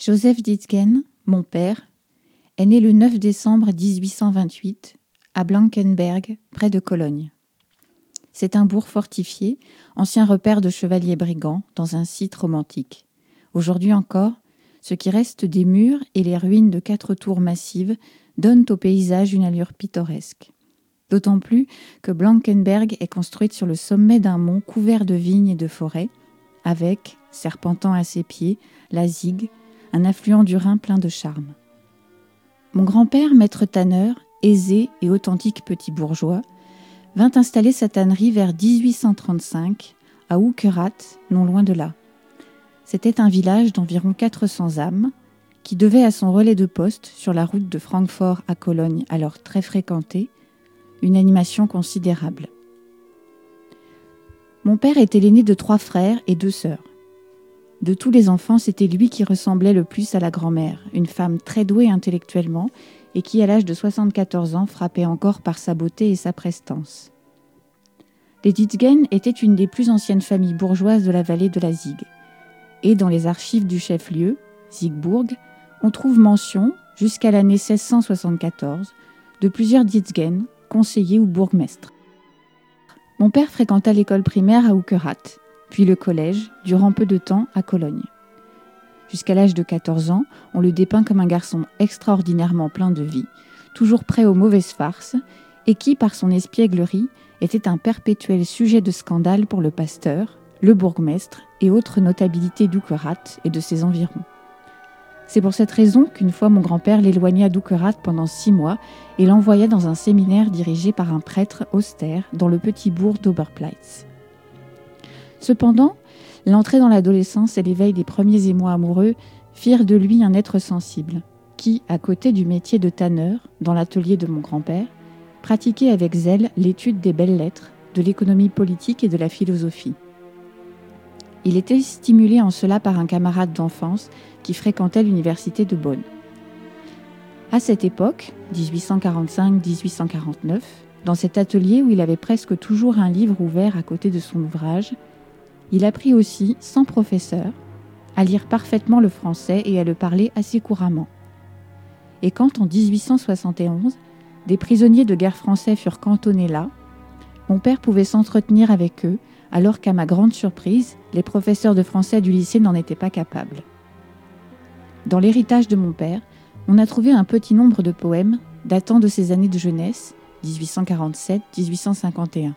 Joseph Ditzgen, mon père, est né le 9 décembre 1828 à Blankenberg, près de Cologne. C'est un bourg fortifié, ancien repère de chevaliers brigands, dans un site romantique. Aujourd'hui encore, ce qui reste des murs et les ruines de quatre tours massives donnent au paysage une allure pittoresque. D'autant plus que Blankenberg est construite sur le sommet d'un mont couvert de vignes et de forêts, avec, serpentant à ses pieds, la Zigue, un affluent du Rhin plein de charme. Mon grand-père, maître tanneur, aisé et authentique petit bourgeois, vint installer sa tannerie vers 1835 à Oukerat, non loin de là. C'était un village d'environ 400 âmes qui devait à son relais de poste sur la route de Francfort à Cologne, alors très fréquentée, une animation considérable. Mon père était l'aîné de trois frères et deux sœurs. De tous les enfants, c'était lui qui ressemblait le plus à la grand-mère, une femme très douée intellectuellement et qui, à l'âge de 74 ans, frappait encore par sa beauté et sa prestance. Les Ditzgen étaient une des plus anciennes familles bourgeoises de la vallée de la Zig. Et dans les archives du chef-lieu, Zigbourg, on trouve mention, jusqu'à l'année 1674, de plusieurs Ditzgen, conseillers ou bourgmestres. Mon père fréquenta l'école primaire à Oukerat, puis le collège, durant peu de temps à Cologne. Jusqu'à l'âge de 14 ans, on le dépeint comme un garçon extraordinairement plein de vie, toujours prêt aux mauvaises farces, et qui, par son espièglerie, était un perpétuel sujet de scandale pour le pasteur, le bourgmestre et autres notabilités d'Oukerat et de ses environs. C'est pour cette raison qu'une fois mon grand-père l'éloigna d'Oukerat pendant six mois et l'envoya dans un séminaire dirigé par un prêtre austère dans le petit bourg d'Oberpleitz. Cependant, l'entrée dans l'adolescence et l'éveil des premiers émois amoureux firent de lui un être sensible, qui, à côté du métier de tanneur, dans l'atelier de mon grand-père, pratiquait avec zèle l'étude des belles lettres, de l'économie politique et de la philosophie. Il était stimulé en cela par un camarade d'enfance qui fréquentait l'université de Bonn. À cette époque, 1845-1849, dans cet atelier où il avait presque toujours un livre ouvert à côté de son ouvrage, il apprit aussi, sans professeur, à lire parfaitement le français et à le parler assez couramment. Et quand en 1871, des prisonniers de guerre français furent cantonnés là, mon père pouvait s'entretenir avec eux, alors qu'à ma grande surprise, les professeurs de français du lycée n'en étaient pas capables. Dans l'héritage de mon père, on a trouvé un petit nombre de poèmes datant de ses années de jeunesse, 1847-1851.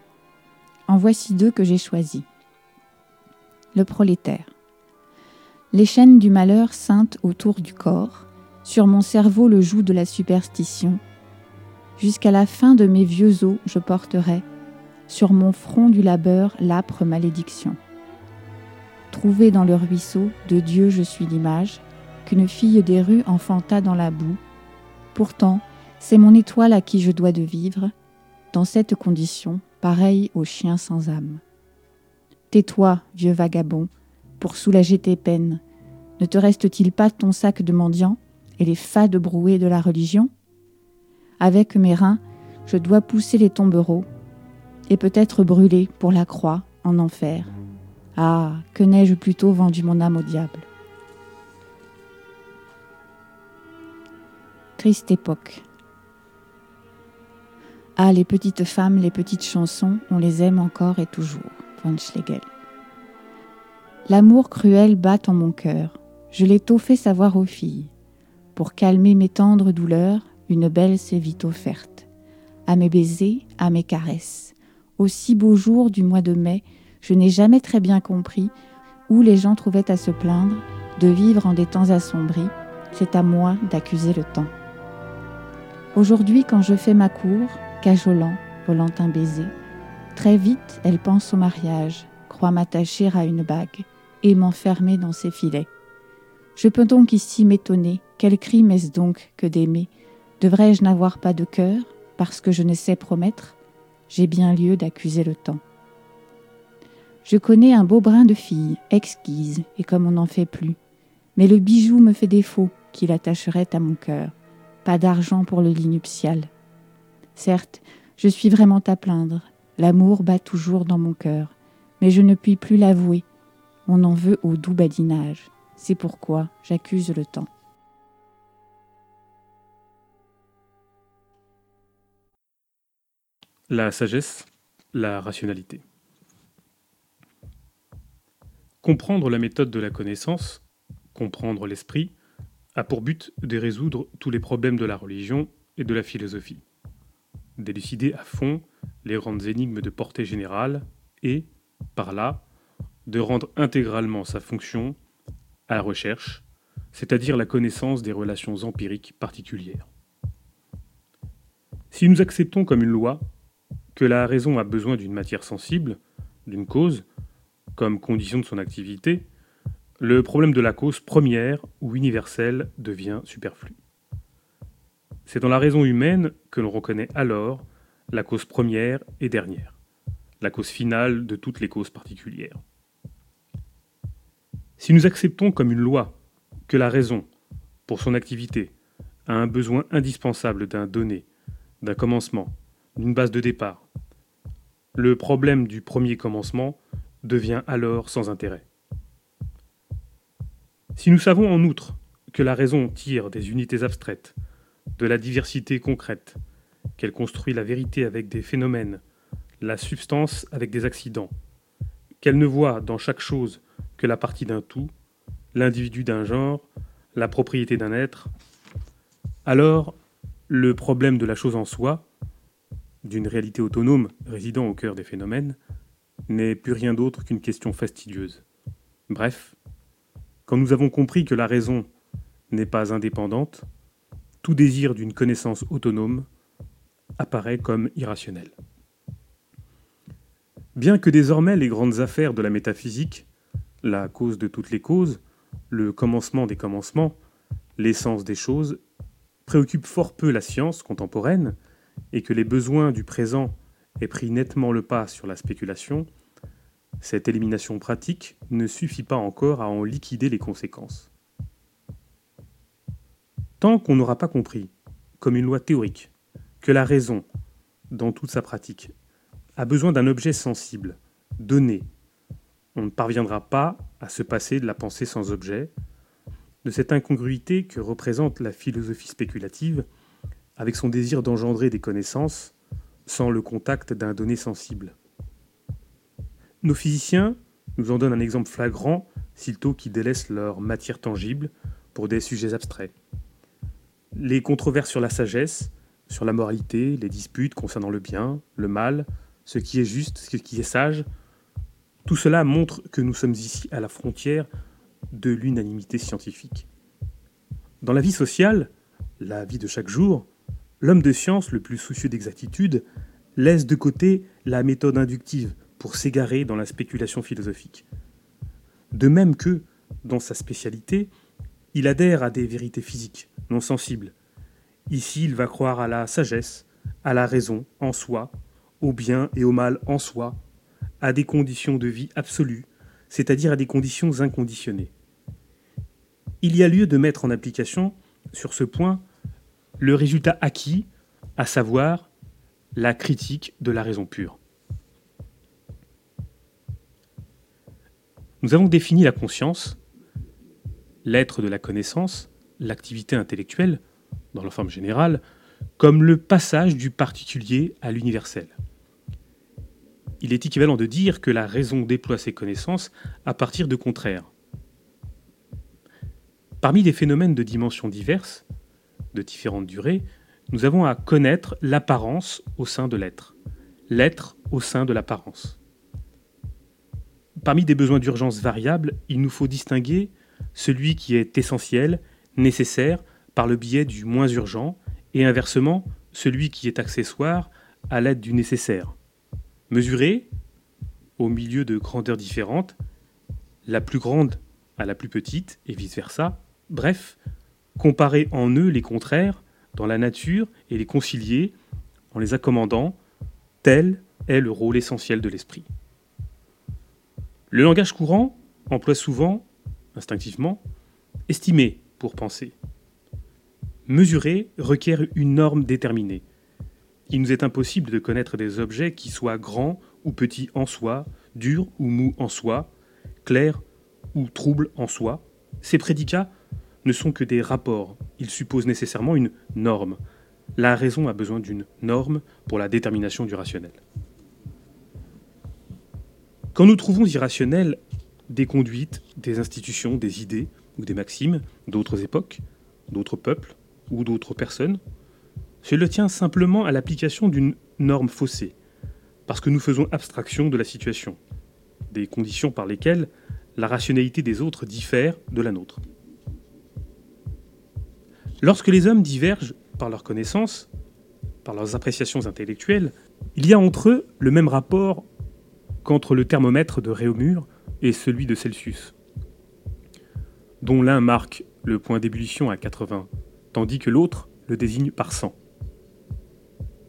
En voici deux que j'ai choisis. Le prolétaire. Les chaînes du malheur ceintent autour du corps, sur mon cerveau le joug de la superstition. Jusqu'à la fin de mes vieux os, je porterai sur mon front du labeur l'âpre malédiction. Trouvé dans le ruisseau, de Dieu je suis l'image, qu'une fille des rues enfanta dans la boue. Pourtant, c'est mon étoile à qui je dois de vivre, dans cette condition, pareille au chien sans âme. Tais-toi, vieux vagabond, pour soulager tes peines. Ne te reste-t-il pas ton sac de mendiant et les fades brouées de la religion? Avec mes reins, je dois pousser les tombereaux et peut-être brûler pour la croix en enfer. Ah, que n'ai-je plutôt vendu mon âme au diable? Triste époque. Ah, les petites femmes, les petites chansons, on les aime encore et toujours. L'amour cruel bat en mon cœur. Je l'ai tôt fait savoir aux filles. Pour calmer mes tendres douleurs, une belle s'est vite offerte. À mes baisers, à mes caresses. Au si beau jour du mois de mai, je n'ai jamais très bien compris où les gens trouvaient à se plaindre de vivre en des temps assombris. C'est à moi d'accuser le temps. Aujourd'hui, quand je fais ma cour, cajolant, volant un baiser, Très vite, elle pense au mariage, croit m'attacher à une bague et m'enfermer dans ses filets. Je peux donc ici m'étonner, quel crime est-ce donc que d'aimer? Devrais-je n'avoir pas de cœur parce que je ne sais promettre? J'ai bien lieu d'accuser le temps. Je connais un beau brin de fille, exquise, et comme on n'en fait plus. Mais le bijou me fait défaut qu'il attacherait à mon cœur. Pas d'argent pour le lit nuptial. Certes, je suis vraiment à plaindre, L'amour bat toujours dans mon cœur, mais je ne puis plus l'avouer. On en veut au doux badinage. C'est pourquoi j'accuse le temps. La sagesse, la rationalité. Comprendre la méthode de la connaissance, comprendre l'esprit, a pour but de résoudre tous les problèmes de la religion et de la philosophie, d'élucider à fond les grandes énigmes de portée générale et, par là, de rendre intégralement sa fonction à la recherche, c'est-à-dire la connaissance des relations empiriques particulières. Si nous acceptons comme une loi que la raison a besoin d'une matière sensible, d'une cause, comme condition de son activité, le problème de la cause première ou universelle devient superflu. C'est dans la raison humaine que l'on reconnaît alors la cause première et dernière, la cause finale de toutes les causes particulières. Si nous acceptons comme une loi que la raison, pour son activité, a un besoin indispensable d'un donné, d'un commencement, d'une base de départ, le problème du premier commencement devient alors sans intérêt. Si nous savons en outre que la raison tire des unités abstraites, de la diversité concrète, qu'elle construit la vérité avec des phénomènes, la substance avec des accidents, qu'elle ne voit dans chaque chose que la partie d'un tout, l'individu d'un genre, la propriété d'un être, alors le problème de la chose en soi, d'une réalité autonome résidant au cœur des phénomènes, n'est plus rien d'autre qu'une question fastidieuse. Bref, quand nous avons compris que la raison n'est pas indépendante, tout désir d'une connaissance autonome apparaît comme irrationnel. Bien que désormais les grandes affaires de la métaphysique, la cause de toutes les causes, le commencement des commencements, l'essence des choses, préoccupent fort peu la science contemporaine, et que les besoins du présent aient pris nettement le pas sur la spéculation, cette élimination pratique ne suffit pas encore à en liquider les conséquences. Tant qu'on n'aura pas compris, comme une loi théorique, que la raison, dans toute sa pratique, a besoin d'un objet sensible, donné, on ne parviendra pas à se passer de la pensée sans objet, de cette incongruité que représente la philosophie spéculative avec son désir d'engendrer des connaissances sans le contact d'un donné sensible. Nos physiciens nous en donnent un exemple flagrant sitôt qu'ils délaissent leur matière tangible pour des sujets abstraits. Les controverses sur la sagesse, sur la moralité, les disputes concernant le bien, le mal, ce qui est juste, ce qui est sage, tout cela montre que nous sommes ici à la frontière de l'unanimité scientifique. Dans la vie sociale, la vie de chaque jour, l'homme de science le plus soucieux d'exactitude laisse de côté la méthode inductive pour s'égarer dans la spéculation philosophique. De même que, dans sa spécialité, il adhère à des vérités physiques, non sensibles. Ici, il va croire à la sagesse, à la raison en soi, au bien et au mal en soi, à des conditions de vie absolues, c'est-à-dire à des conditions inconditionnées. Il y a lieu de mettre en application, sur ce point, le résultat acquis, à savoir la critique de la raison pure. Nous avons défini la conscience, l'être de la connaissance, l'activité intellectuelle, dans la forme générale, comme le passage du particulier à l'universel. Il est équivalent de dire que la raison déploie ses connaissances à partir de contraires. Parmi des phénomènes de dimensions diverses, de différentes durées, nous avons à connaître l'apparence au sein de l'être, l'être au sein de l'apparence. Parmi des besoins d'urgence variables, il nous faut distinguer celui qui est essentiel, nécessaire, par le biais du moins urgent, et inversement, celui qui est accessoire à l'aide du nécessaire. Mesurer, au milieu de grandeurs différentes, la plus grande à la plus petite, et vice-versa, bref, comparer en eux les contraires dans la nature et les concilier en les accommandant, tel est le rôle essentiel de l'esprit. Le langage courant emploie souvent, instinctivement, estimer pour penser. Mesurer requiert une norme déterminée. Il nous est impossible de connaître des objets qui soient grands ou petits en soi, durs ou mous en soi, clairs ou troubles en soi, Ces prédicats ne sont que des rapports, ils supposent nécessairement une norme. La raison a besoin d'une norme pour la détermination du rationnel. Quand nous trouvons irrationnels des conduites, des institutions, des idées ou des maximes d'autres époques, d'autres peuples ou d'autres personnes, cela tient simplement à l'application d'une norme faussée, parce que nous faisons abstraction de la situation, des conditions par lesquelles la rationalité des autres diffère de la nôtre. Lorsque les hommes divergent par leurs connaissances, par leurs appréciations intellectuelles, il y a entre eux le même rapport qu'entre le thermomètre de Réaumur et celui de Celsius, dont l'un marque le point d'ébullition à 80, tandis que l'autre le désigne par 100.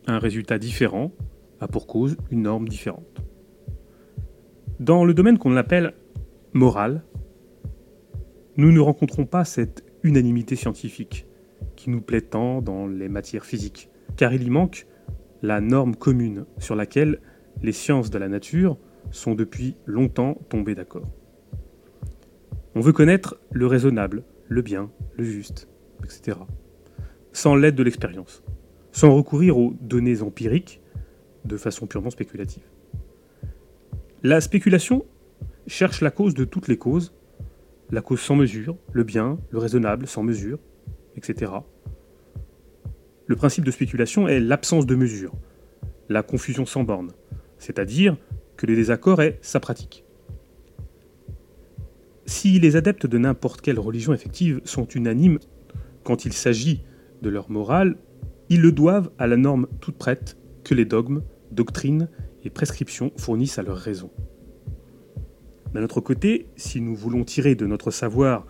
Un résultat différent a pour cause une norme différente. Dans le domaine qu'on appelle moral, nous ne rencontrons pas cette unanimité scientifique qui nous plaît tant dans les matières physiques, car il y manque la norme commune sur laquelle les sciences de la nature sont depuis longtemps tombées d'accord. On veut connaître le raisonnable, le bien, le juste, etc., sans l'aide de l'expérience, sans recourir aux données empiriques de façon purement spéculative. La spéculation cherche la cause de toutes les causes, la cause sans mesure, le bien, le raisonnable sans mesure, etc. Le principe de spéculation est l'absence de mesure, la confusion sans borne, c'est-à-dire que le désaccord est sa pratique. Si les adeptes de n'importe quelle religion effective sont unanimes quand il s'agit de leur morale, ils le doivent à la norme toute prête que les dogmes, doctrines et prescriptions fournissent à leur raison. D'un autre côté, si nous voulons tirer de notre savoir,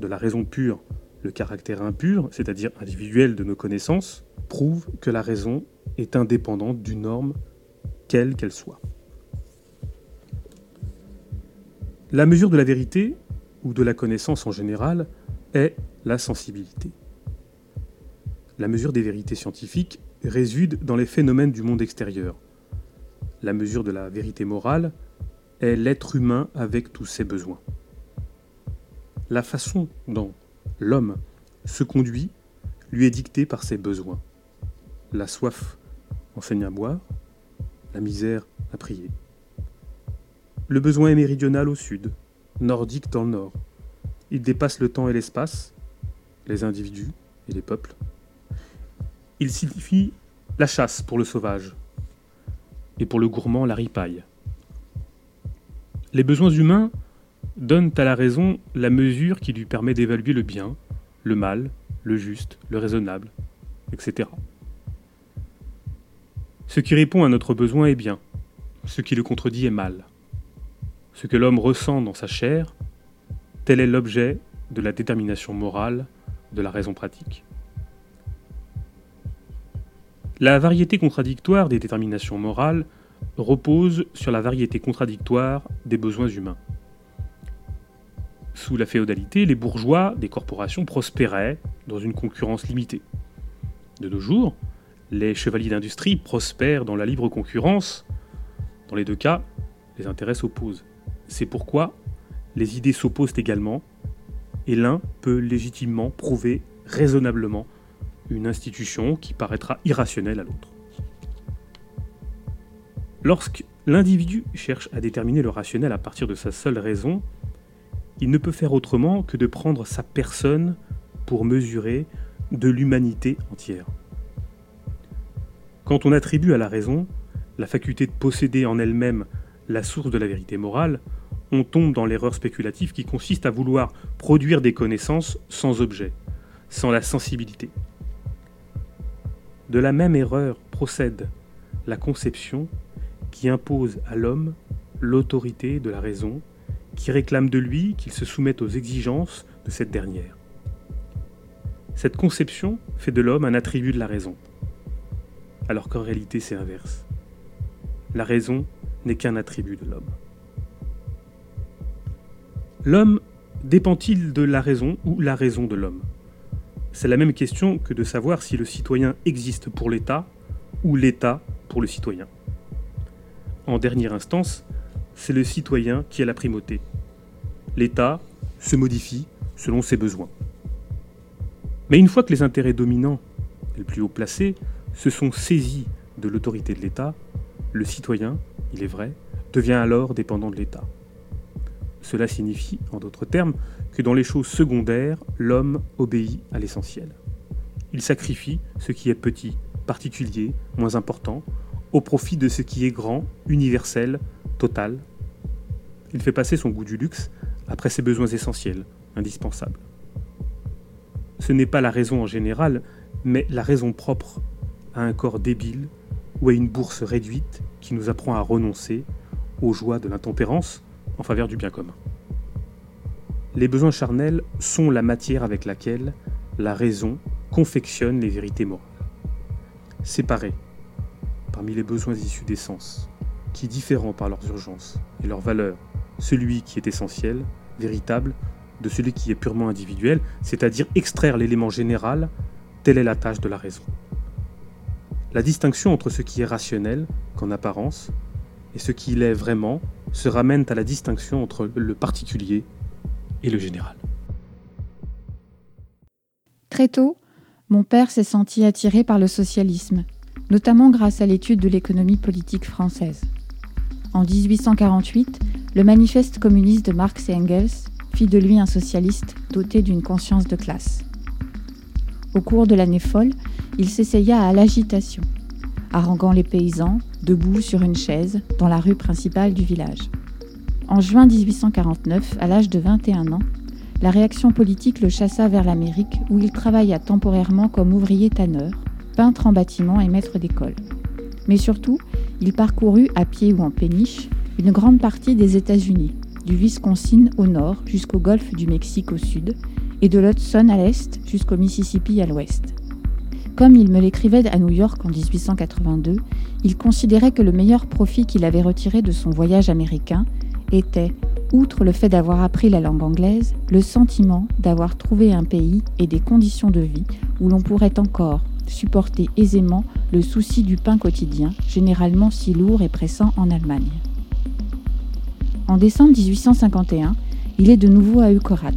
de la raison pure, le caractère impur, c'est-à-dire individuel de nos connaissances, prouve que la raison est indépendante d'une norme, quelle qu'elle soit. La mesure de la vérité, ou de la connaissance en général, est la sensibilité. La mesure des vérités scientifiques réside dans les phénomènes du monde extérieur. La mesure de la vérité morale est l'être humain avec tous ses besoins. La façon dont l'homme se conduit lui est dictée par ses besoins. La soif enseigne à boire, la misère à prier. Le besoin est méridional au sud, nordique dans le nord. Il dépasse le temps et l'espace, les individus et les peuples. Il signifie la chasse pour le sauvage, et pour le gourmand la ripaille. Les besoins humains donnent à la raison la mesure qui lui permet d'évaluer le bien, le mal, le juste, le raisonnable, etc. Ce qui répond à notre besoin est bien, ce qui le contredit est mal ce que l'homme ressent dans sa chair, tel est l'objet de la détermination morale de la raison pratique. La variété contradictoire des déterminations morales repose sur la variété contradictoire des besoins humains. Sous la féodalité, les bourgeois des corporations prospéraient dans une concurrence limitée. De nos jours, les chevaliers d'industrie prospèrent dans la libre concurrence. Dans les deux cas, les intérêts s'opposent. C'est pourquoi les idées s'opposent également, et l'un peut légitimement prouver raisonnablement une institution qui paraîtra irrationnelle à l'autre. Lorsque l'individu cherche à déterminer le rationnel à partir de sa seule raison, il ne peut faire autrement que de prendre sa personne pour mesurer de l'humanité entière. Quand on attribue à la raison la faculté de posséder en elle-même la source de la vérité morale, on tombe dans l'erreur spéculative qui consiste à vouloir produire des connaissances sans objet, sans la sensibilité. De la même erreur procède la conception qui impose à l'homme l'autorité de la raison, qui réclame de lui qu'il se soumette aux exigences de cette dernière. Cette conception fait de l'homme un attribut de la raison, alors qu'en réalité c'est inverse. La raison n'est qu'un attribut de l'homme. L'homme dépend-il de la raison ou la raison de l'homme? C'est la même question que de savoir si le citoyen existe pour l'État ou l'État pour le citoyen. En dernière instance, c'est le citoyen qui a la primauté. L'État se modifie selon ses besoins. Mais une fois que les intérêts dominants, les plus haut placés, se sont saisis de l'autorité de l'État, le citoyen, il est vrai, devient alors dépendant de l'État. Cela signifie, en d'autres termes, que dans les choses secondaires, l'homme obéit à l'essentiel. Il sacrifie ce qui est petit, particulier, moins important, au profit de ce qui est grand, universel, total. Il fait passer son goût du luxe après ses besoins essentiels, indispensables. Ce n'est pas la raison en général, mais la raison propre à un corps débile ou à une bourse réduite qui nous apprend à renoncer aux joies de l'intempérance en faveur du bien commun. Les besoins charnels sont la matière avec laquelle la raison confectionne les vérités morales. Séparés, parmi les besoins issus des sens, qui différent par leurs urgences et leurs valeurs, celui qui est essentiel, véritable, de celui qui est purement individuel, c'est-à-dire extraire l'élément général, telle est la tâche de la raison. La distinction entre ce qui est rationnel, qu'en apparence, et ce qui l'est vraiment, se ramène à la distinction entre le particulier et le général. Très tôt, mon père s'est senti attiré par le socialisme, notamment grâce à l'étude de l'économie politique française. En 1848, le manifeste communiste de Marx et Engels fit de lui un socialiste doté d'une conscience de classe. Au cours de l'année folle, il s'essaya à l'agitation, haranguant les paysans, debout sur une chaise, dans la rue principale du village. En juin 1849, à l'âge de 21 ans, la réaction politique le chassa vers l'Amérique où il travailla temporairement comme ouvrier tanneur, peintre en bâtiment et maître d'école. Mais surtout, il parcourut, à pied ou en péniche, une grande partie des États-Unis, du Wisconsin au nord jusqu'au golfe du Mexique au sud, et de l'Hudson à l'est jusqu'au Mississippi à l'ouest. Comme il me l'écrivait à New York en 1882, il considérait que le meilleur profit qu'il avait retiré de son voyage américain était, outre le fait d'avoir appris la langue anglaise, le sentiment d'avoir trouvé un pays et des conditions de vie où l'on pourrait encore supporter aisément le souci du pain quotidien, généralement si lourd et pressant en Allemagne. En décembre 1851, il est de nouveau à Ukorat,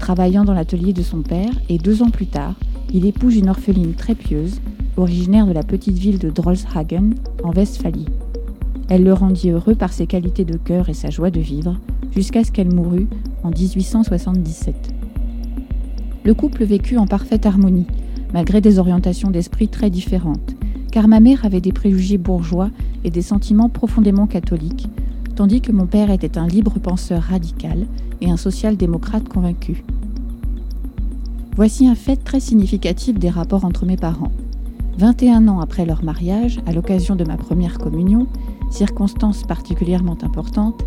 travaillant dans l'atelier de son père, et deux ans plus tard, il épouse une orpheline très pieuse, originaire de la petite ville de Drolshagen, en Westphalie. Elle le rendit heureux par ses qualités de cœur et sa joie de vivre, jusqu'à ce qu'elle mourût en 1877. Le couple vécut en parfaite harmonie, malgré des orientations d'esprit très différentes, car ma mère avait des préjugés bourgeois et des sentiments profondément catholiques, tandis que mon père était un libre penseur radical et un social-démocrate convaincu. Voici un fait très significatif des rapports entre mes parents. 21 ans après leur mariage, à l'occasion de ma première communion, circonstance particulièrement importante,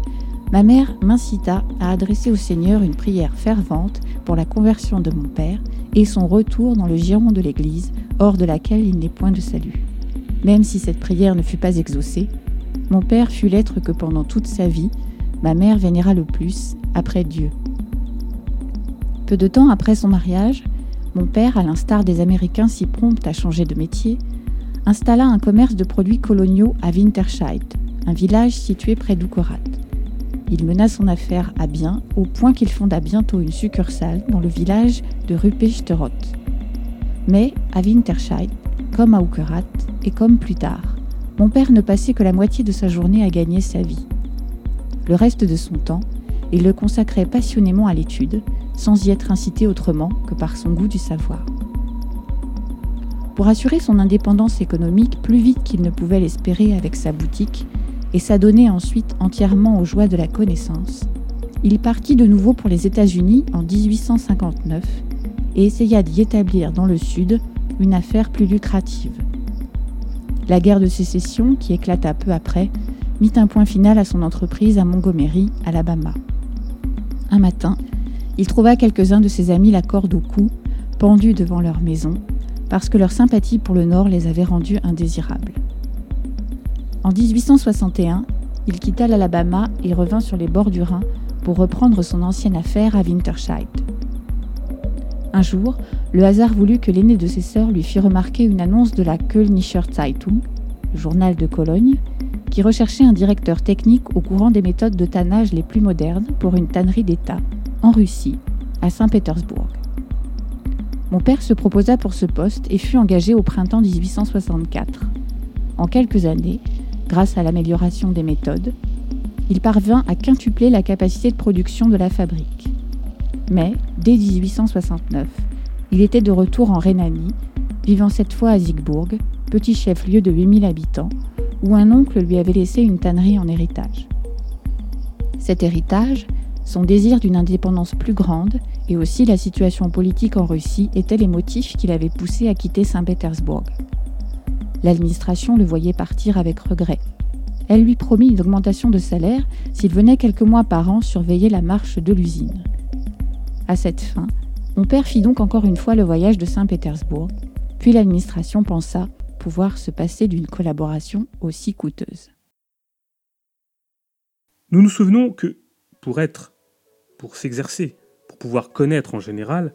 ma mère m'incita à adresser au Seigneur une prière fervente pour la conversion de mon père et son retour dans le giron de l'Église, hors de laquelle il n'est point de salut. Même si cette prière ne fut pas exaucée, mon père fut l'être que pendant toute sa vie, ma mère vénéra le plus, après Dieu. Peu de temps après son mariage, mon père, à l'instar des Américains si prompts à changer de métier, installa un commerce de produits coloniaux à Winterscheid, un village situé près d'Ukorat. Il mena son affaire à bien au point qu'il fonda bientôt une succursale dans le village de Ruppechteroth. Mais à Winterscheid, comme à Ukorat et comme plus tard, mon père ne passait que la moitié de sa journée à gagner sa vie. Le reste de son temps, il le consacrait passionnément à l'étude, sans y être incité autrement que par son goût du savoir. Pour assurer son indépendance économique plus vite qu'il ne pouvait l'espérer avec sa boutique, et s'adonner ensuite entièrement aux joies de la connaissance, il partit de nouveau pour les États-Unis en 1859 et essaya d'y établir dans le Sud une affaire plus lucrative. La guerre de sécession, qui éclata peu après, mit un point final à son entreprise à Montgomery, Alabama. Un matin, il trouva quelques-uns de ses amis la corde au cou, pendus devant leur maison, parce que leur sympathie pour le Nord les avait rendus indésirables. En 1861, il quitta l'Alabama et revint sur les bords du Rhin pour reprendre son ancienne affaire à Winterscheid. Un jour, le hasard voulut que l'aîné de ses sœurs lui fit remarquer une annonce de la Kölnischer Zeitung, journal de Cologne, qui recherchait un directeur technique au courant des méthodes de tannage les plus modernes pour une tannerie d'État, en Russie, à Saint-Pétersbourg. Mon père se proposa pour ce poste et fut engagé au printemps 1864. En quelques années, grâce à l'amélioration des méthodes, il parvint à quintupler la capacité de production de la fabrique. Mais, dès 1869, il était de retour en Rhénanie, vivant cette fois à Siegburg, petit chef-lieu de 8000 habitants, où un oncle lui avait laissé une tannerie en héritage. Cet héritage, son désir d'une indépendance plus grande et aussi la situation politique en Russie étaient les motifs qui l'avaient poussé à quitter Saint-Pétersbourg. L'administration le voyait partir avec regret. Elle lui promit une augmentation de salaire s'il venait quelques mois par an surveiller la marche de l'usine. À cette fin, mon père fit donc encore une fois le voyage de Saint-Pétersbourg, puis l'administration pensa pouvoir se passer d'une collaboration aussi coûteuse. Nous nous souvenons que pour être, pour s'exercer, pour pouvoir connaître en général,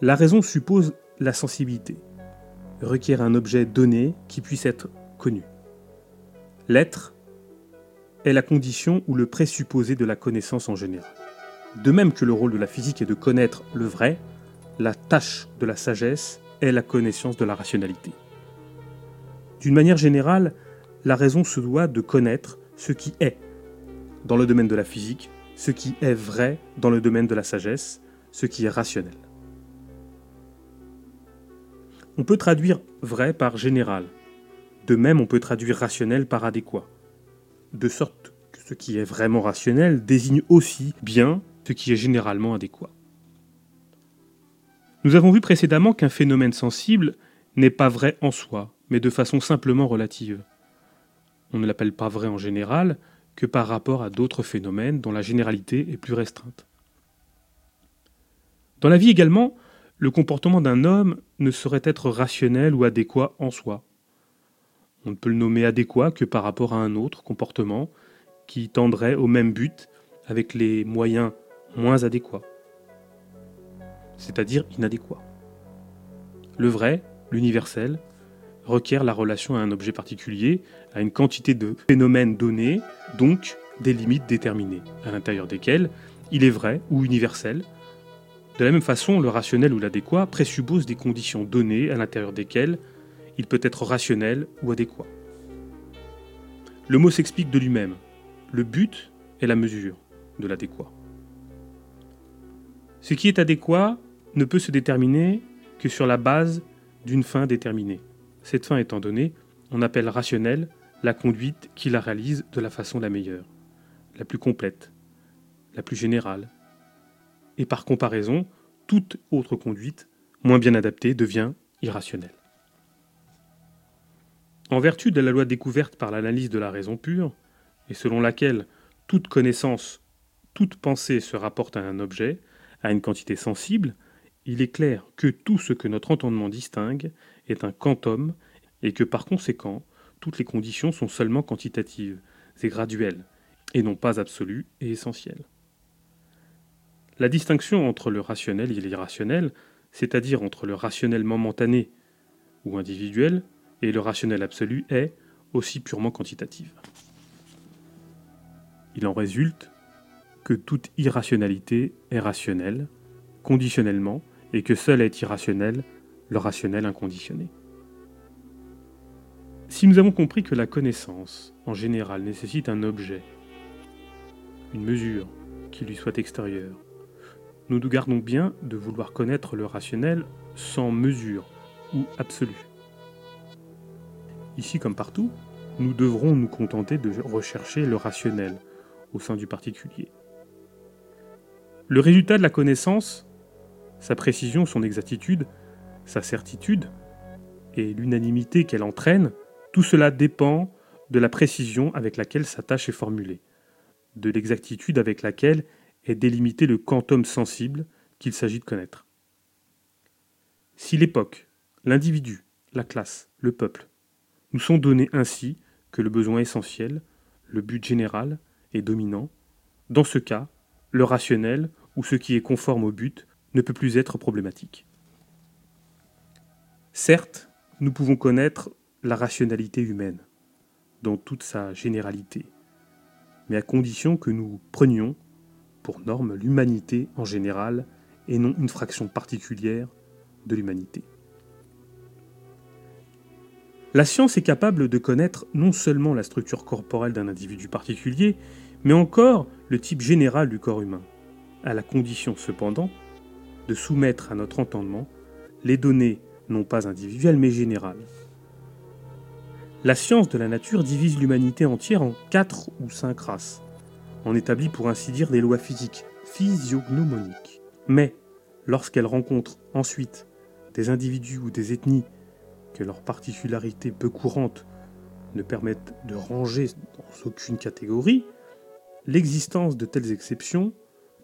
la raison suppose la sensibilité, requiert un objet donné qui puisse être connu. L'être est la condition ou le présupposé de la connaissance en général. De même que le rôle de la physique est de connaître le vrai, la tâche de la sagesse est la connaissance de la rationalité. D'une manière générale, la raison se doit de connaître ce qui est, dans le domaine de la physique, ce qui est vrai dans le domaine de la sagesse, ce qui est rationnel. On peut traduire vrai par général. De même, on peut traduire rationnel par adéquat. De sorte que ce qui est vraiment rationnel désigne aussi bien ce qui est généralement adéquat. Nous avons vu précédemment qu'un phénomène sensible n'est pas vrai en soi, mais de façon simplement relative. On ne l'appelle pas vrai en général que par rapport à d'autres phénomènes dont la généralité est plus restreinte. Dans la vie également, le comportement d'un homme ne saurait être rationnel ou adéquat en soi. On ne peut le nommer adéquat que par rapport à un autre comportement qui tendrait au même but avec les moyens moins adéquat, c'est-à-dire inadéquat. Le vrai, l'universel, requiert la relation à un objet particulier, à une quantité de phénomènes donnés, donc des limites déterminées, à l'intérieur desquelles il est vrai ou universel. De la même façon, le rationnel ou l'adéquat présuppose des conditions données à l'intérieur desquelles il peut être rationnel ou adéquat. Le mot s'explique de lui-même. Le but est la mesure de l'adéquat. Ce qui est adéquat ne peut se déterminer que sur la base d'une fin déterminée. Cette fin étant donnée, on appelle rationnelle la conduite qui la réalise de la façon la meilleure, la plus complète, la plus générale. Et par comparaison, toute autre conduite, moins bien adaptée, devient irrationnelle. En vertu de la loi découverte par l'analyse de la raison pure, et selon laquelle toute connaissance, toute pensée se rapporte à un objet, à une quantité sensible, il est clair que tout ce que notre entendement distingue est un quantum et que par conséquent, toutes les conditions sont seulement quantitatives et graduelles, et non pas absolues et essentielles. La distinction entre le rationnel et l'irrationnel, c'est-à-dire entre le rationnel momentané ou individuel et le rationnel absolu, est aussi purement quantitative. Il en résulte que toute irrationalité est rationnelle, conditionnellement, et que seul est irrationnel le rationnel inconditionné. Si nous avons compris que la connaissance, en général, nécessite un objet, une mesure qui lui soit extérieure, nous nous gardons bien de vouloir connaître le rationnel sans mesure ou absolu. Ici comme partout, nous devrons nous contenter de rechercher le rationnel au sein du particulier. Le résultat de la connaissance, sa précision, son exactitude, sa certitude et l'unanimité qu'elle entraîne, tout cela dépend de la précision avec laquelle sa tâche est formulée, de l'exactitude avec laquelle est délimité le quantum sensible qu'il s'agit de connaître. Si l'époque, l'individu, la classe, le peuple, nous sont donnés ainsi que le besoin essentiel, le but général est dominant, dans ce cas, le rationnel ou ce qui est conforme au but ne peut plus être problématique. Certes, nous pouvons connaître la rationalité humaine dans toute sa généralité, mais à condition que nous prenions pour norme l'humanité en général et non une fraction particulière de l'humanité. La science est capable de connaître non seulement la structure corporelle d'un individu particulier, mais encore le type général du corps humain, à la condition cependant de soumettre à notre entendement les données non pas individuelles mais générales. La science de la nature divise l'humanité entière en quatre ou cinq races, en établit pour ainsi dire des lois physiques, physiognomoniques. Mais lorsqu'elle rencontre ensuite des individus ou des ethnies que leurs particularités peu courantes ne permettent de ranger dans aucune catégorie, l'existence de telles exceptions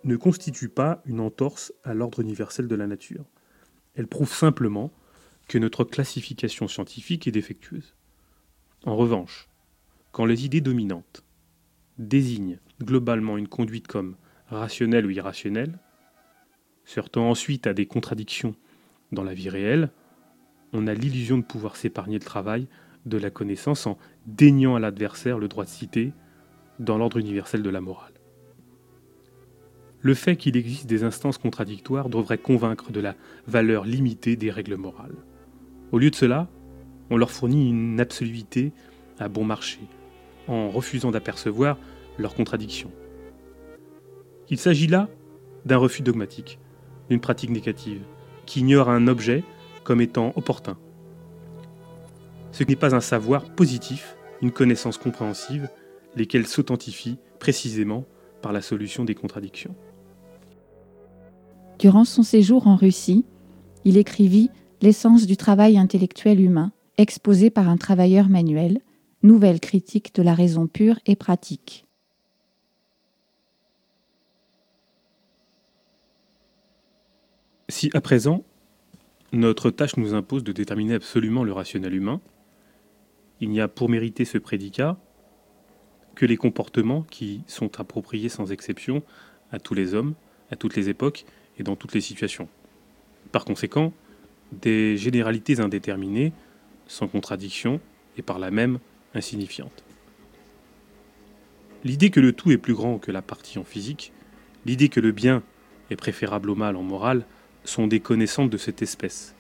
ne constitue pas une entorse à l'ordre universel de la nature. Elle prouve simplement que notre classification scientifique est défectueuse. En revanche, quand les idées dominantes désignent globalement une conduite comme rationnelle ou irrationnelle, sortant ensuite à des contradictions dans la vie réelle, on a l'illusion de pouvoir s'épargner le travail de la connaissance en déniant à l'adversaire le droit de citer dans l'ordre universel de la morale. Le fait qu'il existe des instances contradictoires devrait convaincre de la valeur limitée des règles morales. Au lieu de cela, on leur fournit une absoluité à bon marché, en refusant d'apercevoir leurs contradictions. Il s'agit là d'un refus dogmatique, d'une pratique négative, qui ignore un objet comme étant opportun. Ce n'est pas un savoir positif, une connaissance compréhensive, lesquelles s'authentifient précisément par la solution des contradictions. Durant son séjour en Russie, il écrivit L'essence du travail intellectuel humain, exposé par un travailleur manuel, nouvelle critique de la raison pure et pratique. Si à présent, notre tâche nous impose de déterminer absolument le rationnel humain, il n'y a pour mériter ce prédicat que les comportements qui sont appropriés sans exception à tous les hommes, à toutes les époques et dans toutes les situations. Par conséquent, des généralités indéterminées, sans contradiction et par là même insignifiantes. L'idée que le tout est plus grand que la partie en physique, l'idée que le bien est préférable au mal en morale, sont des connaissances de cette espèce,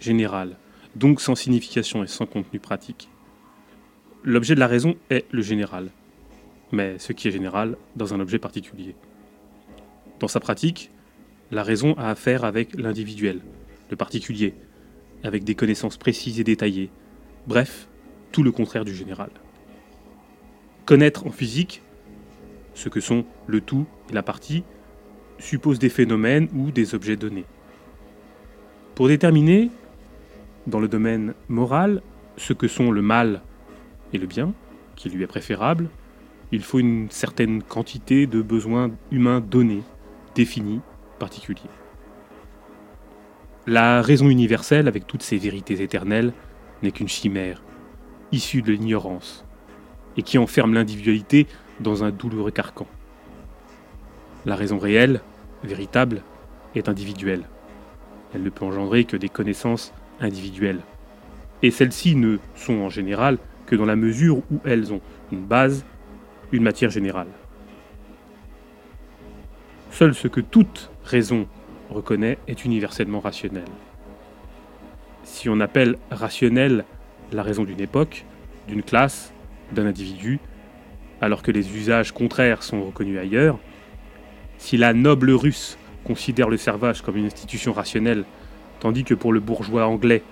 générales, donc sans signification et sans contenu pratique. L'objet de la raison est le général, mais ce qui est général dans un objet particulier. Dans sa pratique, la raison a affaire avec l'individuel, le particulier, avec des connaissances précises et détaillées, bref, tout le contraire du général. Connaître en physique ce que sont le tout et la partie suppose des phénomènes ou des objets donnés. Pour déterminer, dans le domaine moral, ce que sont le mal et le bien, qui lui est préférable, il faut une certaine quantité de besoins humains donnés, définis, particuliers. La raison universelle, avec toutes ses vérités éternelles, n'est qu'une chimère, issue de l'ignorance, et qui enferme l'individualité dans un douloureux carcan. La raison réelle, véritable, est individuelle. Elle ne peut engendrer que des connaissances individuelles. Et celles-ci ne sont en général que dans la mesure où elles ont une base, une matière générale. Seul ce que toute raison reconnaît est universellement rationnel. Si on appelle rationnel la raison d'une époque, d'une classe, d'un individu, alors que les usages contraires sont reconnus ailleurs, si la noble russe considère le servage comme une institution rationnelle, tandis que pour le bourgeois anglais,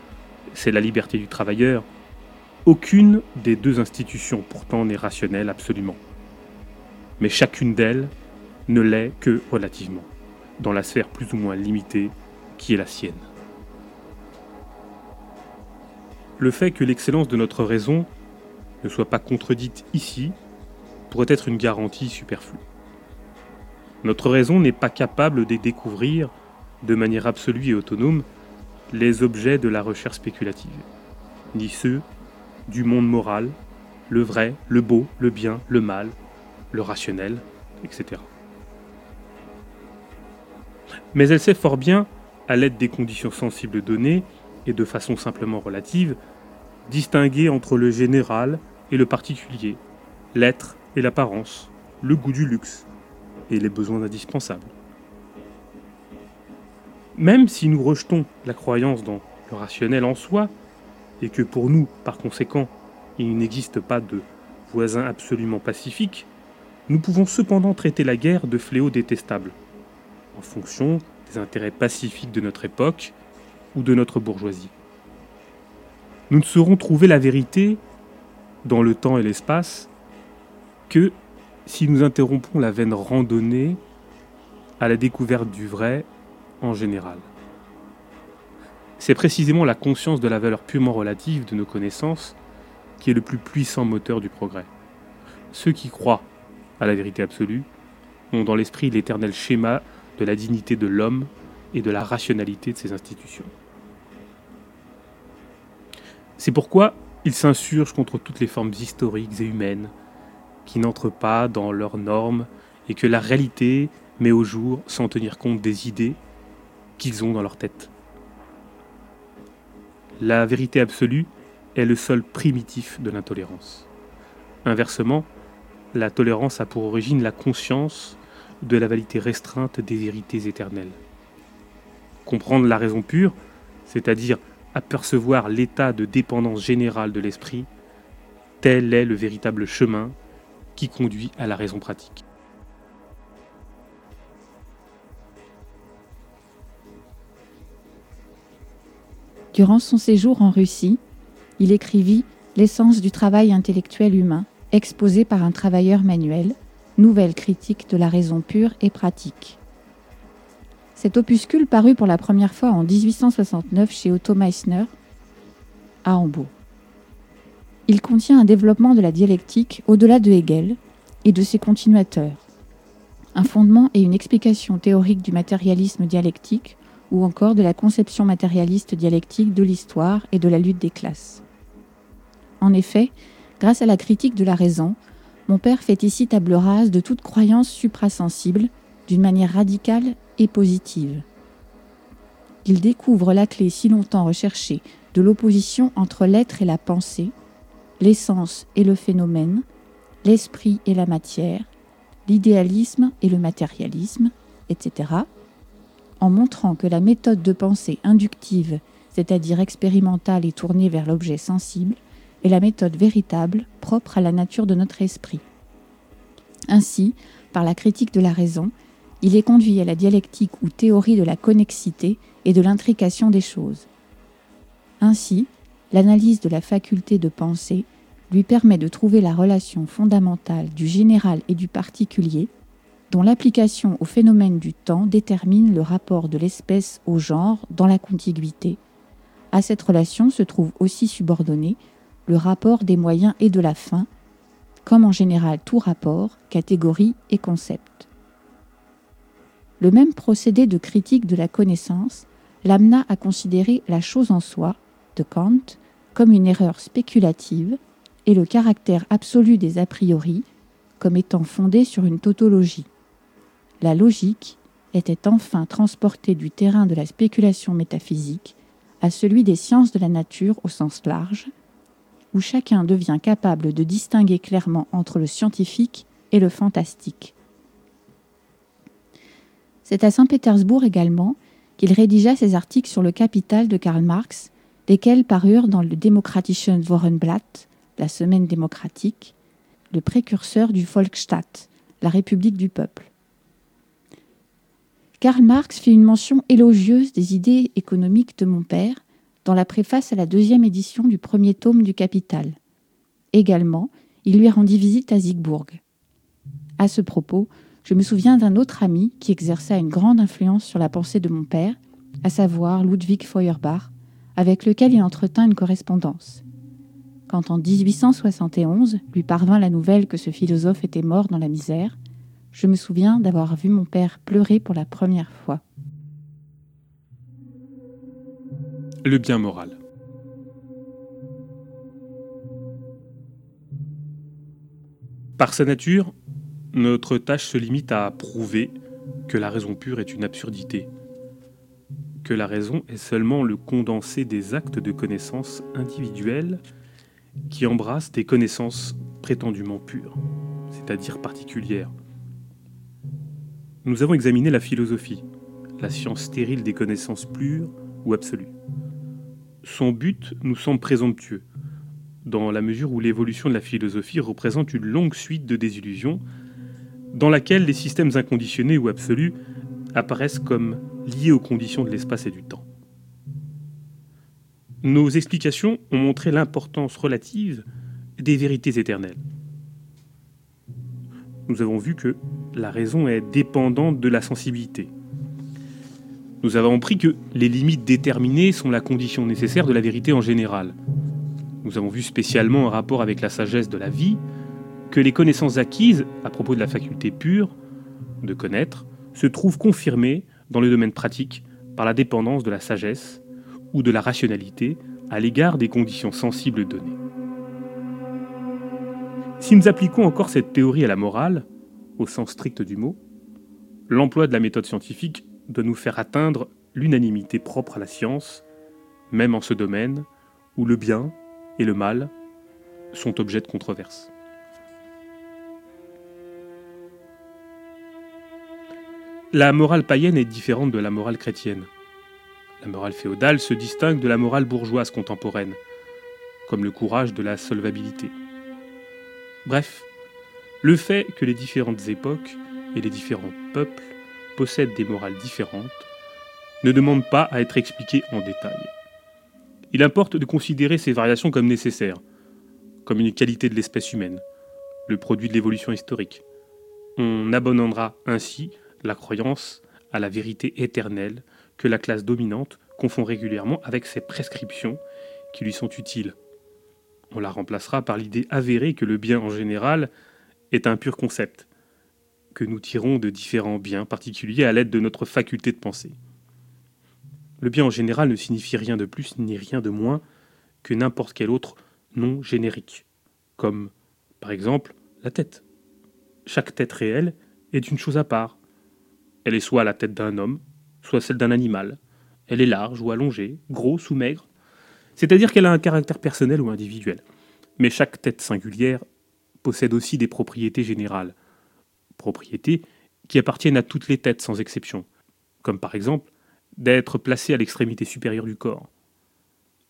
c'est la liberté du travailleur, aucune des deux institutions pourtant n'est rationnelle absolument. Mais chacune d'elles ne l'est que relativement, dans la sphère plus ou moins limitée qui est la sienne. Le fait que l'excellence de notre raison ne soit pas contredite ici pourrait être une garantie superflue. Notre raison n'est pas capable de découvrir, de manière absolue et autonome, les objets de la recherche spéculative, ni ceux du monde moral, le vrai, le beau, le bien, le mal, le rationnel, etc. Mais elle sait fort bien, à l'aide des conditions sensibles données, et de façon simplement relative, distinguer entre le général et le particulier, l'être et l'apparence, le goût du luxe et les besoins indispensables. Même si nous rejetons la croyance dans le rationnel en soi, et que pour nous, par conséquent, il n'existe pas de voisin absolument pacifique, nous pouvons cependant traiter la guerre de fléau détestable, en fonction des intérêts pacifiques de notre époque ou de notre bourgeoisie. Nous ne saurons trouver la vérité dans le temps et l'espace que si nous interrompons la veine randonnée à la découverte du vrai en général. C'est précisément la conscience de la valeur purement relative de nos connaissances qui est le plus puissant moteur du progrès. Ceux qui croient à la vérité absolue ont dans l'esprit l'éternel schéma de la dignité de l'homme et de la rationalité de ses institutions. C'est pourquoi ils s'insurgent contre toutes les formes historiques et humaines qui n'entrent pas dans leurs normes et que la réalité met au jour sans tenir compte des idées qu'ils ont dans leur tête. La vérité absolue est le sol primitif de l'intolérance. Inversement, la tolérance a pour origine la conscience de la validité restreinte des vérités éternelles. Comprendre la raison pure, c'est-à-dire apercevoir l'état de dépendance générale de l'esprit, tel est le véritable chemin qui conduit à la raison pratique. Durant son séjour en Russie, il écrivit L'essence du travail intellectuel humain, exposé par un travailleur manuel, nouvelle critique de la raison pure et pratique. Cet opuscule parut pour la première fois en 1869 chez Otto Meissner à Hambourg. Il contient un développement de la dialectique au-delà de Hegel et de ses continuateurs, un fondement et une explication théorique du matérialisme dialectique ou encore de la conception matérialiste dialectique de l'histoire et de la lutte des classes. En effet, grâce à la critique de la raison, mon père fait ici table rase de toute croyance suprasensible d'une manière radicale et positive. Il découvre la clé si longtemps recherchée de l'opposition entre l'être et la pensée, l'essence et le phénomène, l'esprit et la matière, l'idéalisme et le matérialisme, etc., en montrant que la méthode de pensée inductive, c'est-à-dire expérimentale et tournée vers l'objet sensible, la méthode véritable, propre à la nature de notre esprit. Ainsi, par la critique de la raison, il est conduit à la dialectique ou théorie de la connexité et de l'intrication des choses. Ainsi, l'analyse de la faculté de penser lui permet de trouver la relation fondamentale du général et du particulier, dont l'application au phénomène du temps détermine le rapport de l'espèce au genre dans la contiguïté. À cette relation se trouve aussi subordonné le rapport des moyens et de la fin, comme en général tout rapport, catégorie et concept. Le même procédé de critique de la connaissance l'amena à considérer la chose en soi, de Kant, comme une erreur spéculative et le caractère absolu des a priori comme étant fondé sur une tautologie. La logique était enfin transportée du terrain de la spéculation métaphysique à celui des sciences de la nature au sens large, où chacun devient capable de distinguer clairement entre le scientifique et le fantastique. C'est à Saint-Pétersbourg également qu'il rédigea ses articles sur le capital de Karl Marx, lesquels parurent dans le Demokratischen Wochenblatt, la Semaine démocratique, le précurseur du Volksstaat, la République du peuple. Karl Marx fit une mention élogieuse des idées économiques de mon père dans la préface à la deuxième édition du premier tome du Capital. Également, il lui rendit visite à Siegburg. À ce propos, je me souviens d'un autre ami qui exerça une grande influence sur la pensée de mon père, à savoir Ludwig Feuerbach, avec lequel il entretint une correspondance. Quand en 1871 lui parvint la nouvelle que ce philosophe était mort dans la misère, je me souviens d'avoir vu mon père pleurer pour la première fois. Le bien moral. Par sa nature, notre tâche se limite à prouver que la raison pure est une absurdité, que la raison est seulement le condensé des actes de connaissance individuels qui embrassent des connaissances prétendument pures, c'est-à-dire particulières. Nous avons examiné la philosophie, la science stérile des connaissances pures ou absolues. Son but nous semble présomptueux, dans la mesure où l'évolution de la philosophie représente une longue suite de désillusions, dans laquelle les systèmes inconditionnés ou absolus apparaissent comme liés aux conditions de l'espace et du temps. Nos explications ont montré l'importance relative des vérités éternelles. Nous avons vu que la raison est dépendante de la sensibilité. Nous avons appris que les limites déterminées sont la condition nécessaire de la vérité en général. Nous avons vu spécialement en rapport avec la sagesse de la vie que les connaissances acquises à propos de la faculté pure de connaître se trouvent confirmées dans le domaine pratique par la dépendance de la sagesse ou de la rationalité à l'égard des conditions sensibles données. Si nous appliquons encore cette théorie à la morale, au sens strict du mot, l'emploi de la méthode scientifique doit nous faire atteindre l'unanimité propre à la science, même en ce domaine où le bien et le mal sont objets de controverse. La morale païenne est différente de la morale chrétienne. La morale féodale se distingue de la morale bourgeoise contemporaine, comme le courage de la solvabilité. Bref, le fait que les différentes époques et les différents peuples possèdent des morales différentes ne demande pas à être expliqué en détail. Il importe de considérer ces variations comme nécessaires, comme une qualité de l'espèce humaine, le produit de l'évolution historique. On abandonnera ainsi la croyance à la vérité éternelle que la classe dominante confond régulièrement avec ses prescriptions qui lui sont utiles. On la remplacera par l'idée avérée que le bien en général est un pur concept, que nous tirons de différents biens particuliers à l'aide de notre faculté de penser. Le bien en général ne signifie rien de plus ni rien de moins que n'importe quel autre nom générique, comme par exemple la tête. Chaque tête réelle est une chose à part. Elle est soit la tête d'un homme, soit celle d'un animal. Elle est large ou allongée, grosse ou maigre. C'est-à-dire qu'elle a un caractère personnel ou individuel. Mais chaque tête singulière possède aussi des propriétés générales. Propriétés qui appartiennent à toutes les têtes sans exception. Comme par exemple d'être placée à l'extrémité supérieure du corps.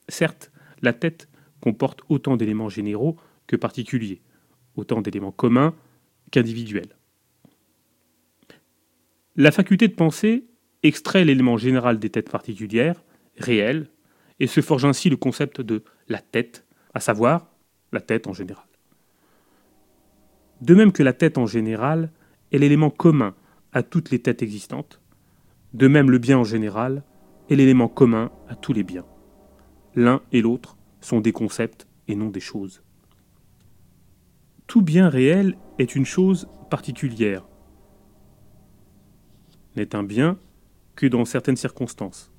Certes, la tête comporte autant d'éléments généraux que particuliers, autant d'éléments communs qu'individuels. La faculté de penser extrait l'élément général des têtes particulières, réelles, et se forge ainsi le concept de la tête, à savoir la tête en général. De même que la tête en général est l'élément commun à toutes les têtes existantes, de même le bien en général est l'élément commun à tous les biens. L'un et l'autre sont des concepts et non des choses. Tout bien réel est une chose particulière, n'est un bien que dans certaines circonstances,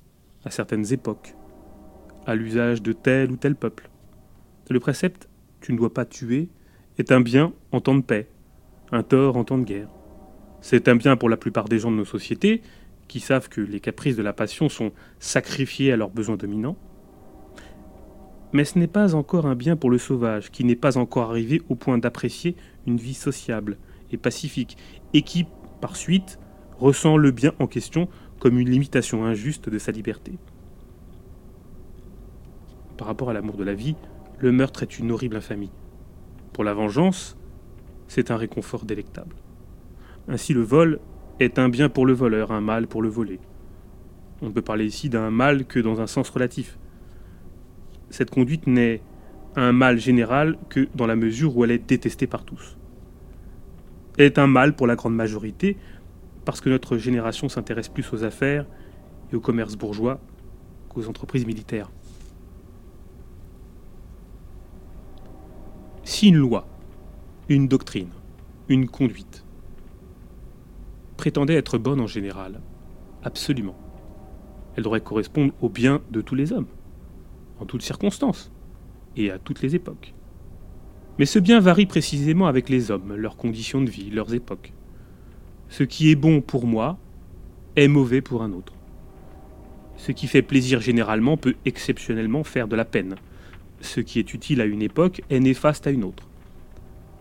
à certaines époques, à l'usage de tel ou tel peuple. Le précepte tu ne dois pas tuer est un bien en temps de paix, un tort en temps de guerre. C'est un bien pour la plupart des gens de nos sociétés qui savent que les caprices de la passion sont sacrifiés à leurs besoins dominants. Mais ce n'est pas encore un bien pour le sauvage, qui n'est pas encore arrivé au point d'apprécier une vie sociable et pacifique, et qui, par suite, ressent le bien en question comme une limitation injuste de sa liberté. Par rapport à l'amour de la vie, le meurtre est une horrible infamie. Pour la vengeance, c'est un réconfort délectable. Ainsi le vol est un bien pour le voleur, un mal pour le volé. On ne peut parler ici d'un mal que dans un sens relatif. Cette conduite n'est un mal général que dans la mesure où elle est détestée par tous. Elle est un mal pour la grande majorité, parce que notre génération s'intéresse plus aux affaires et au commerce bourgeois qu'aux entreprises militaires. Si une loi, une doctrine, une conduite prétendait être bonne en général, absolument, elle devrait correspondre au bien de tous les hommes, en toutes circonstances et à toutes les époques. Mais ce bien varie précisément avec les hommes, leurs conditions de vie, leurs époques ce qui est bon pour moi est mauvais pour un autre. Ce qui fait plaisir généralement peut exceptionnellement faire de la peine. Ce qui est utile à une époque est néfaste à une autre.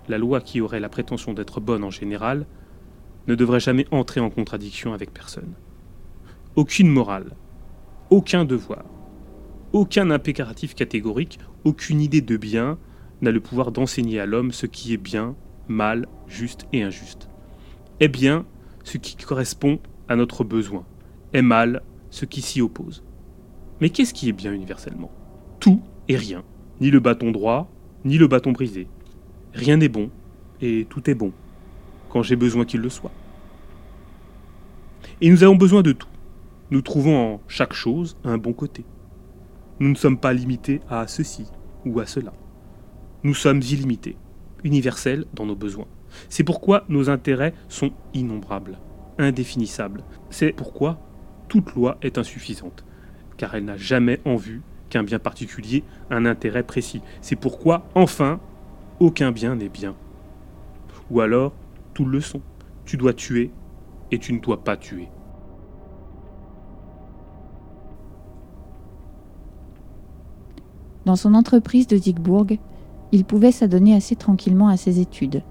La loi qui aurait la prétention d'être bonne en général ne devrait jamais entrer en contradiction avec personne. aucune morale, aucun devoir, aucun impératif catégorique, aucune idée de bien n'a le pouvoir d'enseigner à l'homme ce qui est bien, mal, juste et injuste. Est bien ce qui correspond à notre besoin, est mal ce qui s'y oppose. Mais qu'est-ce qui est bien universellement? Tout et rien, ni le bâton droit, ni le bâton brisé. Rien n'est bon, et tout est bon, quand j'ai besoin qu'il le soit. Et nous avons besoin de tout. Nous trouvons en chaque chose un bon côté. Nous ne sommes pas limités à ceci ou à cela. Nous sommes illimités, universels dans nos besoins. C'est pourquoi nos intérêts sont innombrables, indéfinissables. C'est pourquoi toute loi est insuffisante, car elle n'a jamais en vue qu'un bien particulier, un intérêt précis. C'est pourquoi, enfin, aucun bien n'est bien. Ou alors, tout le sont. Tu dois tuer et tu ne dois pas tuer. Dans son entreprise de Zigbourg, il pouvait s'adonner assez tranquillement à ses études.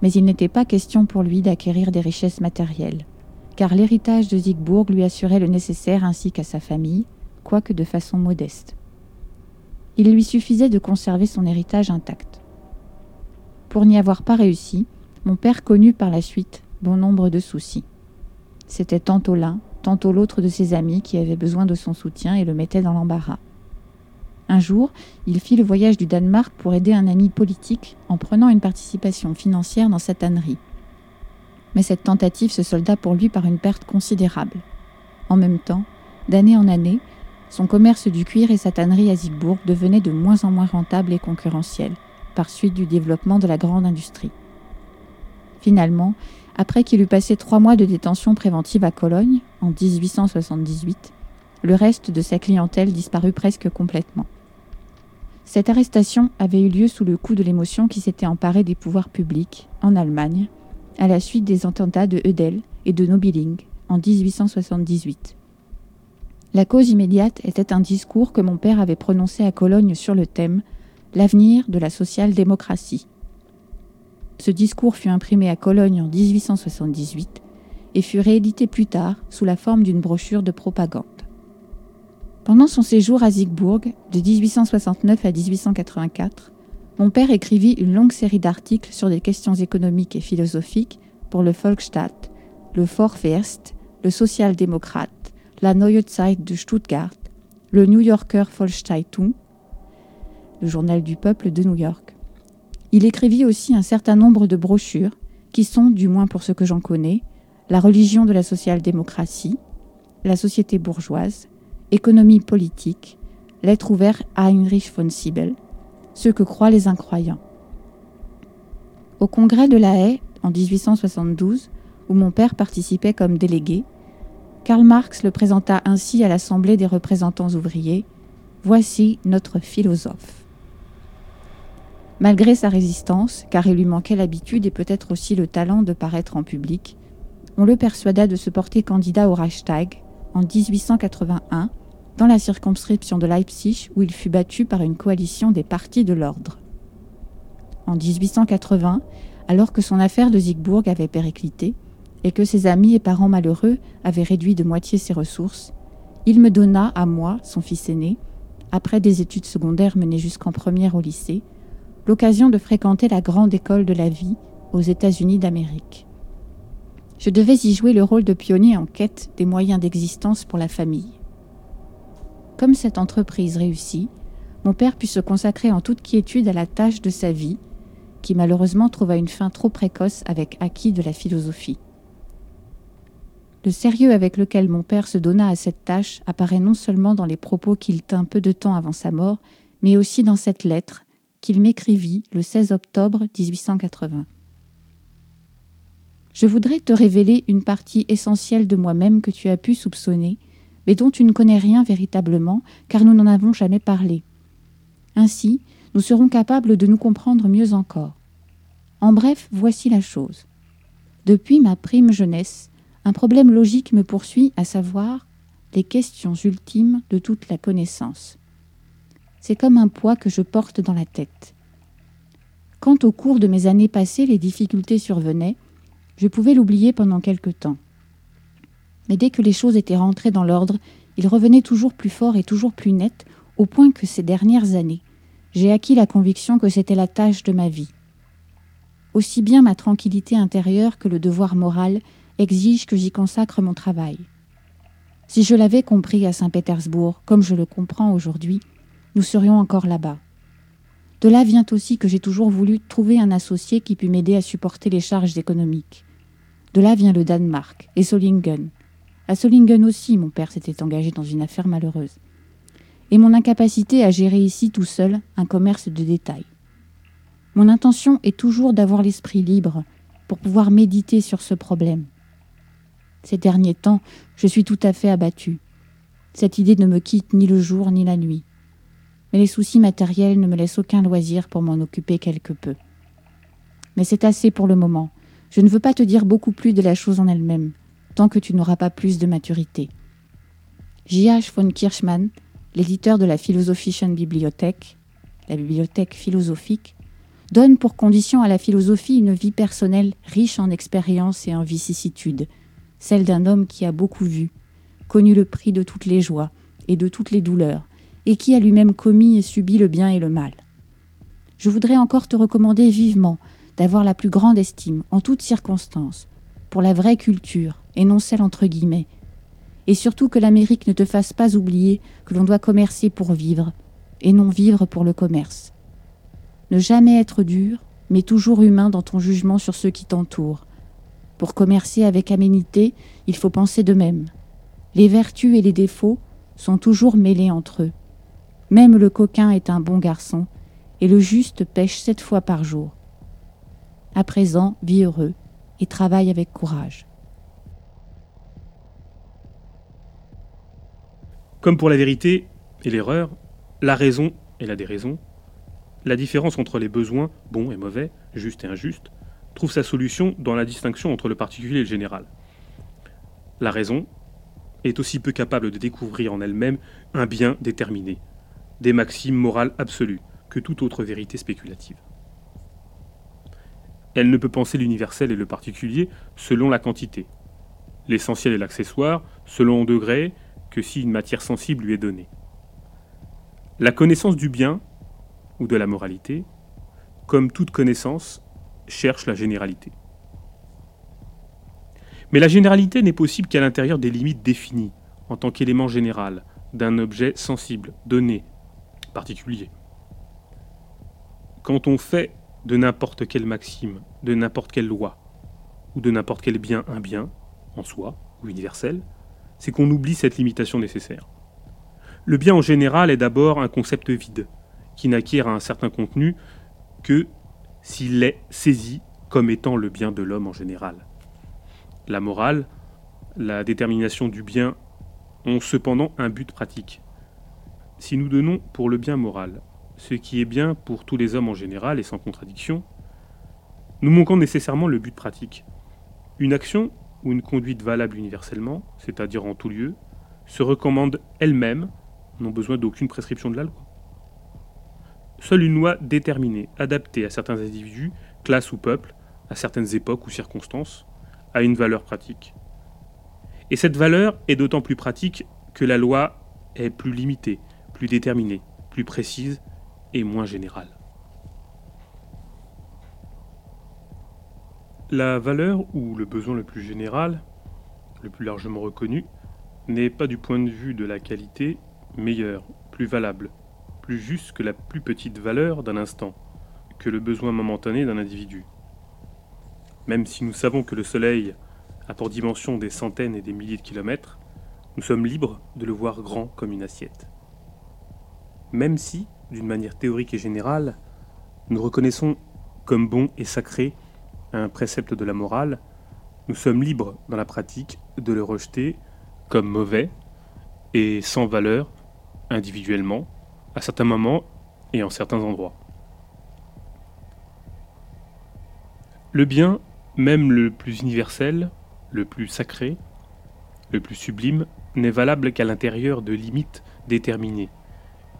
Mais il n'était pas question pour lui d'acquérir des richesses matérielles, car l'héritage de Zigbourg lui assurait le nécessaire ainsi qu'à sa famille, quoique de façon modeste. Il lui suffisait de conserver son héritage intact. Pour n'y avoir pas réussi, mon père connut par la suite bon nombre de soucis. C'était tantôt l'un, tantôt l'autre de ses amis qui avait besoin de son soutien et le mettait dans l'embarras. Un jour, il fit le voyage du Danemark pour aider un ami politique en prenant une participation financière dans sa tannerie. Mais cette tentative se solda pour lui par une perte considérable. En même temps, d'année en année, son commerce du cuir et sa tannerie à Zigbourg devenaient de moins en moins rentables et concurrentiels, par suite du développement de la grande industrie. Finalement, après qu'il eut passé trois mois de détention préventive à Cologne, en 1878, le reste de sa clientèle disparut presque complètement. Cette arrestation avait eu lieu sous le coup de l'émotion qui s'était emparée des pouvoirs publics en Allemagne à la suite des attentats de Eudel et de Nobiling en 1878. La cause immédiate était un discours que mon père avait prononcé à Cologne sur le thème L'avenir de la social-démocratie. Ce discours fut imprimé à Cologne en 1878 et fut réédité plus tard sous la forme d'une brochure de propagande. Pendant son séjour à Zigbourg, de 1869 à 1884, mon père écrivit une longue série d'articles sur des questions économiques et philosophiques pour le Volksstaat, le Vorfest, le Social-Démocrate, la Neue Zeit de Stuttgart, le New Yorker Volkszeitung, le journal du peuple de New York. Il écrivit aussi un certain nombre de brochures qui sont, du moins pour ce que j'en connais, la religion de la social-démocratie, la société bourgeoise, Économie politique, lettre ouverte à Heinrich von Siebel, ce que croient les incroyants. Au congrès de La Haye, en 1872, où mon père participait comme délégué, Karl Marx le présenta ainsi à l'Assemblée des représentants ouvriers Voici notre philosophe. Malgré sa résistance, car il lui manquait l'habitude et peut-être aussi le talent de paraître en public, on le persuada de se porter candidat au Reichstag en 1881 dans la circonscription de Leipzig où il fut battu par une coalition des partis de l'ordre. En 1880, alors que son affaire de Zigbourg avait périclité et que ses amis et parents malheureux avaient réduit de moitié ses ressources, il me donna à moi, son fils aîné, après des études secondaires menées jusqu'en première au lycée, l'occasion de fréquenter la grande école de la vie aux États-Unis d'Amérique. Je devais y jouer le rôle de pionnier en quête des moyens d'existence pour la famille. Comme cette entreprise réussit, mon père put se consacrer en toute quiétude à la tâche de sa vie, qui malheureusement trouva une fin trop précoce avec acquis de la philosophie. Le sérieux avec lequel mon père se donna à cette tâche apparaît non seulement dans les propos qu'il tint peu de temps avant sa mort, mais aussi dans cette lettre qu'il m'écrivit le 16 octobre 1880. Je voudrais te révéler une partie essentielle de moi-même que tu as pu soupçonner mais dont tu ne connais rien véritablement, car nous n'en avons jamais parlé. Ainsi, nous serons capables de nous comprendre mieux encore. En bref, voici la chose. Depuis ma prime jeunesse, un problème logique me poursuit, à savoir les questions ultimes de toute la connaissance. C'est comme un poids que je porte dans la tête. Quand au cours de mes années passées les difficultés survenaient, je pouvais l'oublier pendant quelque temps. Mais dès que les choses étaient rentrées dans l'ordre, il revenait toujours plus fort et toujours plus net, au point que ces dernières années, j'ai acquis la conviction que c'était la tâche de ma vie. Aussi bien ma tranquillité intérieure que le devoir moral exigent que j'y consacre mon travail. Si je l'avais compris à Saint-Pétersbourg, comme je le comprends aujourd'hui, nous serions encore là-bas. De là vient aussi que j'ai toujours voulu trouver un associé qui pût m'aider à supporter les charges économiques. De là vient le Danemark et Solingen. À Solingen aussi, mon père s'était engagé dans une affaire malheureuse. Et mon incapacité à gérer ici tout seul un commerce de détail. Mon intention est toujours d'avoir l'esprit libre pour pouvoir méditer sur ce problème. Ces derniers temps, je suis tout à fait abattu. Cette idée ne me quitte ni le jour ni la nuit. Mais les soucis matériels ne me laissent aucun loisir pour m'en occuper quelque peu. Mais c'est assez pour le moment. Je ne veux pas te dire beaucoup plus de la chose en elle-même, tant que tu n'auras pas plus de maturité. J.H. von Kirchmann, l'éditeur de la Philosophischen Bibliothèque, la bibliothèque philosophique, donne pour condition à la philosophie une vie personnelle riche en expériences et en vicissitudes, celle d'un homme qui a beaucoup vu, connu le prix de toutes les joies et de toutes les douleurs, et qui a lui-même commis et subi le bien et le mal. Je voudrais encore te recommander vivement d'avoir la plus grande estime, en toutes circonstances, pour la vraie culture, et non celle entre guillemets, et surtout que l'Amérique ne te fasse pas oublier que l'on doit commercer pour vivre, et non vivre pour le commerce. Ne jamais être dur, mais toujours humain dans ton jugement sur ceux qui t'entourent, pour commercer avec aménité, il faut penser de même. Les vertus et les défauts sont toujours mêlés entre eux. Même le coquin est un bon garçon, et le juste pêche sept fois par jour. À présent, vis heureux et travaille avec courage. Comme pour la vérité et l'erreur, la raison et la déraison, la différence entre les besoins, bons et mauvais, justes et injustes, trouve sa solution dans la distinction entre le particulier et le général. La raison est aussi peu capable de découvrir en elle-même un bien déterminé, des maximes morales absolues, que toute autre vérité spéculative. Elle ne peut penser l'universel et le particulier selon la quantité, l'essentiel et l'accessoire selon un degré que si une matière sensible lui est donnée. La connaissance du bien ou de la moralité, comme toute connaissance, cherche la généralité. Mais la généralité n'est possible qu'à l'intérieur des limites définies, en tant qu'élément général, d'un objet sensible, donné, particulier. Quand on fait de n'importe quelle maxime, de n'importe quelle loi, ou de n'importe quel bien un bien, en soi, ou universel, c'est qu'on oublie cette limitation nécessaire. Le bien en général est d'abord un concept vide, qui n'acquiert un certain contenu que s'il est saisi comme étant le bien de l'homme en général. La morale, la détermination du bien ont cependant un but pratique. Si nous donnons pour le bien moral ce qui est bien pour tous les hommes en général et sans contradiction, nous manquons nécessairement le but pratique. Une action ou une conduite valable universellement, c'est-à-dire en tout lieu, se recommande elle-même, n'ont besoin d'aucune prescription de la loi. Seule une loi déterminée, adaptée à certains individus, classes ou peuples, à certaines époques ou circonstances, a une valeur pratique. Et cette valeur est d'autant plus pratique que la loi est plus limitée, plus déterminée, plus précise et moins générale. La valeur ou le besoin le plus général, le plus largement reconnu, n'est pas du point de vue de la qualité meilleur, plus valable, juste que la plus petite valeur d'un instant, que le besoin momentané d'un individu. Même si nous savons que le Soleil a pour dimension des centaines et des milliers de kilomètres, nous sommes libres de le voir grand comme une assiette. Même si, d'une manière théorique et générale, nous reconnaissons comme bon et sacré un précepte de la morale, nous sommes libres dans la pratique de le rejeter comme mauvais et sans valeur individuellement à certains moments et en certains endroits. Le bien, même le plus universel, le plus sacré, le plus sublime, n'est valable qu'à l'intérieur de limites déterminées.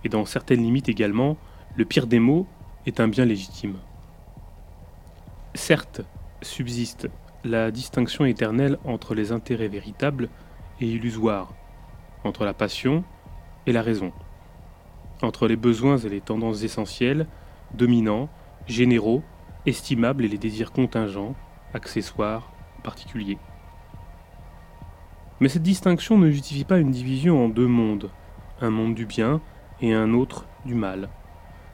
Et dans certaines limites également, le pire des mots est un bien légitime. Certes, subsiste la distinction éternelle entre les intérêts véritables et illusoire, entre la passion et la raison, entre les besoins et les tendances essentielles, dominants, généraux, estimables et les désirs contingents, accessoires, particuliers. Mais cette distinction ne justifie pas une division en deux mondes, un monde du bien et un autre du mal.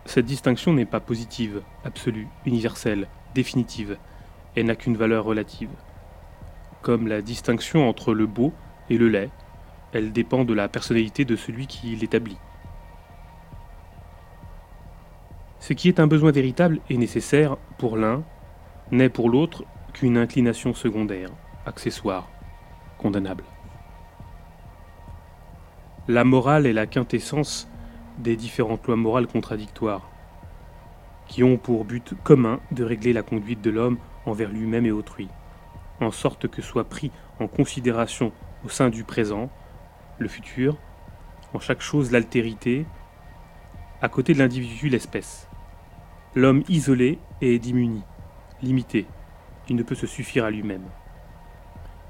Cette distinction n'est pas positive, absolue, universelle, définitive, elle n'a qu'une valeur relative. Comme la distinction entre le beau et le laid, elle dépend de la personnalité de celui qui l'établit. Ce qui est un besoin véritable et nécessaire pour l'un n'est pour l'autre qu'une inclination secondaire, accessoire, condamnable. La morale est la quintessence des différentes lois morales contradictoires, qui ont pour but commun de régler la conduite de l'homme envers lui-même et autrui, en sorte que soit pris en considération au sein du présent, le futur, en chaque chose l'altérité, à côté de l'individu l'espèce. L'homme isolé est dimuni, limité, il ne peut se suffire à lui-même.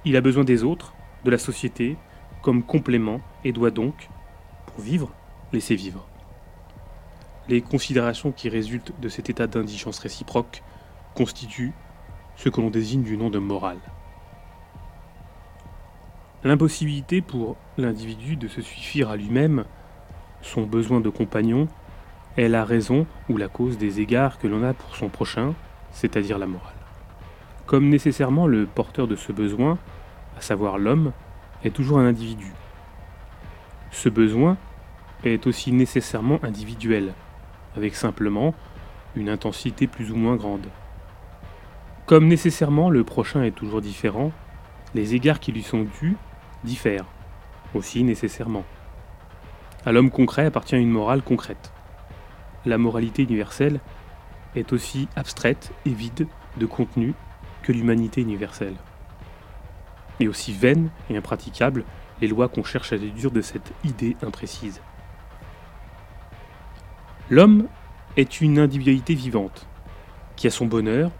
Il a besoin des autres, de la société, comme complément et doit donc, pour vivre, laisser vivre. Les considérations qui résultent de cet état d'indigence réciproque constituent ce que l'on désigne du nom de morale. L'impossibilité pour l'individu de se suffire à lui-même, son besoin de compagnon, est la raison ou la cause des égards que l'on a pour son prochain, c'est-à-dire la morale. Comme nécessairement le porteur de ce besoin, à savoir l'homme, est toujours un individu. Ce besoin est aussi nécessairement individuel, avec simplement une intensité plus ou moins grande. Comme nécessairement le prochain est toujours différent, les égards qui lui sont dus diffèrent, aussi nécessairement. À l'homme concret appartient une morale concrète. La moralité universelle est aussi abstraite et vide de contenu que l'humanité universelle. Et aussi vaine et impraticable les lois qu'on cherche à déduire de cette idée imprécise. L'homme est une individualité vivante, qui a son bonheur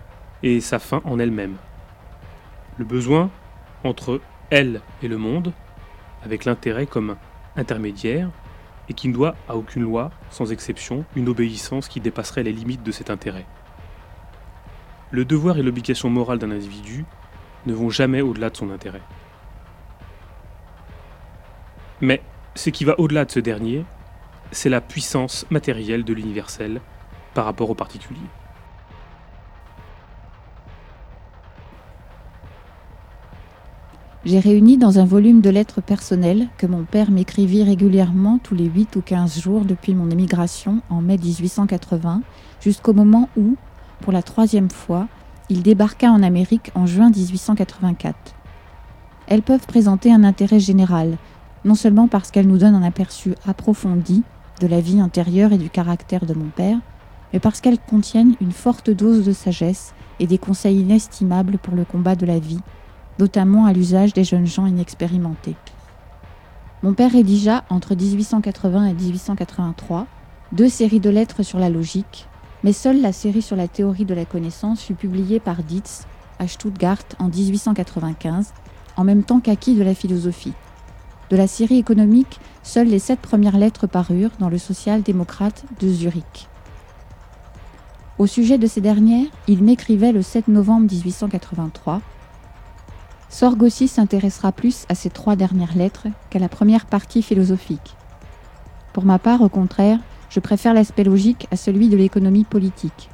et sa fin en elle-même. Le besoin entre elle et le monde, avec l'intérêt comme intermédiaire, et qui ne doit à aucune loi, sans exception, une obéissance qui dépasserait les limites de cet intérêt. Le devoir et l'obligation morale d'un individu ne vont jamais au-delà de son intérêt. Mais ce qui va au-delà de ce dernier, c'est la puissance matérielle de l'universel par rapport au particulier. J'ai réuni dans un volume de lettres personnelles que mon père m'écrivit régulièrement tous les 8 ou 15 jours depuis mon émigration en mai 1880 jusqu'au moment où, pour la troisième fois, il débarqua en Amérique en juin 1884. Elles peuvent présenter un intérêt général, non seulement parce qu'elles nous donnent un aperçu approfondi de la vie intérieure et du caractère de mon père, mais parce qu'elles contiennent une forte dose de sagesse et des conseils inestimables pour le combat de la vie notamment à l'usage des jeunes gens inexpérimentés. Mon père rédigea entre 1880 et 1883 deux séries de lettres sur la logique, mais seule la série sur la théorie de la connaissance fut publiée par Dietz à Stuttgart en 1895, en même temps qu'acquis de la philosophie. De la série économique, seules les sept premières lettres parurent dans le social-démocrate de Zurich. Au sujet de ces dernières, il m'écrivait le 7 novembre 1883 Sorgossi s'intéressera plus à ces trois dernières lettres qu'à la première partie philosophique. Pour ma part, au contraire, je préfère l'aspect logique à celui de l'économie politique.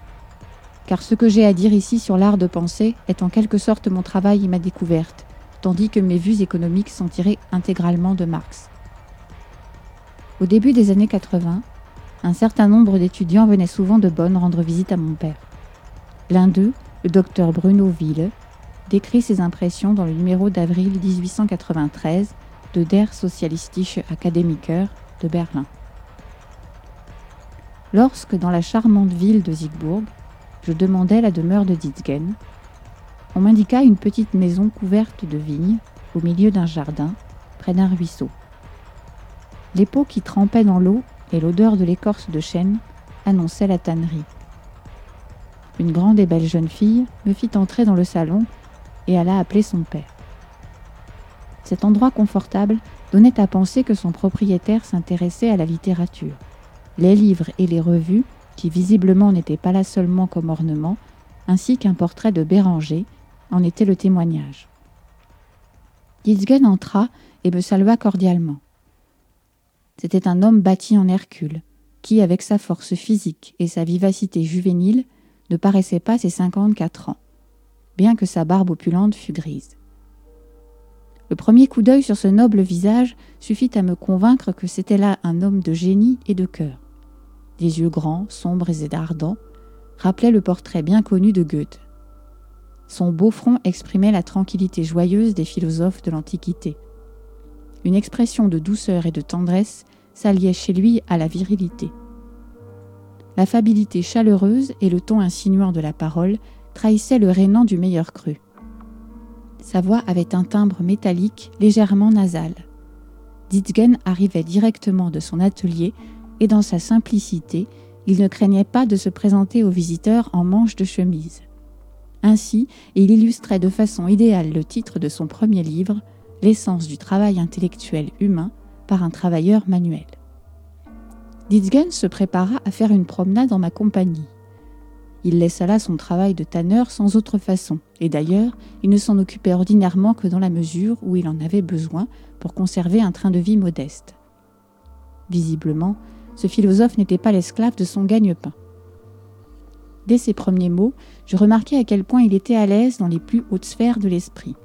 Car ce que j'ai à dire ici sur l'art de penser est en quelque sorte mon travail et ma découverte, tandis que mes vues économiques sont tirées intégralement de Marx. Au début des années 80, un certain nombre d'étudiants venaient souvent de Bonn rendre visite à mon père. L'un d'eux, le docteur Bruno Ville, décrit ses impressions dans le numéro d'avril 1893 de Der Sozialistische Akademiker de Berlin. Lorsque, dans la charmante ville de Siegburg, je demandais la demeure de Ditzgen, on m'indiqua une petite maison couverte de vignes au milieu d'un jardin, près d'un ruisseau. Les pots qui trempaient dans l'eau et l'odeur de l'écorce de chêne annonçaient la tannerie. Une grande et belle jeune fille me fit entrer dans le salon et alla appeler son père. Cet endroit confortable donnait à penser que son propriétaire s'intéressait à la littérature. Les livres et les revues, qui visiblement n'étaient pas là seulement comme ornement, ainsi qu'un portrait de Béranger, en étaient le témoignage. Ditzgen entra et me salua cordialement. C'était un homme bâti en Hercule, qui, avec sa force physique et sa vivacité juvénile, ne paraissait pas ses cinquante-quatre ans, bien que sa barbe opulente fût grise. Le premier coup d'œil sur ce noble visage suffit à me convaincre que c'était là un homme de génie et de cœur. Des yeux grands, sombres et ardents, rappelaient le portrait bien connu de Goethe. Son beau front exprimait la tranquillité joyeuse des philosophes de l'Antiquité. Une expression de douceur et de tendresse s'alliait chez lui à la virilité. L'affabilité chaleureuse et le ton insinuant de la parole trahissaient le rénan du meilleur cru. Sa voix avait un timbre métallique légèrement nasal. Ditzgen arrivait directement de son atelier et dans sa simplicité, il ne craignait pas de se présenter aux visiteurs en manche de chemise. Ainsi, il illustrait de façon idéale le titre de son premier livre, L'essence du travail intellectuel humain par un travailleur manuel. Ditzgen se prépara à faire une promenade en ma compagnie. Il laissa là son travail de tanneur sans autre façon, et d'ailleurs, il ne s'en occupait ordinairement que dans la mesure où il en avait besoin pour conserver un train de vie modeste. Visiblement, ce philosophe n'était pas l'esclave de son gagne-pain. Dès ses premiers mots, je remarquai à quel point il était à l'aise dans les plus hautes sphères de l'esprit.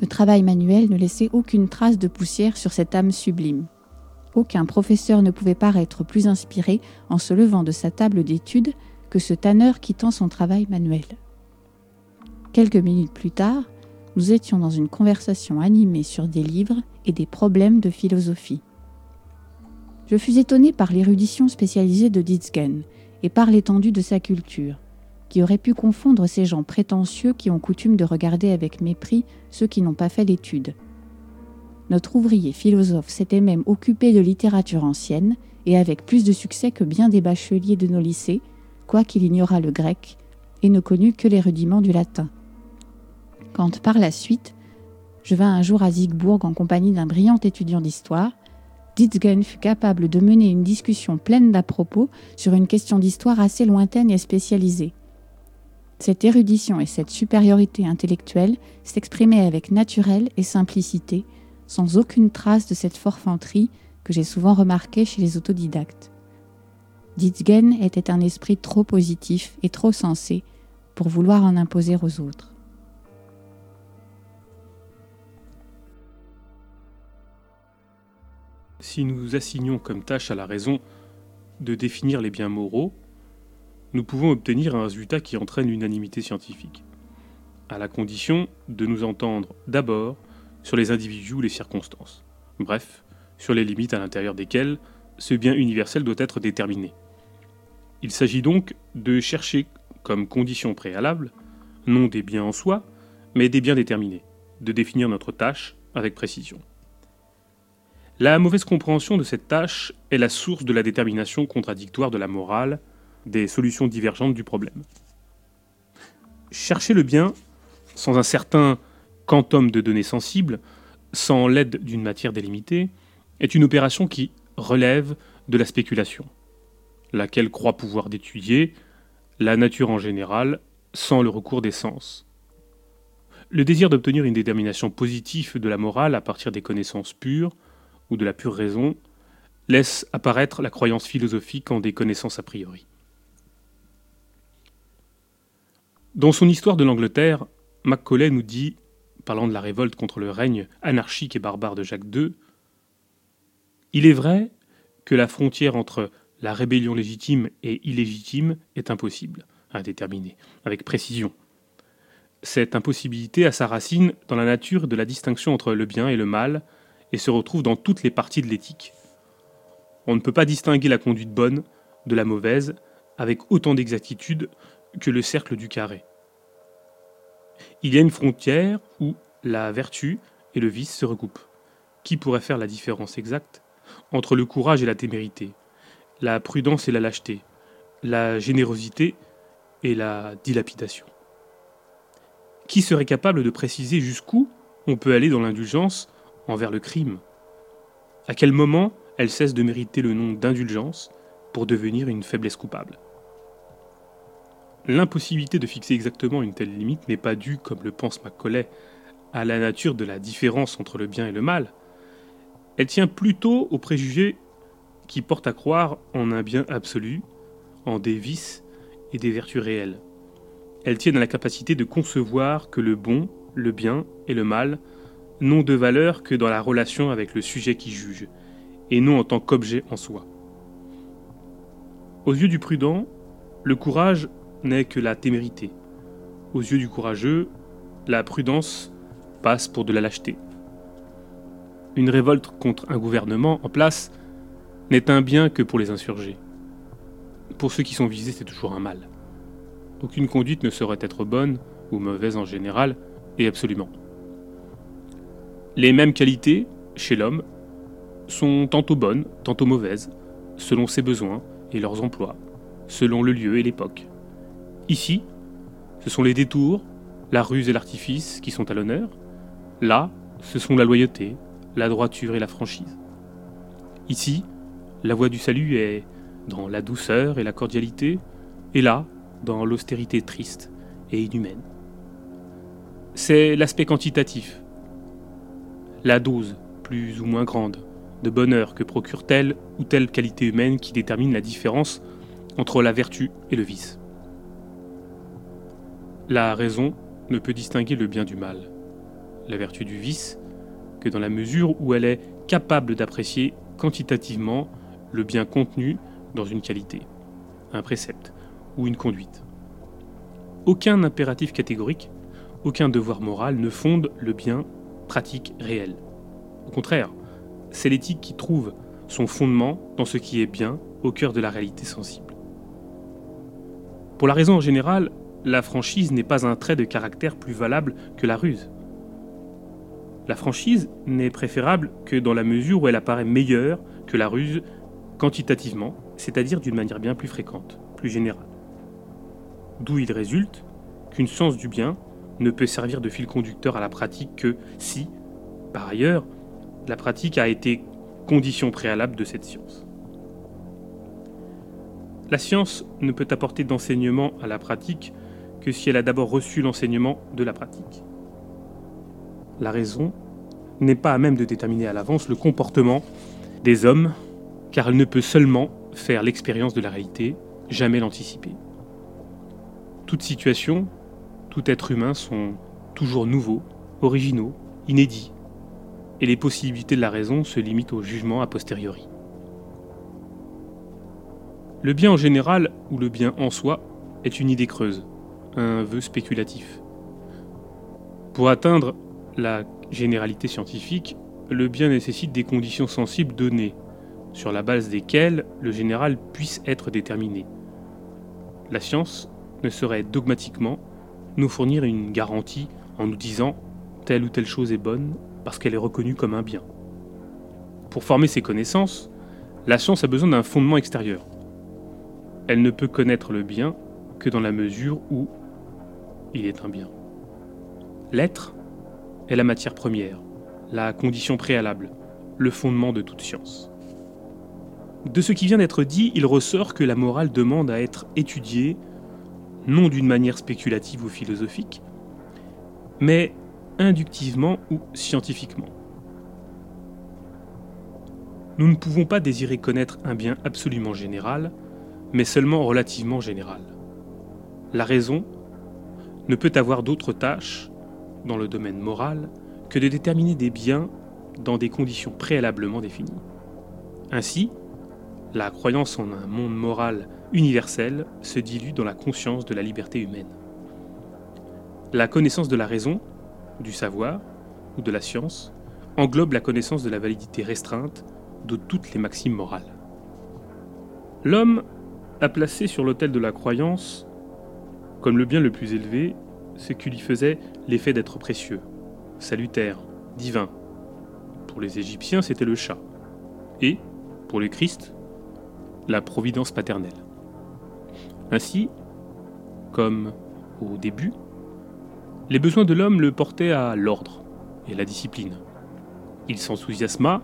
Le travail manuel ne laissait aucune trace de poussière sur cette âme sublime. Aucun professeur ne pouvait paraître plus inspiré en se levant de sa table d'études que ce tanneur quittant son travail manuel. Quelques minutes plus tard, nous étions dans une conversation animée sur des livres et des problèmes de philosophie. Je fus étonné par l'érudition spécialisée de Ditzgen et par l'étendue de sa culture, qui aurait pu confondre ces gens prétentieux qui ont coutume de regarder avec mépris ceux qui n'ont pas fait l'étude. Notre ouvrier philosophe s'était même occupé de littérature ancienne, et avec plus de succès que bien des bacheliers de nos lycées, quoiqu'il ignorât le grec et ne connût que les rudiments du latin. Quand par la suite, je vins un jour à Siegburg en compagnie d'un brillant étudiant d'histoire, Ditzgen fut capable de mener une discussion pleine d'à propos sur une question d'histoire assez lointaine et spécialisée. Cette érudition et cette supériorité intellectuelle s'exprimaient avec naturel et simplicité, sans aucune trace de cette forfanterie que j'ai souvent remarquée chez les autodidactes. Ditzgen était un esprit trop positif et trop sensé pour vouloir en imposer aux autres. Si nous assignons comme tâche à la raison de définir les biens moraux, nous pouvons obtenir un résultat qui entraîne l'unanimité scientifique, à la condition de nous entendre d'abord sur les individus ou les circonstances, bref, sur les limites à l'intérieur desquelles ce bien universel doit être déterminé. Il s'agit donc de chercher comme condition préalable, non des biens en soi, mais des biens déterminés, de définir notre tâche avec précision. La mauvaise compréhension de cette tâche est la source de la détermination contradictoire de la morale, des solutions divergentes du problème. Chercher le bien sans un certain quantum de données sensibles, sans l'aide d'une matière délimitée, est une opération qui relève de la spéculation laquelle croit pouvoir d'étudier la nature en général sans le recours des sens. Le désir d'obtenir une détermination positive de la morale à partir des connaissances pures ou de la pure raison laisse apparaître la croyance philosophique en des connaissances a priori. Dans son histoire de l'Angleterre, Macaulay nous dit, parlant de la révolte contre le règne anarchique et barbare de Jacques II, Il est vrai que la frontière entre la rébellion légitime et illégitime est impossible à déterminer avec précision. Cette impossibilité a sa racine dans la nature de la distinction entre le bien et le mal et se retrouve dans toutes les parties de l'éthique. On ne peut pas distinguer la conduite bonne de la mauvaise avec autant d'exactitude que le cercle du carré. Il y a une frontière où la vertu et le vice se recoupent. Qui pourrait faire la différence exacte entre le courage et la témérité, la prudence et la lâcheté, la générosité et la dilapidation. Qui serait capable de préciser jusqu'où on peut aller dans l'indulgence envers le crime? À quel moment elle cesse de mériter le nom d'indulgence pour devenir une faiblesse coupable? L'impossibilité de fixer exactement une telle limite n'est pas due, comme le pense Macaulay, à la nature de la différence entre le bien et le mal. Elle tient plutôt aux préjugés qui portent à croire en un bien absolu, en des vices et des vertus réelles. Elle tient à la capacité de concevoir que le bon, le bien et le mal n'ont de valeur que dans la relation avec le sujet qui juge, et non en tant qu'objet en soi. Aux yeux du prudent, le courage n'est que la témérité. Aux yeux du courageux, la prudence passe pour de la lâcheté. Une révolte contre un gouvernement en place n'est un bien que pour les insurgés. Pour ceux qui sont visés, c'est toujours un mal. Aucune conduite ne saurait être bonne ou mauvaise en général, et absolument. Les mêmes qualités, chez l'homme, sont tantôt bonnes, tantôt mauvaises, selon ses besoins et leurs emplois, selon le lieu et l'époque. Ici, ce sont les détours, la ruse et l'artifice qui sont à l'honneur. Là, ce sont la loyauté, la droiture et la franchise. Ici, la voie du salut est dans la douceur et la cordialité, et là, dans l'austérité triste et inhumaine. C'est l'aspect quantitatif, la dose, plus ou moins grande, de bonheur que procure telle ou telle qualité humaine qui détermine la différence entre la vertu et le vice. La raison ne peut distinguer le bien du mal, la vertu du vice, que dans la mesure où elle est capable d'apprécier quantitativement le bien contenu dans une qualité, un précepte ou une conduite. Aucun impératif catégorique, aucun devoir moral ne fonde le bien pratique réel. Au contraire, c'est l'éthique qui trouve son fondement dans ce qui est bien au cœur de la réalité sensible. Pour la raison en général, la franchise n'est pas un trait de caractère plus valable que la ruse. La franchise n'est préférable que dans la mesure où elle apparaît meilleure que la ruse quantitativement, c'est-à-dire d'une manière bien plus fréquente, plus générale. D'où il résulte qu'une science du bien ne peut servir de fil conducteur à la pratique que si, par ailleurs, la pratique a été condition préalable de cette science. La science ne peut apporter d'enseignement à la pratique que si elle a d'abord reçu l'enseignement de la pratique. La raison n'est pas à même de déterminer à l'avance le comportement des hommes, car elle ne peut seulement faire l'expérience de la réalité, jamais l'anticiper. Toute situation, tout être humain sont toujours nouveaux, originaux, inédits, et les possibilités de la raison se limitent au jugement a posteriori. Le bien en général, ou le bien en soi, est une idée creuse, un vœu spéculatif. Pour atteindre la généralité scientifique, le bien nécessite des conditions sensibles données, sur la base desquelles le général puisse être déterminé. La science ne saurait dogmatiquement nous fournir une garantie en nous disant telle ou telle chose est bonne parce qu'elle est reconnue comme un bien. Pour former ses connaissances, la science a besoin d'un fondement extérieur. Elle ne peut connaître le bien que dans la mesure où il est un bien. L'être est la matière première, la condition préalable, le fondement de toute science. De ce qui vient d'être dit, il ressort que la morale demande à être étudiée, non d'une manière spéculative ou philosophique, mais inductivement ou scientifiquement. Nous ne pouvons pas désirer connaître un bien absolument général, mais seulement relativement général. La raison ne peut avoir d'autre tâche, dans le domaine moral, que de déterminer des biens dans des conditions préalablement définies. Ainsi, la croyance en un monde moral universel se dilue dans la conscience de la liberté humaine. La connaissance de la raison, du savoir ou de la science englobe la connaissance de la validité restreinte de toutes les maximes morales. L'homme a placé sur l'autel de la croyance comme le bien le plus élevé, ce qui lui faisait l'effet d'être précieux, salutaire, divin. Pour les Égyptiens, c'était le chat. Et, pour le Christ, la providence paternelle. Ainsi, comme au début, les besoins de l'homme le portaient à l'ordre, et la discipline. Il s'enthousiasma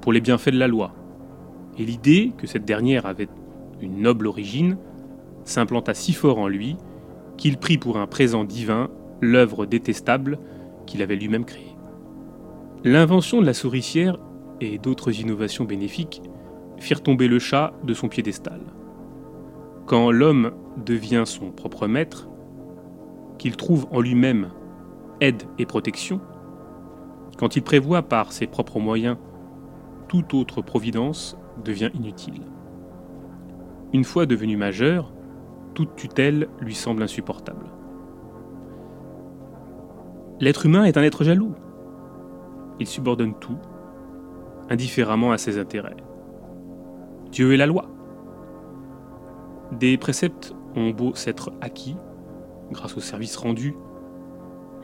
pour les bienfaits de la loi, et l'idée que cette dernière avait une noble origine s'implanta si fort en lui qu'il prit pour un présent divin l'œuvre détestable qu'il avait lui-même créée. L'invention de la souricière et d'autres innovations bénéfiques firent tomber le chat de son piédestal. Quand l'homme devient son propre maître, qu'il trouve en lui-même aide et protection, quand il prévoit par ses propres moyens, toute autre providence devient inutile. Une fois devenu majeur, toute tutelle lui semble insupportable. L'être humain est un être jaloux. Il subordonne tout, indifféremment à ses intérêts. Dieu est la loi. Des préceptes ont beau s'être acquis, grâce au service rendu,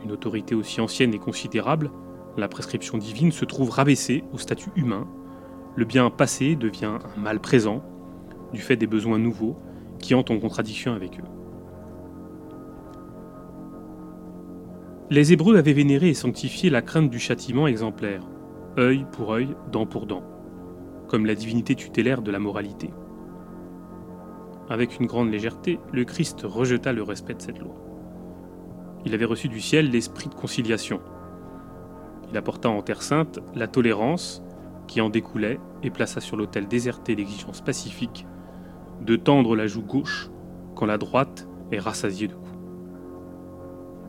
une autorité aussi ancienne et considérable, la prescription divine se trouve rabaissée au statut humain, le bien passé devient un mal présent, du fait des besoins nouveaux qui entrent en contradiction avec eux. Les Hébreux avaient vénéré et sanctifié la crainte du châtiment exemplaire, œil pour œil, dent pour dent, comme la divinité tutélaire de la moralité. Avec une grande légèreté, le Christ rejeta le respect de cette loi. Il avait reçu du ciel l'esprit de conciliation. Il apporta en Terre sainte la tolérance qui en découlait et plaça sur l'autel déserté l'exigence pacifique de tendre la joue gauche quand la droite est rassasiée de coups.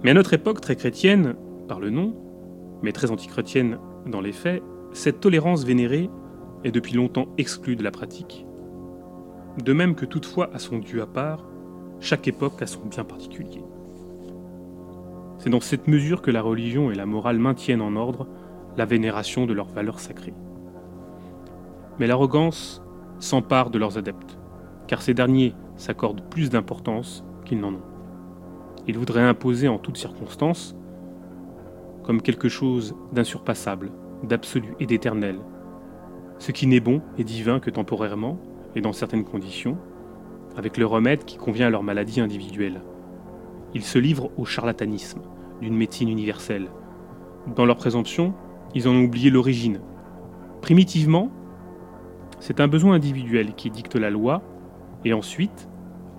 Mais à notre époque très chrétienne, par le nom, mais très antichrétienne dans les faits, cette tolérance vénérée est depuis longtemps exclue de la pratique. De même que toutefois a son Dieu à part, chaque époque a son bien particulier. C'est dans cette mesure que la religion et la morale maintiennent en ordre la vénération de leurs valeurs sacrées. Mais l'arrogance s'empare de leurs adeptes, car ces derniers s'accordent plus d'importance qu'ils n'en ont. Ils voudraient imposer en toutes circonstances, comme quelque chose d'insurpassable, d'absolu et d'éternel, ce qui n'est bon et divin que temporairement, et dans certaines conditions, avec le remède qui convient à leur maladie individuelle. Ils se livrent au charlatanisme d'une médecine universelle. Dans leur présomption, ils en ont oublié l'origine. Primitivement, c'est un besoin individuel qui dicte la loi, et ensuite,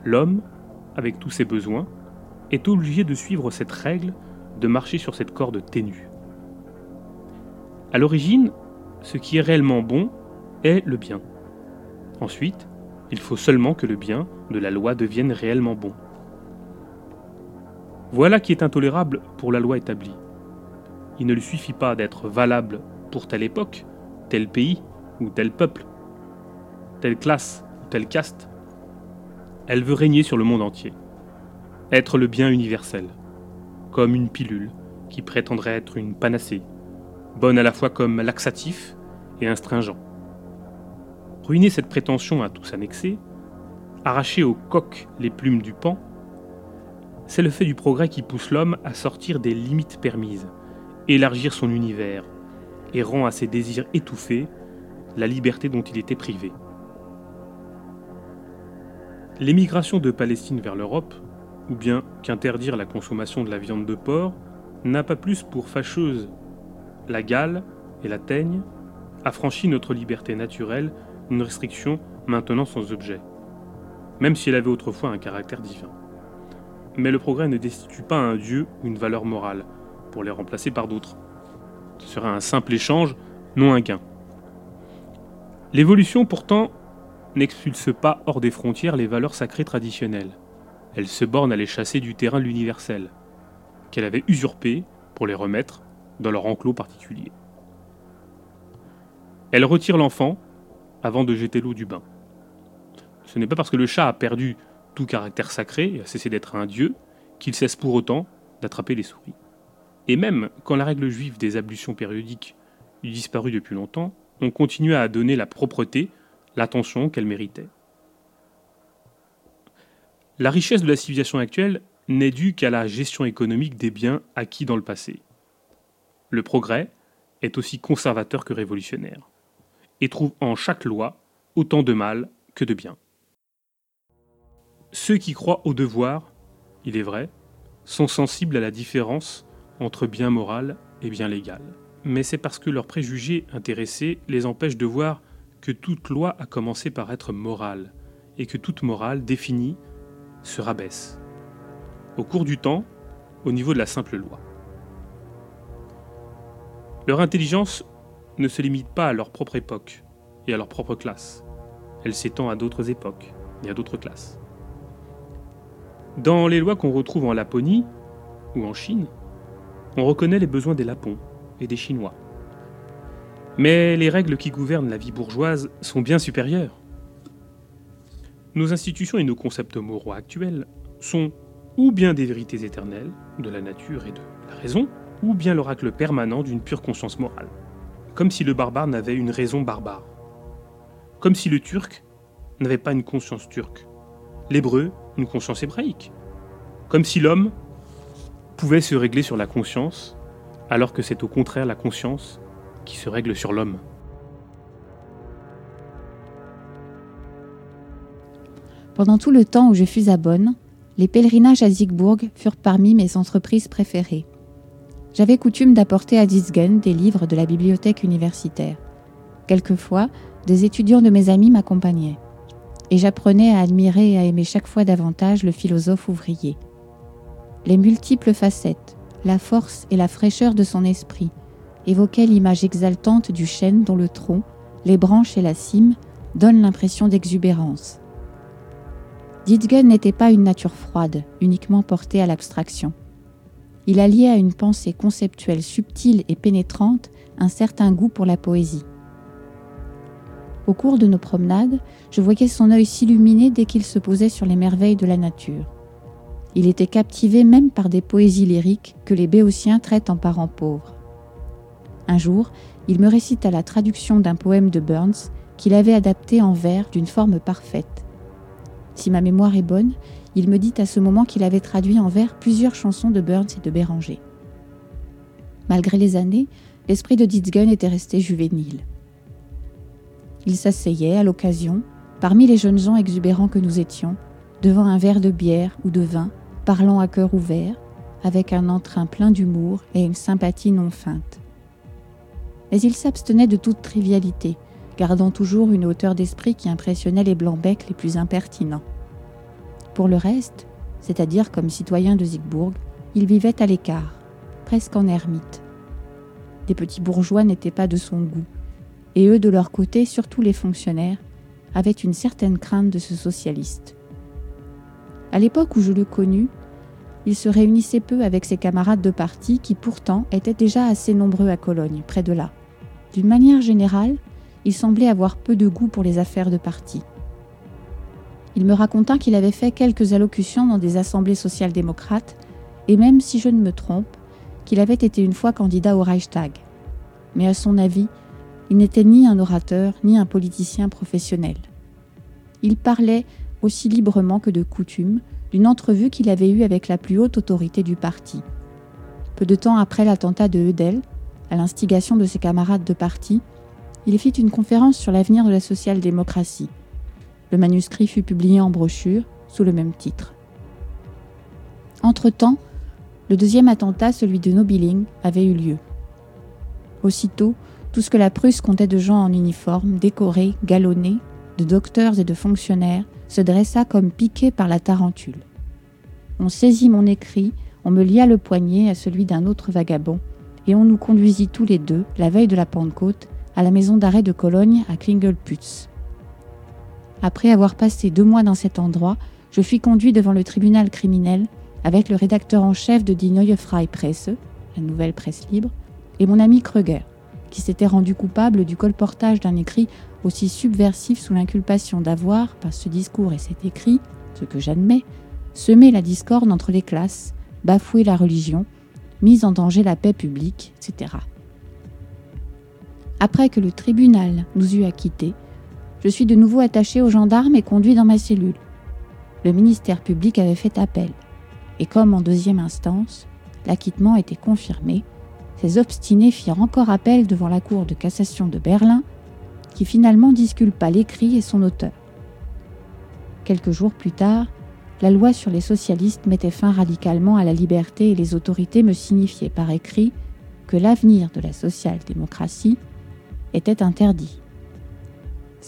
l'homme, avec tous ses besoins, est obligé de suivre cette règle, de marcher sur cette corde ténue. À l'origine, ce qui est réellement bon est le bien. Ensuite, il faut seulement que le bien de la loi devienne réellement bon. Voilà qui est intolérable pour la loi établie. Il ne lui suffit pas d'être valable pour telle époque, tel pays ou tel peuple, telle classe ou telle caste. Elle veut régner sur le monde entier, être le bien universel, comme une pilule qui prétendrait être une panacée, bonne à la fois comme laxatif et astringent. Ruiner cette prétention à tous annexer, arracher au coq les plumes du pan, c'est le fait du progrès qui pousse l'homme à sortir des limites permises, élargir son univers, et rend à ses désirs étouffés la liberté dont il était privé. L'émigration de Palestine vers l'Europe, ou bien qu'interdire la consommation de la viande de porc, n'a pas plus pour fâcheuse la gale et la teigne, affranchi notre liberté naturelle une restriction maintenant sans objet, même si elle avait autrefois un caractère divin. Mais le progrès ne destitue pas un dieu ou une valeur morale pour les remplacer par d'autres. Ce serait un simple échange, non un gain. L'évolution pourtant n'expulse pas hors des frontières les valeurs sacrées traditionnelles. Elle se borne à les chasser du terrain de l'universel, qu'elle avait usurpé pour les remettre dans leur enclos particulier. Elle retire l'enfant avant de jeter l'eau du bain. Ce n'est pas parce que le chat a perdu tout caractère sacré et a cessé d'être un dieu qu'il cesse pour autant d'attraper les souris. Et même quand la règle juive des ablutions périodiques eut disparu depuis longtemps, on continuait à donner la propreté, l'attention qu'elle méritait. La richesse de la civilisation actuelle n'est due qu'à la gestion économique des biens acquis dans le passé. Le progrès est aussi conservateur que révolutionnaire et trouve en chaque loi autant de mal que de bien. Ceux qui croient au devoir, il est vrai, sont sensibles à la différence entre bien moral est bien légale, mais c'est parce que leurs préjugés intéressés les empêchent de voir que toute loi a commencé par être morale, et que toute morale définie se rabaisse, au cours du temps, au niveau de la simple loi. Leur intelligence ne se limite pas à leur propre époque et à leur propre classe. Elle s'étend à d'autres époques et à d'autres classes. Dans les lois qu'on retrouve en Laponie ou en Chine, on reconnaît les besoins des Lapons et des Chinois. Mais les règles qui gouvernent la vie bourgeoise sont bien supérieures. Nos institutions et nos concepts moraux actuels sont ou bien des vérités éternelles de la nature et de la raison, ou bien l'oracle permanent d'une pure conscience morale. Comme si le barbare n'avait une raison barbare. Comme si le turc n'avait pas une conscience turque. L'hébreu, une conscience hébraïque. Comme si l'homme pouvait se régler sur la conscience, alors que c'est au contraire la conscience qui se règle sur l'homme. Pendant tout le temps où je fus à Bonn, les pèlerinages à Siegburg furent parmi mes entreprises préférées. J'avais coutume d'apporter à Disgen des livres de la bibliothèque universitaire. Quelquefois, des étudiants de mes amis m'accompagnaient. Et j'apprenais à admirer et à aimer chaque fois davantage le philosophe ouvrier. Les multiples facettes, la force et la fraîcheur de son esprit évoquaient l'image exaltante du chêne dont le tronc, les branches et la cime donnent l'impression d'exubérance. Dietgen n'était pas une nature froide, uniquement portée à l'abstraction. Il alliait à une pensée conceptuelle subtile et pénétrante un certain goût pour la poésie. Au cours de nos promenades, je voyais son œil s'illuminer dès qu'il se posait sur les merveilles de la nature. Il était captivé même par des poésies lyriques que les béotiens traitent en parents pauvres. Un jour, il me récita la traduction d'un poème de Burns qu'il avait adapté en vers d'une forme parfaite. Si ma mémoire est bonne, il me dit à ce moment qu'il avait traduit en vers plusieurs chansons de Burns et de Béranger. Malgré les années, l'esprit de Ditzgen était resté juvénile. Il s'asseyait, à l'occasion, parmi les jeunes gens exubérants que nous étions, devant un verre de bière ou de vin, parlant à cœur ouvert, avec un entrain plein d'humour et une sympathie non feinte. Mais il s'abstenait de toute trivialité, gardant toujours une hauteur d'esprit qui impressionnait les blancs-becs les plus impertinents. Pour le reste, c'est-à-dire comme citoyen de Siegburg, il vivait à l'écart, presque en ermite. Les petits bourgeois n'étaient pas de son goût, et eux, de leur côté, surtout les fonctionnaires, avaient une certaine crainte de ce socialiste. À l'époque où je le connus, il se réunissait peu avec ses camarades de parti qui pourtant étaient déjà assez nombreux à Cologne, près de là. D'une manière générale, il semblait avoir peu de goût pour les affaires de parti. Il me raconta qu'il avait fait quelques allocutions dans des assemblées social-démocrates, et même si je ne me trompe, qu'il avait été une fois candidat au Reichstag. Mais à son avis, il n'était ni un orateur ni un politicien professionnel. Il parlait aussi librement que de coutume d'une entrevue qu'il avait eue avec la plus haute autorité du parti. Peu de temps après l'attentat de Eudel, à l'instigation de ses camarades de parti, il fit une conférence sur l'avenir de la social-démocratie. Le manuscrit fut publié en brochure sous le même titre. Entre-temps, le deuxième attentat, celui de Nobiling, avait eu lieu. Aussitôt, tout ce que la Prusse comptait de gens en uniforme, décorés, galonnés, de docteurs et de fonctionnaires, se dressa comme piqué par la tarentule. On saisit mon écrit, on me lia le poignet à celui d'un autre vagabond, et on nous conduisit tous les deux, la veille de la Pentecôte, à la maison d'arrêt de Cologne à Klingelputz. Après avoir passé deux mois dans cet endroit, je fus conduit devant le tribunal criminel avec le rédacteur en chef de Die Neue Freie Presse, la nouvelle presse libre, et mon ami Kreuger, qui s'était rendu coupable du colportage d'un écrit aussi subversif sous l'inculpation d'avoir, par ce discours et cet écrit, ce que j'admets, semé la discorde entre les classes, bafoué la religion, mis en danger la paix publique, etc. Après que le tribunal nous eut acquittés, je suis de nouveau attaché aux gendarmes et conduit dans ma cellule. Le ministère public avait fait appel, et comme en deuxième instance, l'acquittement était confirmé, ces obstinés firent encore appel devant la Cour de cassation de Berlin, qui finalement disculpa l'écrit et son auteur. Quelques jours plus tard, la loi sur les socialistes mettait fin radicalement à la liberté et les autorités me signifiaient par écrit que l'avenir de la social-démocratie était interdit.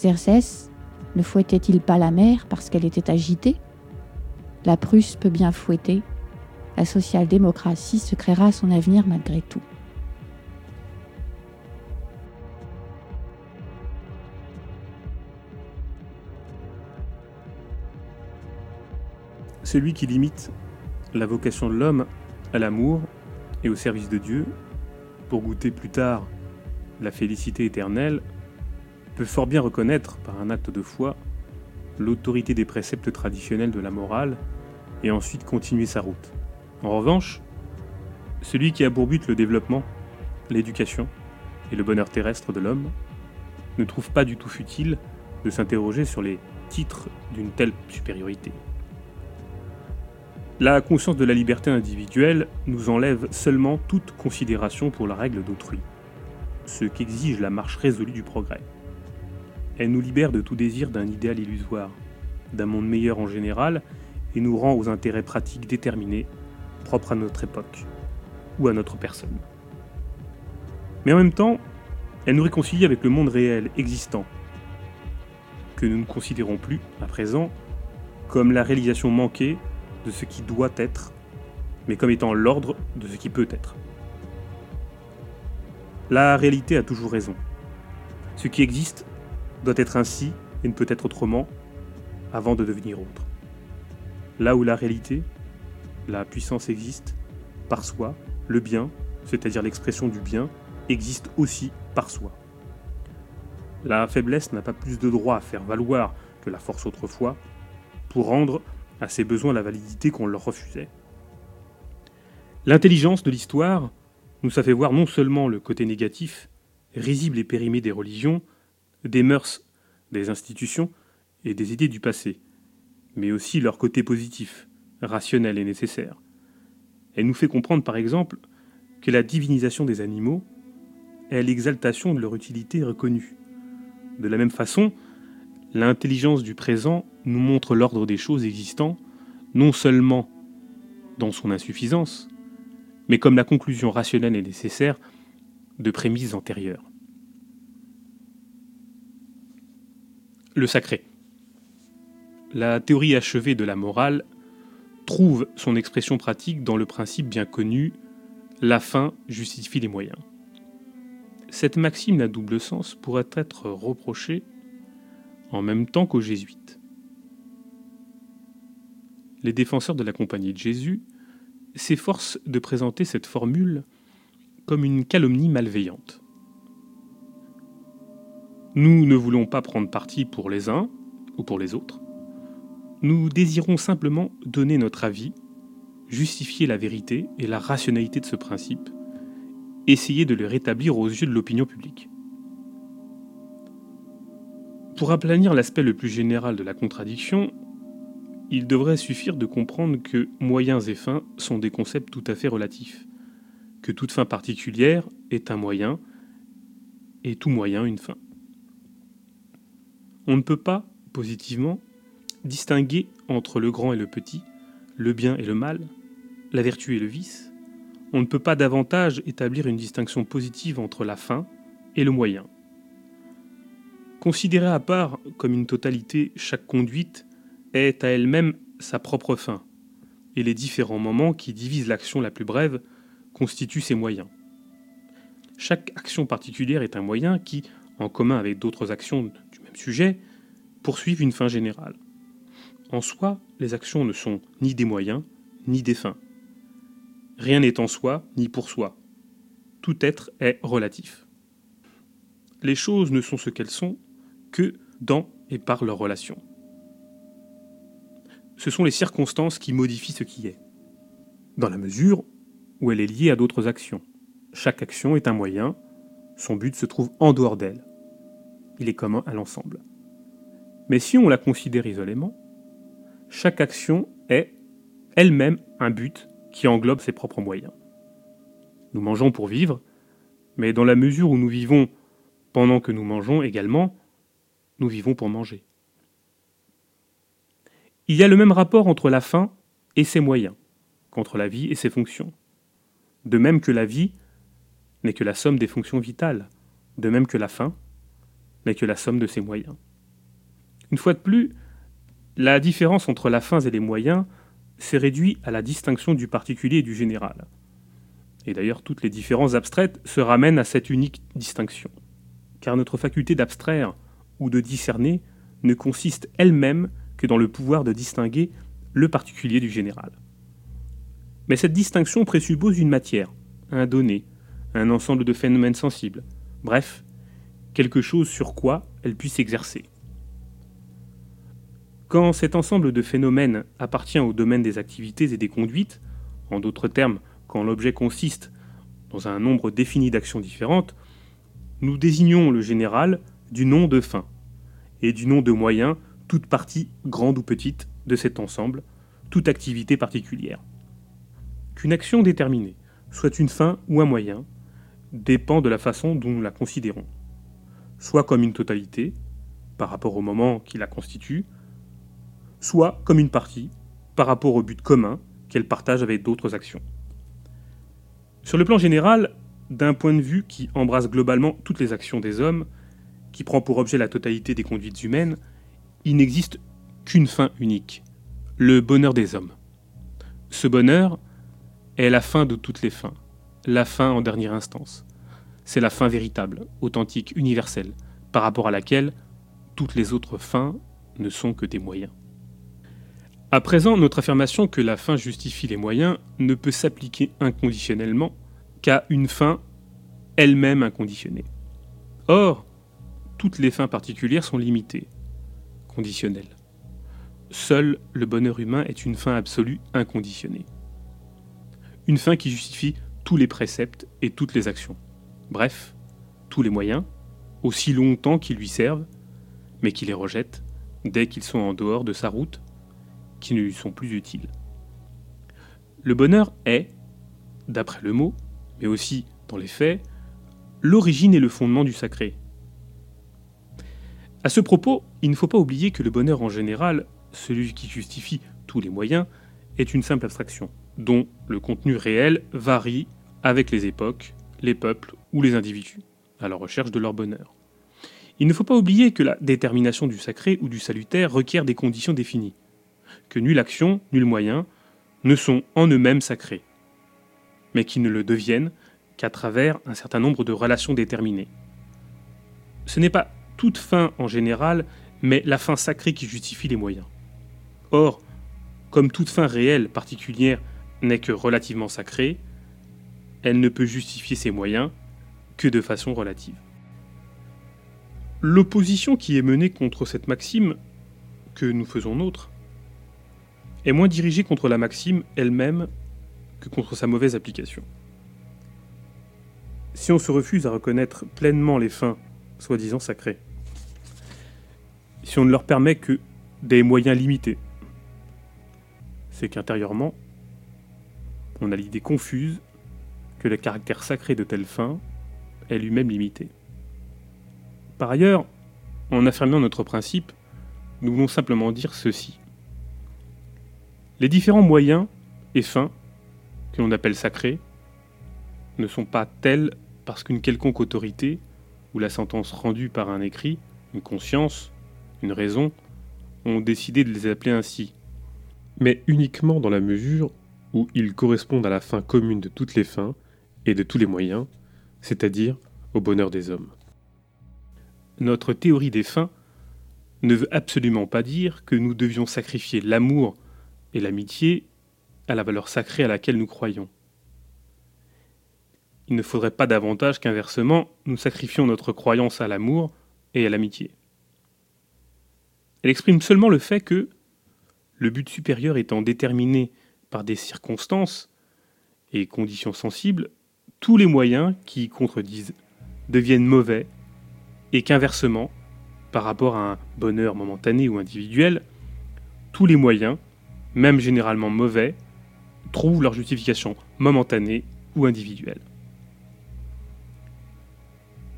Xerxès ne fouettait-il pas la mer parce qu'elle était agitée? La Prusse peut bien fouetter, la social-démocratie se créera son avenir malgré tout. Celui qui limite la vocation de l'homme à l'amour et au service de Dieu, pour goûter plus tard la félicité éternelle, peut fort bien reconnaître, par un acte de foi, l'autorité des préceptes traditionnels de la morale et ensuite continuer sa route. En revanche, celui qui a pour but le développement, l'éducation et le bonheur terrestre de l'homme ne trouve pas du tout futile de s'interroger sur les titres d'une telle supériorité. La conscience de la liberté individuelle nous enlève seulement toute considération pour la règle d'autrui, ce qu'exige la marche résolue du progrès. Elle nous libère de tout désir d'un idéal illusoire, d'un monde meilleur en général, et nous rend aux intérêts pratiques déterminés, propres à notre époque, ou à notre personne. Mais en même temps, elle nous réconcilie avec le monde réel, existant, que nous ne considérons plus, à présent, comme la réalisation manquée de ce qui doit être, mais comme étant l'ordre de ce qui peut être. La réalité a toujours raison. Ce qui existe doit être ainsi et ne peut être autrement avant de devenir autre. Là où la réalité, la puissance existe, par soi, le bien, c'est-à-dire l'expression du bien, existe aussi par soi. La faiblesse n'a pas plus de droit à faire valoir que la force autrefois pour rendre à ses besoins la validité qu'on leur refusait. L'intelligence de l'histoire nous a fait voir non seulement le côté négatif, risible et périmé des religions, des mœurs, des institutions et des idées du passé, mais aussi leur côté positif, rationnel et nécessaire. Elle nous fait comprendre par exemple que la divinisation des animaux est l'exaltation de leur utilité reconnue. De la même façon, L'intelligence du présent nous montre l'ordre des choses existant, non seulement dans son insuffisance, mais comme la conclusion rationnelle et nécessaire de prémices antérieures. Le sacré. La théorie achevée de la morale trouve son expression pratique dans le principe bien connu la fin justifie les moyens. Cette maxime à double sens pourrait être reprochée en même temps qu'aux jésuites. Les défenseurs de la Compagnie de Jésus s'efforcent de présenter cette formule comme une calomnie malveillante. Nous ne voulons pas prendre parti pour les uns ou pour les autres. Nous désirons simplement donner notre avis, justifier la vérité et la rationalité de ce principe, essayer de le rétablir aux yeux de l'opinion publique. Pour aplanir l'aspect le plus général de la contradiction, il devrait suffire de comprendre que moyens et fins sont des concepts tout à fait relatifs, que toute fin particulière est un moyen et tout moyen une fin. On ne peut pas, positivement, distinguer entre le grand et le petit, le bien et le mal, la vertu et le vice. On ne peut pas davantage établir une distinction positive entre la fin et le moyen. Considérée à part comme une totalité, chaque conduite est à elle-même sa propre fin, et les différents moments qui divisent l'action la plus brève constituent ses moyens. Chaque action particulière est un moyen qui, en commun avec d'autres actions sujet, poursuivent une fin générale. En soi, les actions ne sont ni des moyens, ni des fins. Rien n'est en soi, ni pour soi. Tout être est relatif. Les choses ne sont ce qu'elles sont que dans et par leur relation. Ce sont les circonstances qui modifient ce qui est, dans la mesure où elle est liée à d'autres actions. Chaque action est un moyen, son but se trouve en dehors d'elle. Il est commun à l'ensemble. Mais si on la considère isolément, chaque action est elle-même un but qui englobe ses propres moyens. Nous mangeons pour vivre, mais dans la mesure où nous vivons pendant que nous mangeons également, nous vivons pour manger. Il y a le même rapport entre la faim et ses moyens, qu'entre la vie et ses fonctions. De même que la vie n'est que la somme des fonctions vitales, de même que la fin n'est que la somme de ses moyens. Une fois de plus, la différence entre la fin et les moyens s'est réduite à la distinction du particulier et du général. Et d'ailleurs, toutes les différences abstraites se ramènent à cette unique distinction. Car notre faculté d'abstraire ou de discerner ne consiste elle-même que dans le pouvoir de distinguer le particulier du général. Mais cette distinction présuppose une matière, un donné, un ensemble de phénomènes sensibles, bref, quelque chose sur quoi elle puisse exercer. Quand cet ensemble de phénomènes appartient au domaine des activités et des conduites, en d'autres termes, quand l'objet consiste dans un nombre défini d'actions différentes, nous désignons le général du nom de fin et du nom de moyen toute partie, grande ou petite, de cet ensemble, toute activité particulière. Qu'une action déterminée soit une fin ou un moyen dépend de la façon dont nous la considérons, soit comme une totalité, par rapport au moment qui la constitue, soit comme une partie, par rapport au but commun qu'elle partage avec d'autres actions. Sur le plan général, d'un point de vue qui embrasse globalement toutes les actions des hommes, qui prend pour objet la totalité des conduites humaines, il n'existe qu'une fin unique, le bonheur des hommes. Ce bonheur est la fin de toutes les fins, la fin en dernière instance. C'est la fin véritable, authentique, universelle, par rapport à laquelle toutes les autres fins ne sont que des moyens. À présent, notre affirmation que la fin justifie les moyens ne peut s'appliquer inconditionnellement qu'à une fin elle-même inconditionnée. Or, toutes les fins particulières sont limitées, conditionnelles. Seul le bonheur humain est une fin absolue inconditionnée. Une fin qui justifie tous les préceptes et toutes les actions. Bref, tous les moyens, aussi longtemps qu'ils lui servent, mais qui les rejette dès qu'ils sont en dehors de sa route qui ne lui sont plus utiles. Le bonheur est, d'après le mot, mais aussi dans les faits, l'origine et le fondement du sacré. À ce propos, il ne faut pas oublier que le bonheur en général, celui qui justifie tous les moyens, est une simple abstraction, dont le contenu réel varie avec les époques, les peuples ou les individus, à la recherche de leur bonheur. Il ne faut pas oublier que la détermination du sacré ou du salutaire requiert des conditions définies que nulle action, nul moyen ne sont en eux-mêmes sacrés, mais qui ne le deviennent qu'à travers un certain nombre de relations déterminées. Ce n'est pas toute fin en général, mais la fin sacrée qui justifie les moyens. Or, comme toute fin réelle particulière n'est que relativement sacrée, elle ne peut justifier ses moyens que de façon relative. L'opposition qui est menée contre cette maxime, que nous faisons nôtre, est moins dirigée contre la maxime elle-même que contre sa mauvaise application. Si on se refuse à reconnaître pleinement les fins soi-disant sacrées, si on ne leur permet que des moyens limités, c'est qu'intérieurement, on a l'idée confuse le caractère sacré de telle fin est lui-même limité. Par ailleurs, en affirmant notre principe, nous voulons simplement dire ceci. Les différents moyens et fins, que l'on appelle sacrés, ne sont pas tels parce qu'une quelconque autorité, ou la sentence rendue par un écrit, une conscience, une raison, ont décidé de les appeler ainsi, mais uniquement dans la mesure où ils correspondent à la fin commune de toutes les fins et de tous les moyens, c'est-à-dire au bonheur des hommes. Notre théorie des fins ne veut absolument pas dire que nous devions sacrifier l'amour et l'amitié à la valeur sacrée à laquelle nous croyons. Il ne faudrait pas davantage qu'inversement, nous sacrifions notre croyance à l'amour et à l'amitié. Elle exprime seulement le fait que, le but supérieur étant déterminé par des circonstances et conditions sensibles, tous les moyens qui y contredisent deviennent mauvais et qu'inversement, par rapport à un bonheur momentané ou individuel, tous les moyens même généralement mauvais, trouvent leur justification momentanée ou individuelle.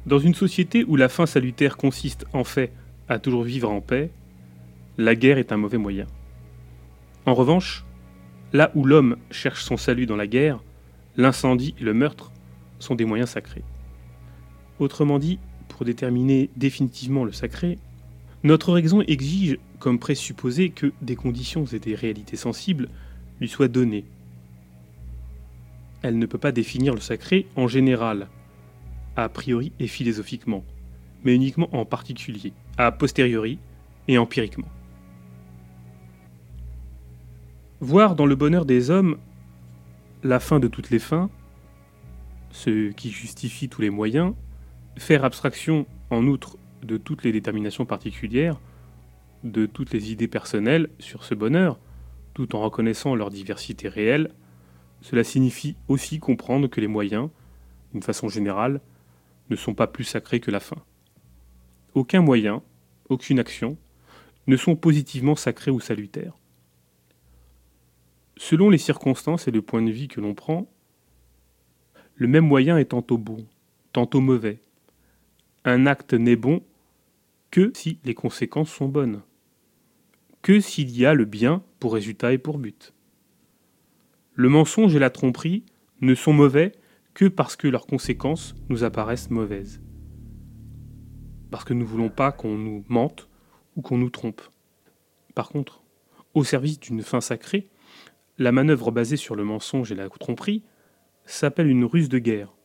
Dans une société où la fin salutaire consiste en fait à toujours vivre en paix, la guerre est un mauvais moyen. En revanche, là où l'homme cherche son salut dans la guerre, l'incendie et le meurtre sont des moyens sacrés. Autrement dit, pour déterminer définitivement le sacré, notre raison exige comme présupposé que des conditions et des réalités sensibles lui soient données. Elle ne peut pas définir le sacré en général, a priori et philosophiquement, mais uniquement en particulier, a posteriori et empiriquement. Voir dans le bonheur des hommes la fin de toutes les fins, ce qui justifie tous les moyens, faire abstraction en outre de toutes les déterminations particulières, de toutes les idées personnelles sur ce bonheur, tout en reconnaissant leur diversité réelle, cela signifie aussi comprendre que les moyens, d'une façon générale, ne sont pas plus sacrés que la fin. Aucun moyen, aucune action, ne sont positivement sacrés ou salutaires. Selon les circonstances et le point de vue que l'on prend, le même moyen est tantôt bon, tantôt mauvais. Un acte n'est bon que si les conséquences sont bonnes, que s'il y a le bien pour résultat et pour but. Le mensonge et la tromperie ne sont mauvais que parce que leurs conséquences nous apparaissent mauvaises. Parce que nous ne voulons pas qu'on nous mente ou qu'on nous trompe. Par contre, au service d'une fin sacrée, la manœuvre basée sur le mensonge et la tromperie s'appelle une ruse de guerre.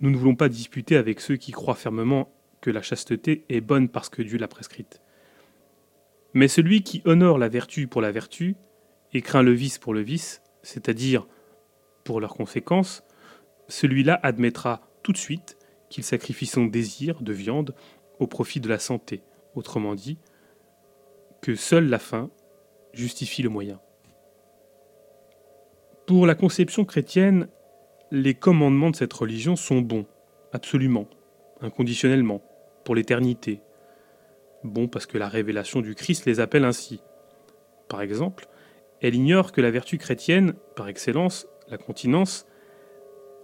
Nous ne voulons pas disputer avec ceux qui croient fermement que la chasteté est bonne parce que Dieu l'a prescrite. Mais celui qui honore la vertu pour la vertu et craint le vice pour le vice, c'est-à-dire pour leurs conséquences, celui-là admettra tout de suite qu'il sacrifie son désir de viande au profit de la santé, autrement dit, que seule la fin justifie le moyen. Pour la conception chrétienne, les commandements de cette religion sont bons, absolument, inconditionnellement, pour l'éternité. Bon parce que la révélation du Christ les appelle ainsi. Par exemple, elle ignore que la vertu chrétienne, par excellence, la continence,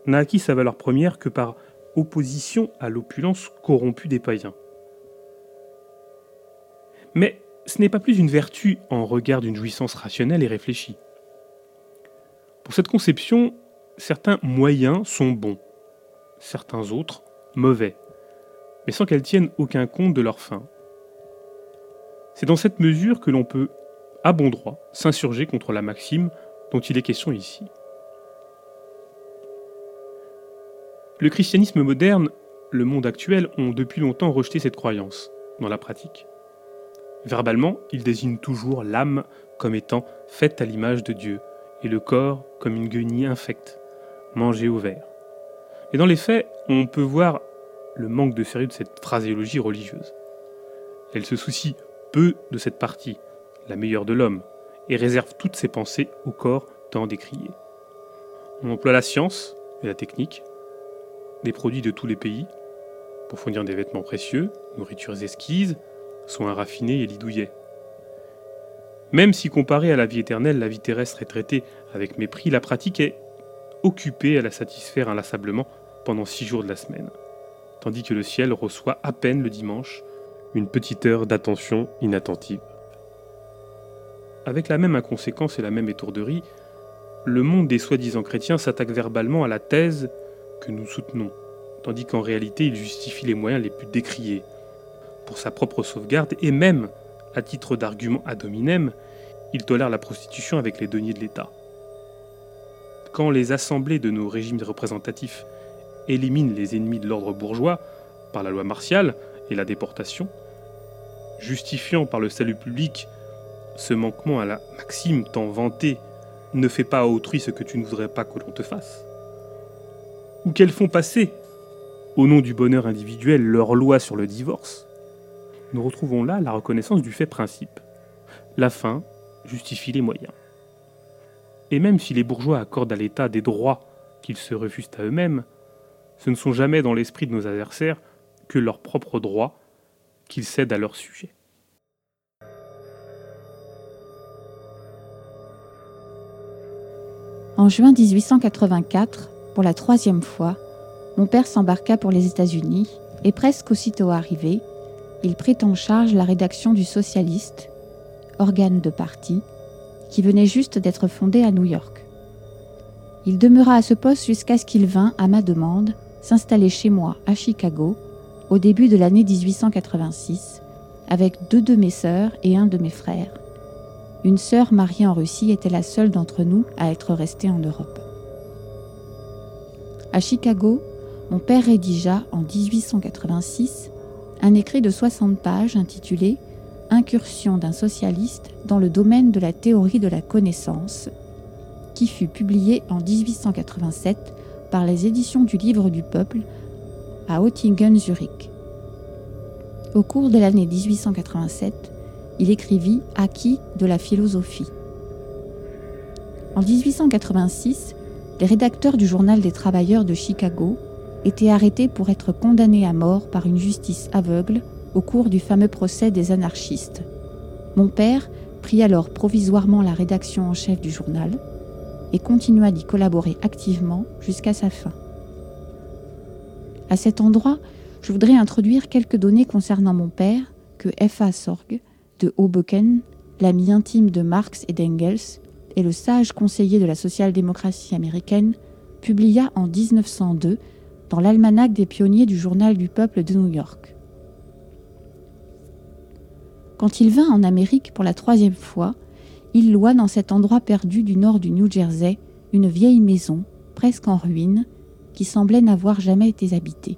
n'a acquis sa valeur première que par opposition à l'opulence corrompue des païens. Mais ce n'est pas plus une vertu en regard d'une jouissance rationnelle et réfléchie. Pour cette conception, certains moyens sont bons, certains autres mauvais mais sans qu'elles tiennent aucun compte de leur fin. C'est dans cette mesure que l'on peut, à bon droit, s'insurger contre la maxime dont il est question ici. Le christianisme moderne, le monde actuel ont depuis longtemps rejeté cette croyance, dans la pratique. Verbalement, ils désignent toujours l'âme comme étant faite à l'image de Dieu, et le corps comme une guenille infecte, mangée au verre. Et dans les faits, on peut voir le manque de sérieux de cette phraséologie religieuse. Elle se soucie peu de cette partie, la meilleure de l'homme, et réserve toutes ses pensées au corps tant décrié. On emploie la science et la technique, des produits de tous les pays, pour fournir des vêtements précieux, nourritures esquises, soins raffinés et lit douillets. Même si comparée à la vie éternelle, la vie terrestre est traitée avec mépris, la pratique est occupée à la satisfaire inlassablement pendant six jours de la semaine tandis que le ciel reçoit à peine le dimanche une petite heure d'attention inattentive. Avec la même inconséquence et la même étourderie, le monde des soi-disant chrétiens s'attaque verbalement à la thèse que nous soutenons, tandis qu'en réalité il justifie les moyens les plus décriés. Pour sa propre sauvegarde et même, à titre d'argument ad hominem, il tolère la prostitution avec les deniers de l'État. Quand les assemblées de nos régimes représentatifs élimine les ennemis de l'ordre bourgeois par la loi martiale et la déportation, justifiant par le salut public ce manquement à la maxime tant vantée ne fais pas à autrui ce que tu ne voudrais pas que l'on te fasse, ou qu'elles font passer, au nom du bonheur individuel, leur loi sur le divorce, nous retrouvons là la reconnaissance du fait principe. La fin justifie les moyens. Et même si les bourgeois accordent à l'État des droits qu'ils se refusent à eux-mêmes, ce ne sont jamais dans l'esprit de nos adversaires que leurs propres droits qu'ils cèdent à leur sujet. En juin 1884, pour la troisième fois, mon père s'embarqua pour les États-Unis et presque aussitôt arrivé, il prit en charge la rédaction du Socialiste, organe de parti, qui venait juste d'être fondé à New York. Il demeura à ce poste jusqu'à ce qu'il vint, à ma demande, s'installer chez moi à Chicago au début de l'année 1886 avec deux de mes sœurs et un de mes frères. Une sœur mariée en Russie était la seule d'entre nous à être restée en Europe. À Chicago, mon père rédigea en 1886 un écrit de 60 pages intitulé Incursion d'un socialiste dans le domaine de la théorie de la connaissance, qui fut publié en 1887 par les éditions du Livre du Peuple à Ottingen, Zurich. Au cours de l'année 1887, il écrivit Acquis de la philosophie. En 1886, les rédacteurs du journal des travailleurs de Chicago étaient arrêtés pour être condamnés à mort par une justice aveugle au cours du fameux procès des anarchistes. Mon père prit alors provisoirement la rédaction en chef du journal et continua d'y collaborer activement jusqu'à sa fin. À cet endroit, je voudrais introduire quelques données concernant mon père que F.A. Sorg de Hoboken, l'ami intime de Marx et d'Engels, et le sage conseiller de la social-démocratie américaine, publia en 1902 dans l'almanach des pionniers du Journal du Peuple de New York. Quand il vint en Amérique pour la troisième fois, il loua dans cet endroit perdu du nord du New Jersey une vieille maison, presque en ruine, qui semblait n'avoir jamais été habitée.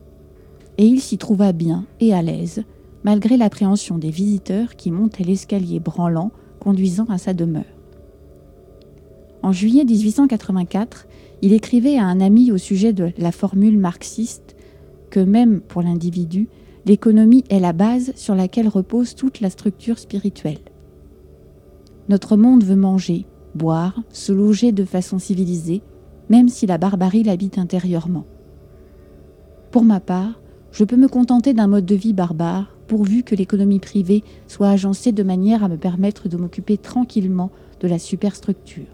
Et il s'y trouva bien et à l'aise, malgré l'appréhension des visiteurs qui montaient l'escalier branlant conduisant à sa demeure. En juillet 1884, il écrivait à un ami au sujet de la formule marxiste que même pour l'individu, l'économie est la base sur laquelle repose toute la structure spirituelle. Notre monde veut manger, boire, se loger de façon civilisée, même si la barbarie l'habite intérieurement. Pour ma part, je peux me contenter d'un mode de vie barbare, pourvu que l'économie privée soit agencée de manière à me permettre de m'occuper tranquillement de la superstructure.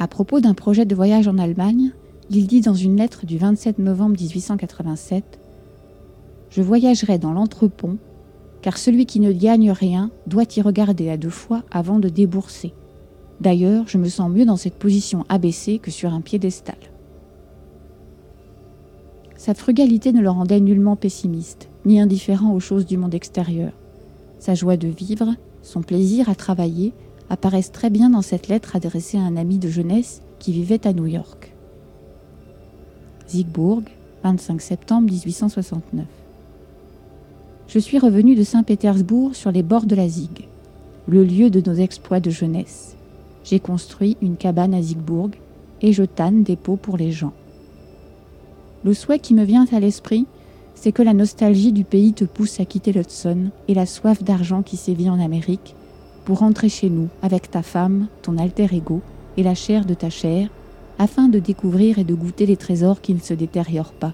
À propos d'un projet de voyage en Allemagne, il dit dans une lettre du 27 novembre 1887 Je voyagerai dans l'entrepont, car celui qui ne gagne rien doit y regarder à deux fois avant de débourser. D'ailleurs, je me sens mieux dans cette position abaissée que sur un piédestal. Sa frugalité ne le rendait nullement pessimiste, ni indifférent aux choses du monde extérieur. Sa joie de vivre, son plaisir à travailler, apparaissent très bien dans cette lettre adressée à un ami de jeunesse qui vivait à New York. Siegburg, 25 septembre 1869. Je suis revenu de Saint-Pétersbourg sur les bords de la Zig, le lieu de nos exploits de jeunesse. J'ai construit une cabane à Siegburg et je tanne des pots pour les gens. Le souhait qui me vient à l'esprit, c'est que la nostalgie du pays te pousse à quitter l'Hudson et la soif d'argent qui sévit en Amérique pour rentrer chez nous avec ta femme, ton alter ego et la chair de ta chair, afin de découvrir et de goûter les trésors qui ne se détériorent pas.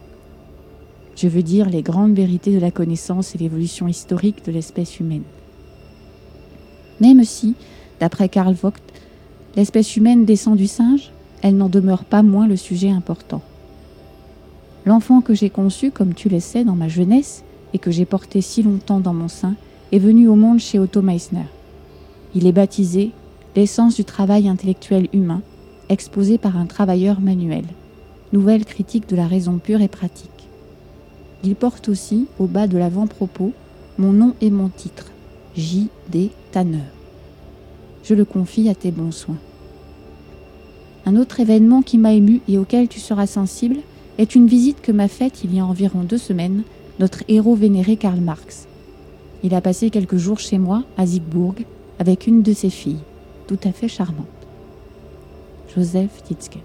Je veux dire les grandes vérités de la connaissance et l'évolution historique de l'espèce humaine. Même si, d'après Karl Vogt, l'espèce humaine descend du singe, elle n'en demeure pas moins le sujet important. L'enfant que j'ai conçu, comme tu le sais, dans ma jeunesse, et que j'ai porté si longtemps dans mon sein, est venu au monde chez Otto Meissner. Il est baptisé L'essence du travail intellectuel humain, exposé par un travailleur manuel. Nouvelle critique de la raison pure et pratique. Il porte aussi, au bas de l'avant-propos, mon nom et mon titre, J. D. Tanner. Je le confie à tes bons soins. Un autre événement qui m'a ému et auquel tu seras sensible est une visite que m'a faite il y a environ deux semaines notre héros vénéré Karl Marx. Il a passé quelques jours chez moi, à avec une de ses filles, tout à fait charmante. Joseph Titzke.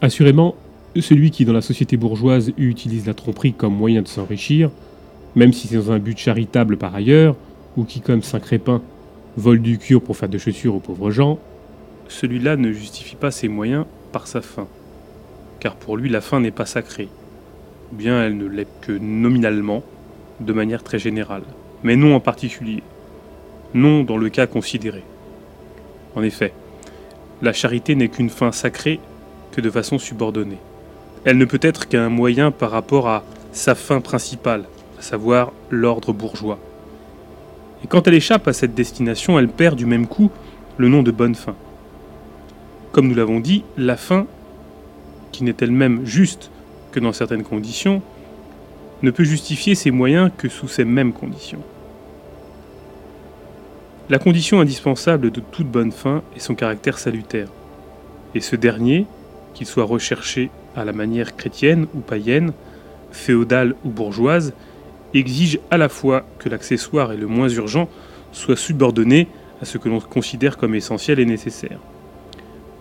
Assurément, celui qui dans la société bourgeoise utilise la tromperie comme moyen de s'enrichir, même si c'est dans un but charitable par ailleurs, ou qui, comme Saint-Crépin, vole du cure pour faire des chaussures aux pauvres gens, celui-là ne justifie pas ses moyens par sa fin. Car pour lui, la fin n'est pas sacrée. Bien elle ne l'est que nominalement, de manière très générale, mais non en particulier. Non dans le cas considéré. En effet, la charité n'est qu'une fin sacrée que de façon subordonnée. Elle ne peut être qu'un moyen par rapport à sa fin principale, à savoir l'ordre bourgeois. Et quand elle échappe à cette destination, elle perd du même coup le nom de bonne fin. Comme nous l'avons dit, la fin, qui n'est elle-même juste que dans certaines conditions, ne peut justifier ses moyens que sous ces mêmes conditions. La condition indispensable de toute bonne fin est son caractère salutaire. Et ce dernier, qu'il soit recherché à la manière chrétienne ou païenne, féodale ou bourgeoise, exige à la fois que l'accessoire et le moins urgent soient subordonnés à ce que l'on considère comme essentiel et nécessaire.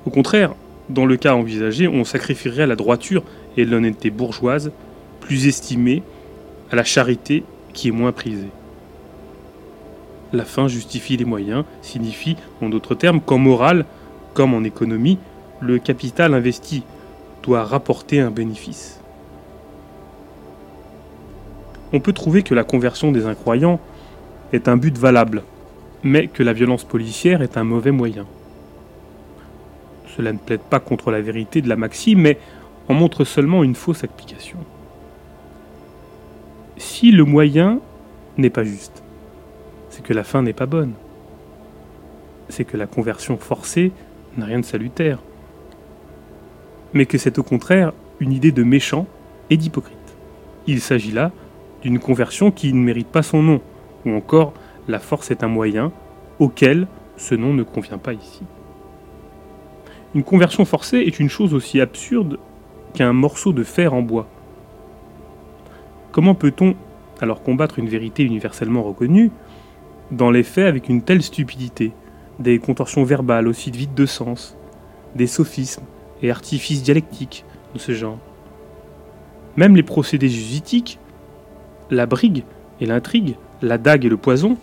Au contraire, dans le cas envisagé, on sacrifierait la droiture et l'honnêteté bourgeoise, plus estimée, à la charité qui est moins prisée. La fin justifie les moyens signifie, en d'autres termes, qu'en morale, comme en économie, le capital investi doit rapporter un bénéfice. On peut trouver que la conversion des incroyants est un but valable, mais que la violence policière est un mauvais moyen. Cela ne plaide pas contre la vérité de la maxime, mais en montre seulement une fausse application. Si le moyen n'est pas juste, c'est que la fin n'est pas bonne. C'est que la conversion forcée n'a rien de salutaire. Mais que c'est au contraire une idée de méchant et d'hypocrite. Il s'agit là d'une conversion qui ne mérite pas son nom, ou encore la force est un moyen auquel ce nom ne convient pas ici. Une conversion forcée est une chose aussi absurde qu'un morceau de fer en bois. Comment peut-on alors combattre une vérité universellement reconnue dans les faits avec une telle stupidité, des contorsions verbales aussi vides de sens, des sophismes et artifices dialectiques de ce genre? Même les procédés jésuitiques, la brigue et l'intrigue, la dague et le poison,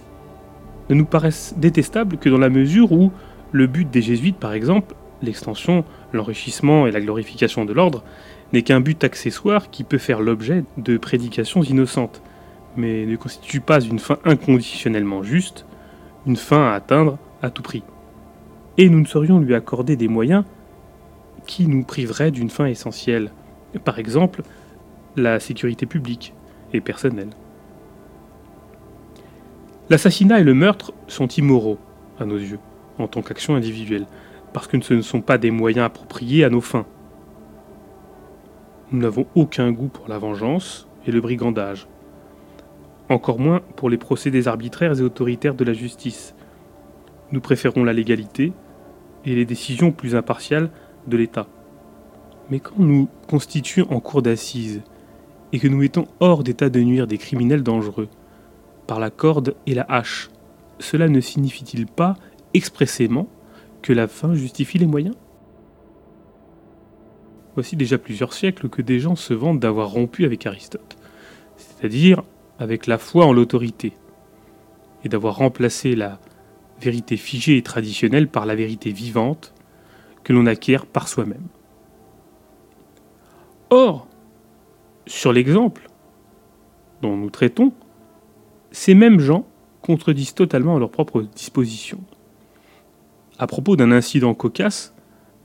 ne nous paraissent détestables que dans la mesure où le but des jésuites, par exemple, l'extension, l'enrichissement et la glorification de l'ordre, n'est qu'un but accessoire qui peut faire l'objet de prédications innocentes, mais ne constitue pas une fin inconditionnellement juste, une fin à atteindre à tout prix. Et nous ne saurions lui accorder des moyens qui nous priveraient d'une fin essentielle, par exemple la sécurité publique et personnelle. L'assassinat et le meurtre sont immoraux, à nos yeux, en tant qu'action individuelle parce que ce ne sont pas des moyens appropriés à nos fins. Nous n'avons aucun goût pour la vengeance et le brigandage, encore moins pour les procédés arbitraires et autoritaires de la justice. Nous préférons la légalité et les décisions plus impartiales de l'État. Mais quand nous constituons en cour d'assises et que nous mettons hors d'état de nuire des criminels dangereux, par la corde et la hache, cela ne signifie-t-il pas expressément que la fin justifie les moyens? Voici déjà plusieurs siècles que des gens se vantent d'avoir rompu avec Aristote, c'est-à-dire avec la foi en l'autorité, et d'avoir remplacé la vérité figée et traditionnelle par la vérité vivante que l'on acquiert par soi-même. Or, sur l'exemple dont nous traitons, ces mêmes gens contredisent totalement leurs propres dispositions. À propos d'un incident cocasse,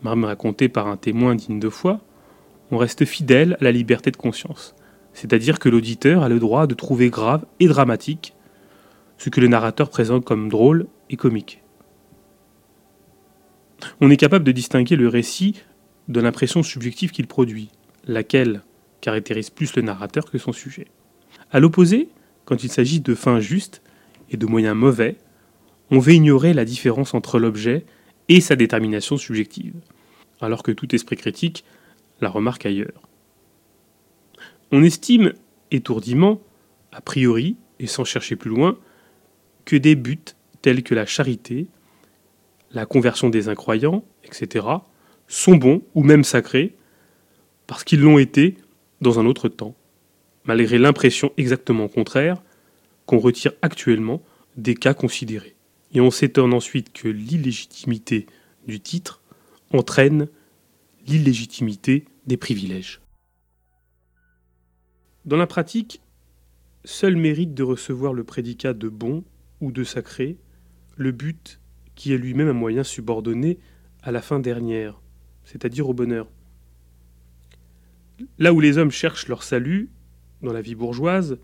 même raconté par un témoin digne de foi, on reste fidèle à la liberté de conscience, c'est-à-dire que l'auditeur a le droit de trouver grave et dramatique ce que le narrateur présente comme drôle et comique. On est capable de distinguer le récit de l'impression subjective qu'il produit, laquelle caractérise plus le narrateur que son sujet. A l'opposé, quand il s'agit de fins justes et de moyens mauvais, on veut ignorer la différence entre l'objet et sa détermination subjective, alors que tout esprit critique la remarque ailleurs. On estime étourdiment, a priori, et sans chercher plus loin, que des buts tels que la charité, la conversion des incroyants, etc., sont bons ou même sacrés, parce qu'ils l'ont été dans un autre temps, malgré l'impression exactement contraire qu'on retire actuellement des cas considérés et on s'étonne ensuite que l'illégitimité du titre entraîne l'illégitimité des privilèges. Dans la pratique, seul mérite de recevoir le prédicat de bon ou de sacré le but qui est lui-même un moyen subordonné à la fin dernière, c'est-à-dire au bonheur. Là où les hommes cherchent leur salut, dans la vie bourgeoise,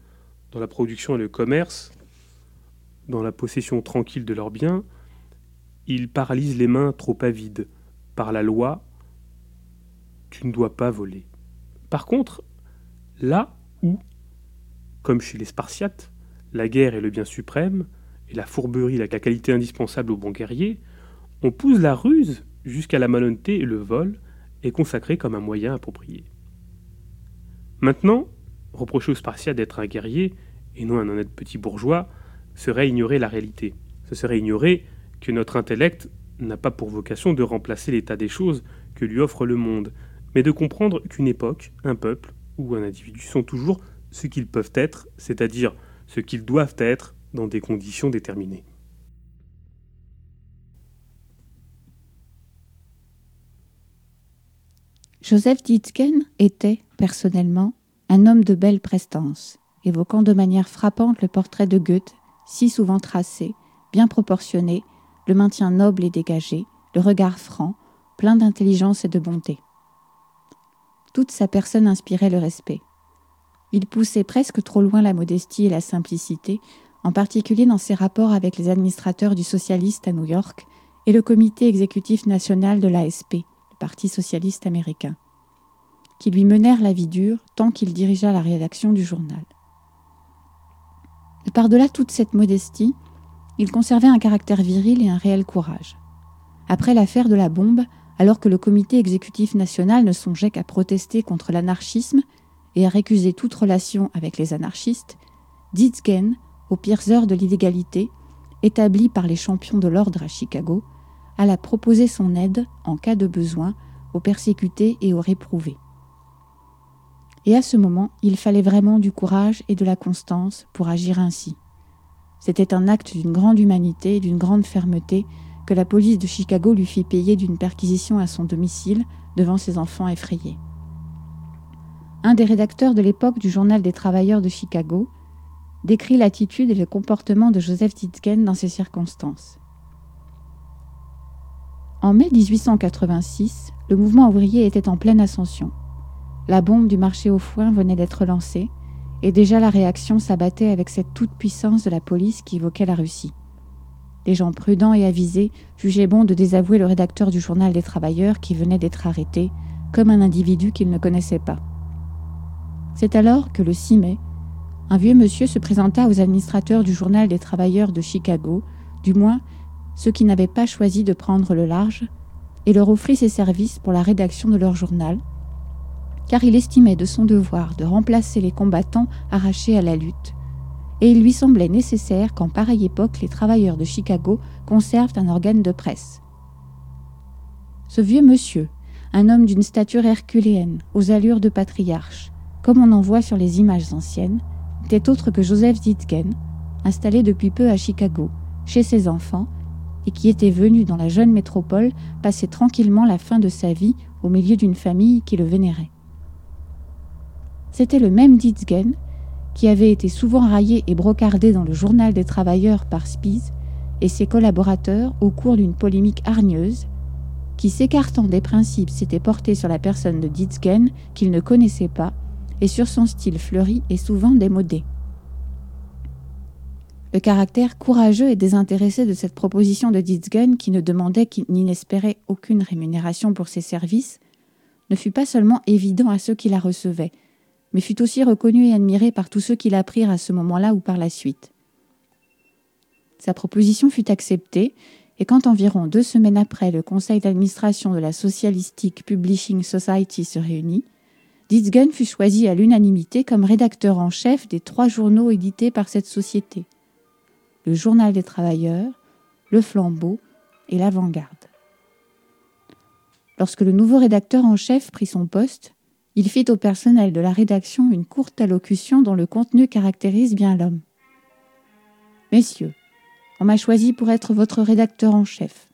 dans la production et le commerce, dans la possession tranquille de leurs biens, ils paralysent les mains trop avides. Par la loi, tu ne dois pas voler. Par contre, là où, comme chez les Spartiates, la guerre est le bien suprême, et la fourberie la qualité indispensable au bon guerrier, on pousse la ruse jusqu'à la malhonnêteté et le vol est consacré comme un moyen approprié. Maintenant, reprocher aux Spartiates d'être un guerrier et non un honnête petit bourgeois serait ignorer la réalité. Ce serait ignorer que notre intellect n'a pas pour vocation de remplacer l'état des choses que lui offre le monde, mais de comprendre qu'une époque, un peuple ou un individu sont toujours ce qu'ils peuvent être, c'est-à-dire ce qu'ils doivent être dans des conditions déterminées. Joseph Ditzken était, personnellement, un homme de belle prestance, évoquant de manière frappante le portrait de Goethe, si souvent tracé, bien proportionné, le maintien noble et dégagé, le regard franc, plein d'intelligence et de bonté. Toute sa personne inspirait le respect. Il poussait presque trop loin la modestie et la simplicité, en particulier dans ses rapports avec les administrateurs du socialiste à New York et le comité exécutif national de l'ASP, le Parti socialiste américain, qui lui menèrent la vie dure tant qu'il dirigea la rédaction du journal. par-delà toute cette modestie, il conservait un caractère viril et un réel courage. Après l'affaire de la bombe, alors que le comité exécutif national ne songeait qu'à protester contre l'anarchisme et à récuser toute relation avec les anarchistes, Ditzgen, aux pires heures de l'illégalité, établi par les champions de l'ordre à Chicago, alla proposer son aide, en cas de besoin, aux persécutés et aux réprouvés. Et à ce moment, il fallait vraiment du courage et de la constance pour agir ainsi. C'était un acte d'une grande humanité et d'une grande fermeté que la police de Chicago lui fit payer d'une perquisition à son domicile devant ses enfants effrayés. Un des rédacteurs de l'époque du Journal des travailleurs de Chicago décrit l'attitude et le comportement de Joseph Titken dans ces circonstances. En mai 1886, le mouvement ouvrier était en pleine ascension. La bombe du marché au foin venait d'être lancée, et déjà la réaction s'abattait avec cette toute-puissance de la police qui évoquait la Russie. Les gens prudents et avisés jugeaient bon de désavouer le rédacteur du journal des travailleurs qui venait d'être arrêté, comme un individu qu'ils ne connaissaient pas. C'est alors que le 6 mai, un vieux monsieur se présenta aux administrateurs du journal des travailleurs de Chicago, du moins ceux qui n'avaient pas choisi de prendre le large, et leur offrit ses services pour la rédaction de leur journal, car il estimait de son devoir de remplacer les combattants arrachés à la lutte et il lui semblait nécessaire qu'en pareille époque les travailleurs de Chicago conservent un organe de presse. Ce vieux monsieur, un homme d'une stature herculéenne, aux allures de patriarche, comme on en voit sur les images anciennes, n'était autre que Joseph Zitgen, installé depuis peu à Chicago, chez ses enfants, et qui était venu dans la jeune métropole passer tranquillement la fin de sa vie au milieu d'une famille qui le vénérait. C'était le même Ditzgen qui avait été souvent raillé et brocardé dans le journal des travailleurs par Spies et ses collaborateurs au cours d'une polémique hargneuse, qui, s'écartant des principes, s'était porté sur la personne de Ditzgen qu'il ne connaissait pas et sur son style fleuri et souvent démodé. Le caractère courageux et désintéressé de cette proposition de Ditzgen, qui ne demandait ni n'espérait aucune rémunération pour ses services, ne fut pas seulement évident à ceux qui la recevaient, mais fut aussi reconnu et admiré par tous ceux qui l'apprirent à ce moment-là ou par la suite. Sa proposition fut acceptée, et quand environ deux semaines après le conseil d'administration de la Socialistic Publishing Society se réunit, Ditzgen fut choisi à l'unanimité comme rédacteur en chef des trois journaux édités par cette société le Journal des Travailleurs, le Flambeau et l'Avant-Garde. Lorsque le nouveau rédacteur en chef prit son poste, il fit au personnel de la rédaction une courte allocution dont le contenu caractérise bien l'homme. Messieurs, on m'a choisi pour être votre rédacteur en chef.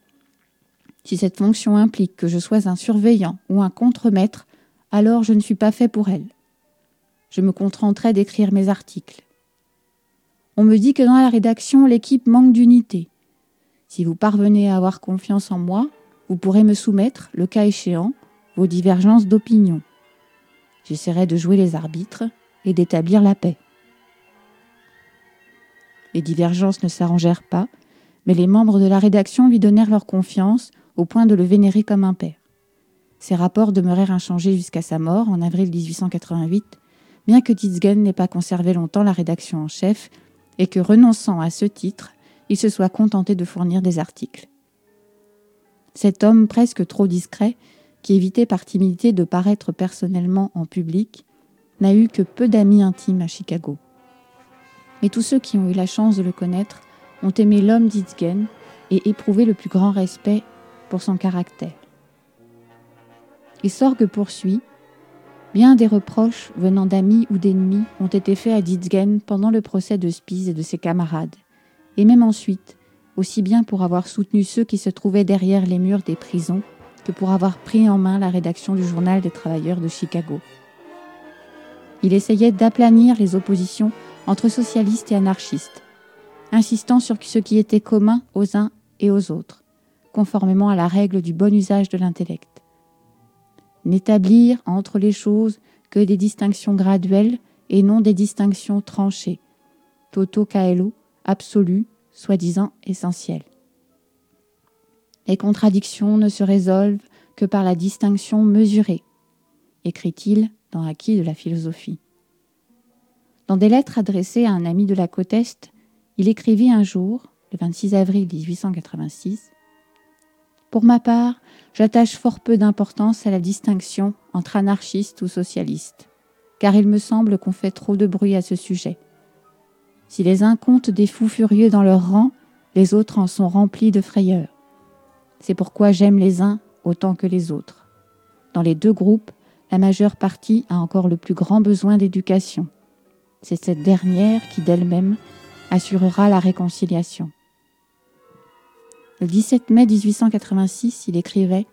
Si cette fonction implique que je sois un surveillant ou un contremaître, alors je ne suis pas fait pour elle. Je me contenterai d'écrire mes articles. On me dit que dans la rédaction, l'équipe manque d'unité. Si vous parvenez à avoir confiance en moi, vous pourrez me soumettre, le cas échéant, vos divergences d'opinion. J'essaierai de jouer les arbitres et d'établir la paix. Les divergences ne s'arrangèrent pas, mais les membres de la rédaction lui donnèrent leur confiance au point de le vénérer comme un père. Ses rapports demeurèrent inchangés jusqu'à sa mort en avril 1888, bien que Titzgen n'ait pas conservé longtemps la rédaction en chef et que, renonçant à ce titre, il se soit contenté de fournir des articles. Cet homme presque trop discret, qui évitait par timidité de paraître personnellement en public, n'a eu que peu d'amis intimes à Chicago. Mais tous ceux qui ont eu la chance de le connaître ont aimé l'homme d'Itzgen et éprouvé le plus grand respect pour son caractère. Et Sorgue poursuit Bien des reproches venant d'amis ou d'ennemis ont été faits à Ditzgen pendant le procès de Spies et de ses camarades, et même ensuite, aussi bien pour avoir soutenu ceux qui se trouvaient derrière les murs des prisons que pour avoir pris en main la rédaction du journal des travailleurs de Chicago. Il essayait d'aplanir les oppositions entre socialistes et anarchistes, insistant sur ce qui était commun aux uns et aux autres, conformément à la règle du bon usage de l'intellect. N'établir entre les choses que des distinctions graduelles et non des distinctions tranchées, toto caelo, absolues, soi-disant essentielles. Les contradictions ne se résolvent que par la distinction mesurée, écrit-il dans Acquis de la philosophie. Dans des lettres adressées à un ami de la côte Est, il écrivit un jour, le 26 avril 1886, Pour ma part, j'attache fort peu d'importance à la distinction entre anarchistes ou socialistes, car il me semble qu'on fait trop de bruit à ce sujet. Si les uns comptent des fous furieux dans leur rang, les autres en sont remplis de frayeur. C'est pourquoi j'aime les uns autant que les autres. Dans les deux groupes, la majeure partie a encore le plus grand besoin d'éducation. C'est cette dernière qui d'elle-même assurera la réconciliation. Le 17 mai 1886, il écrivait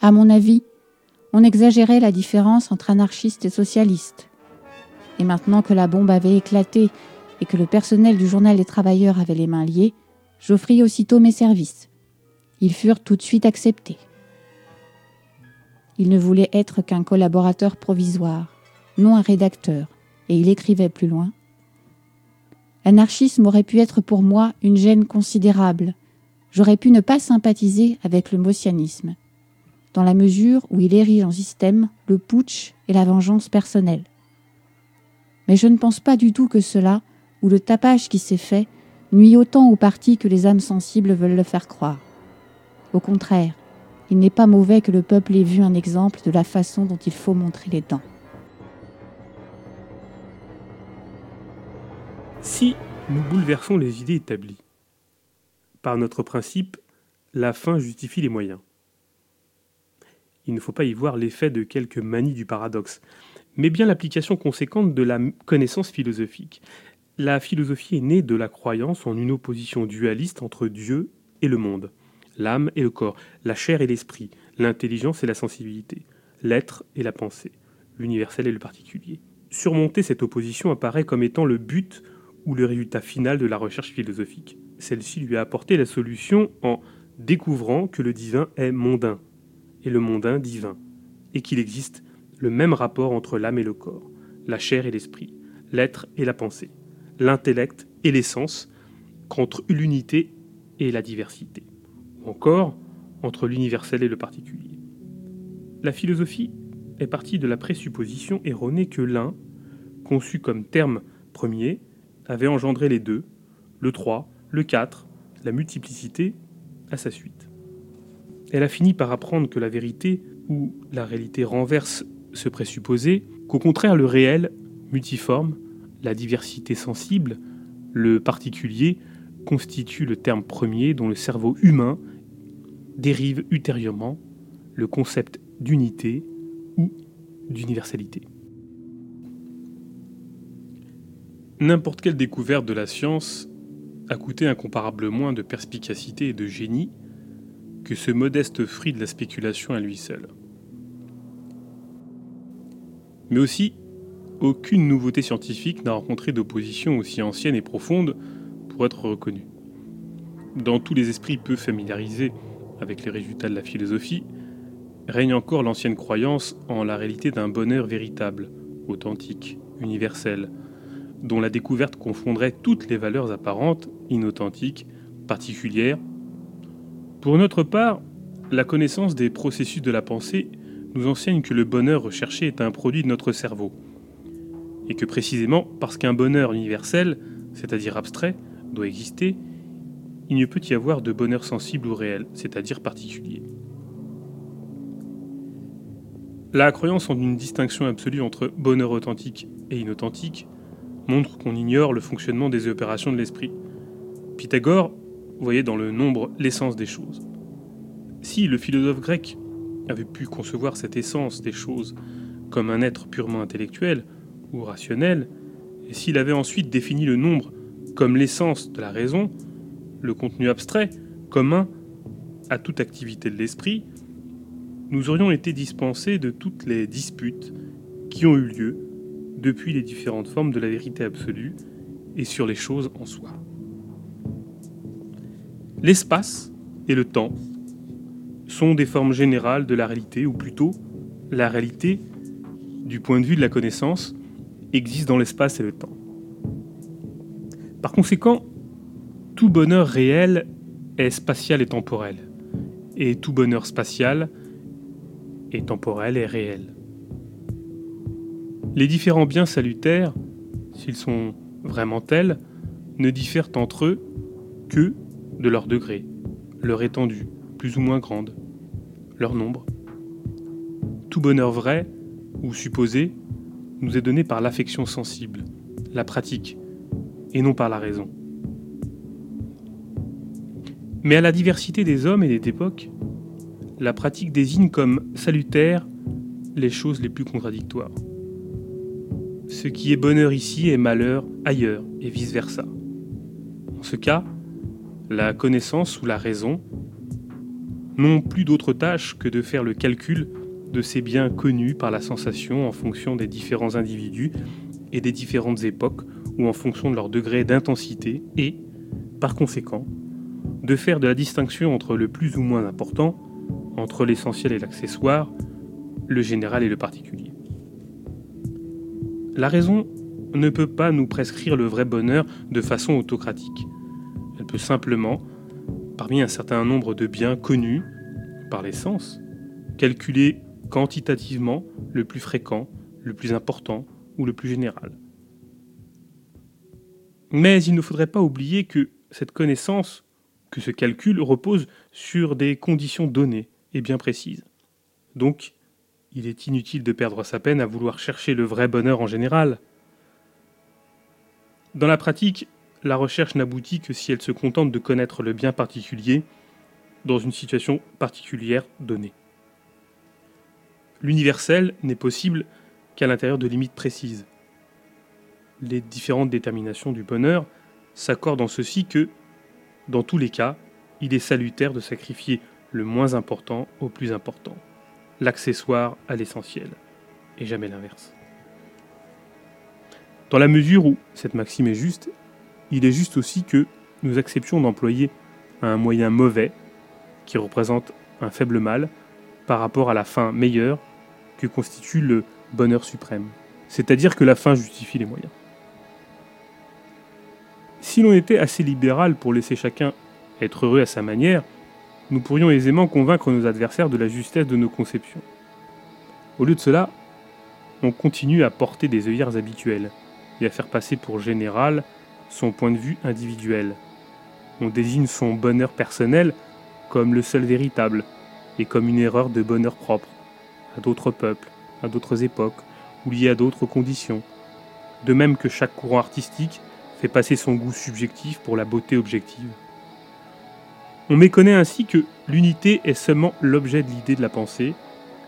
À mon avis, on exagérait la différence entre anarchistes et socialistes. Et maintenant que la bombe avait éclaté et que le personnel du journal des travailleurs avait les mains liées, j'offris aussitôt mes services. Ils furent tout de suite acceptés. Il ne voulait être qu'un collaborateur provisoire, non un rédacteur, et il écrivait plus loin L'anarchisme aurait pu être pour moi une gêne considérable. J'aurais pu ne pas sympathiser avec le mosianisme, dans la mesure où il érige en système le putsch et la vengeance personnelle. Mais je ne pense pas du tout que cela, ou le tapage qui s'est fait, nuit autant au parti que les âmes sensibles veulent le faire croire. Au contraire, il n'est pas mauvais que le peuple ait vu un exemple de la façon dont il faut montrer les dents. Si nous bouleversons les idées établies, par notre principe, la fin justifie les moyens. Il ne faut pas y voir l'effet de quelques manies du paradoxe, mais bien l'application conséquente de la connaissance philosophique. La philosophie est née de la croyance en une opposition dualiste entre Dieu et le monde, l'âme et le corps, la chair et l'esprit, l'intelligence et la sensibilité, l'être et la pensée, l'universel et le particulier. Surmonter cette opposition apparaît comme étant le but ou le résultat final de la recherche philosophique. Celle-ci lui a apporté la solution en découvrant que le divin est mondain et le mondain divin, et qu'il existe le même rapport entre l'âme et le corps, la chair et l'esprit, l'être et la pensée, l'intellect et l'essence, qu'entre l'unité et la diversité, encore entre l'universel et le particulier. La philosophie est partie de la présupposition erronée que l'un, conçu comme terme premier, avait engendré les deux, le 3, le 4, la multiplicité, à sa suite. Elle a fini par apprendre que la vérité ou la réalité renverse ce présupposé, qu'au contraire le réel, multiforme, la diversité sensible, le particulier, constitue le terme premier dont le cerveau humain dérive ultérieurement le concept d'unité ou d'universalité. N'importe quelle découverte de la science a coûté incomparablement moins de perspicacité et de génie que ce modeste fruit de la spéculation à lui seul. Mais aussi, aucune nouveauté scientifique n'a rencontré d'opposition aussi ancienne et profonde pour être reconnue. Dans tous les esprits peu familiarisés avec les résultats de la philosophie, règne encore l'ancienne croyance en la réalité d'un bonheur véritable, authentique, universel, dont la découverte confondrait toutes les valeurs apparentes, inauthentiques, particulières. Pour notre part, la connaissance des processus de la pensée nous enseigne que le bonheur recherché est un produit de notre cerveau, et que précisément parce qu'un bonheur universel, c'est-à-dire abstrait, doit exister, il ne peut y avoir de bonheur sensible ou réel, c'est-à-dire particulier. La croyance en une distinction absolue entre bonheur authentique et inauthentique montre qu'on ignore le fonctionnement des opérations de l'esprit. Pythagore voyait dans le nombre l'essence des choses. Si le philosophe grec avait pu concevoir cette essence des choses comme un être purement intellectuel ou rationnel, et s'il avait ensuite défini le nombre comme l'essence de la raison, le contenu abstrait commun à toute activité de l'esprit, nous aurions été dispensés de toutes les disputes qui ont eu lieu depuis les différentes formes de la vérité absolue et sur les choses en soi. L'espace et le temps sont des formes générales de la réalité, ou plutôt la réalité, du point de vue de la connaissance, existe dans l'espace et le temps. Par conséquent, tout bonheur réel est spatial et temporel, et tout bonheur spatial est temporel et réel. Les différents biens salutaires, s'ils sont vraiment tels, ne diffèrent entre eux que de leur degré, leur étendue, plus ou moins grande, leur nombre. Tout bonheur vrai, ou supposé, nous est donné par l'affection sensible, la pratique, et non par la raison. Mais à la diversité des hommes et des époques, la pratique désigne comme salutaire les choses les plus contradictoires. Ce qui est bonheur ici est malheur ailleurs, et vice-versa. En ce cas, la connaissance ou la raison n'ont plus d'autre tâche que de faire le calcul de ces biens connus par la sensation en fonction des différents individus et des différentes époques ou en fonction de leur degré d'intensité et, par conséquent, de faire de la distinction entre le plus ou moins important, entre l'essentiel et l'accessoire, le général et le particulier. La raison ne peut pas nous prescrire le vrai bonheur de façon autocratique. Elle peut simplement parmi un certain nombre de biens connus par les sens, calculer quantitativement le plus fréquent, le plus important ou le plus général. Mais il ne faudrait pas oublier que cette connaissance, que ce calcul repose sur des conditions données et bien précises. Donc, il est inutile de perdre sa peine à vouloir chercher le vrai bonheur en général. Dans la pratique, la recherche n'aboutit que si elle se contente de connaître le bien particulier dans une situation particulière donnée. L'universel n'est possible qu'à l'intérieur de limites précises. Les différentes déterminations du bonheur s'accordent en ceci que, dans tous les cas, il est salutaire de sacrifier le moins important au plus important, l'accessoire à l'essentiel, et jamais l'inverse. Dans la mesure où cette maxime est juste, il est juste aussi que nous acceptions d'employer un moyen mauvais, qui représente un faible mal, par rapport à la fin meilleure que constitue le bonheur suprême. C'est-à-dire que la fin justifie les moyens. Si l'on était assez libéral pour laisser chacun être heureux à sa manière, nous pourrions aisément convaincre nos adversaires de la justesse de nos conceptions. Au lieu de cela, on continue à porter des œillères habituelles et à faire passer pour général son point de vue individuel. On désigne son bonheur personnel comme le seul véritable, et comme une erreur de bonheur propre, à d'autres peuples, à d'autres époques, ou liée à d'autres conditions. De même que chaque courant artistique fait passer son goût subjectif pour la beauté objective. On méconnaît ainsi que l'unité est seulement l'objet de l'idée de la pensée,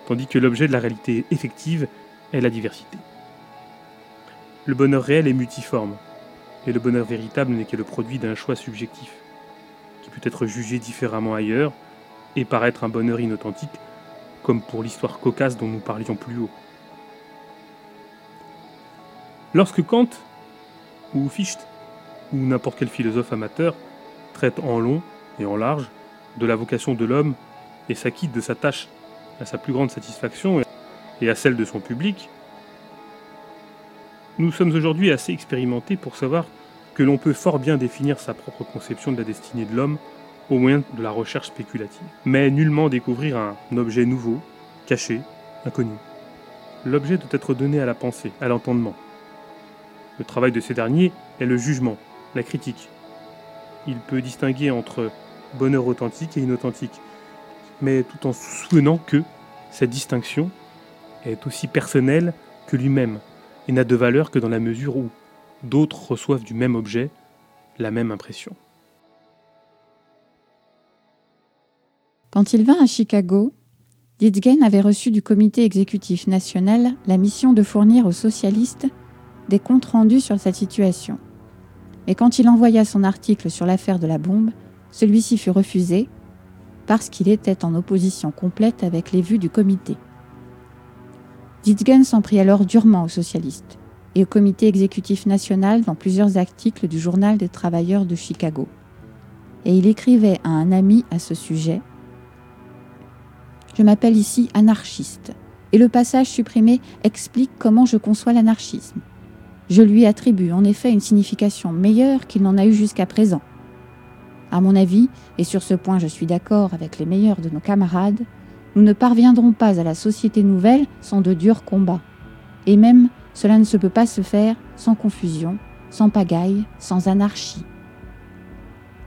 tandis que l'objet de la réalité effective est la diversité. Le bonheur réel est multiforme, et le bonheur véritable n'est que le produit d'un choix subjectif, qui peut être jugé différemment ailleurs et paraître un bonheur inauthentique, comme pour l'histoire cocasse dont nous parlions plus haut. Lorsque Kant, ou Fichte, ou n'importe quel philosophe amateur traite en long et en large de la vocation de l'homme et s'acquitte de sa tâche à sa plus grande satisfaction et à celle de son public, nous sommes aujourd'hui assez expérimentés pour savoir que l'on peut fort bien définir sa propre conception de la destinée de l'homme au moyen de la recherche spéculative, mais nullement découvrir un objet nouveau, caché, inconnu. L'objet doit être donné à la pensée, à l'entendement. Le travail de ces derniers est le jugement, la critique. Il peut distinguer entre bonheur authentique et inauthentique, mais tout en souvenant que cette distinction est aussi personnelle que lui-même et n'a de valeur que dans la mesure où d'autres reçoivent du même objet la même impression. Quand il vint à Chicago, Ditzgen avait reçu du comité exécutif national la mission de fournir aux socialistes des comptes rendus sur sa situation. Et quand il envoya son article sur l'affaire de la bombe, celui-ci fut refusé parce qu'il était en opposition complète avec les vues du comité. Ditzgen s'en prit alors durement aux socialistes et au comité exécutif national dans plusieurs articles du journal des travailleurs de Chicago. Et il écrivait à un ami à ce sujet je m'appelle ici anarchiste. Et le passage supprimé explique comment je conçois l'anarchisme. Je lui attribue en effet une signification meilleure qu'il n'en a eu jusqu'à présent. À mon avis, et sur ce point je suis d'accord avec les meilleurs de nos camarades, nous ne parviendrons pas à la société nouvelle sans de durs combats. Et même, cela ne se peut pas se faire sans confusion, sans pagaille, sans anarchie.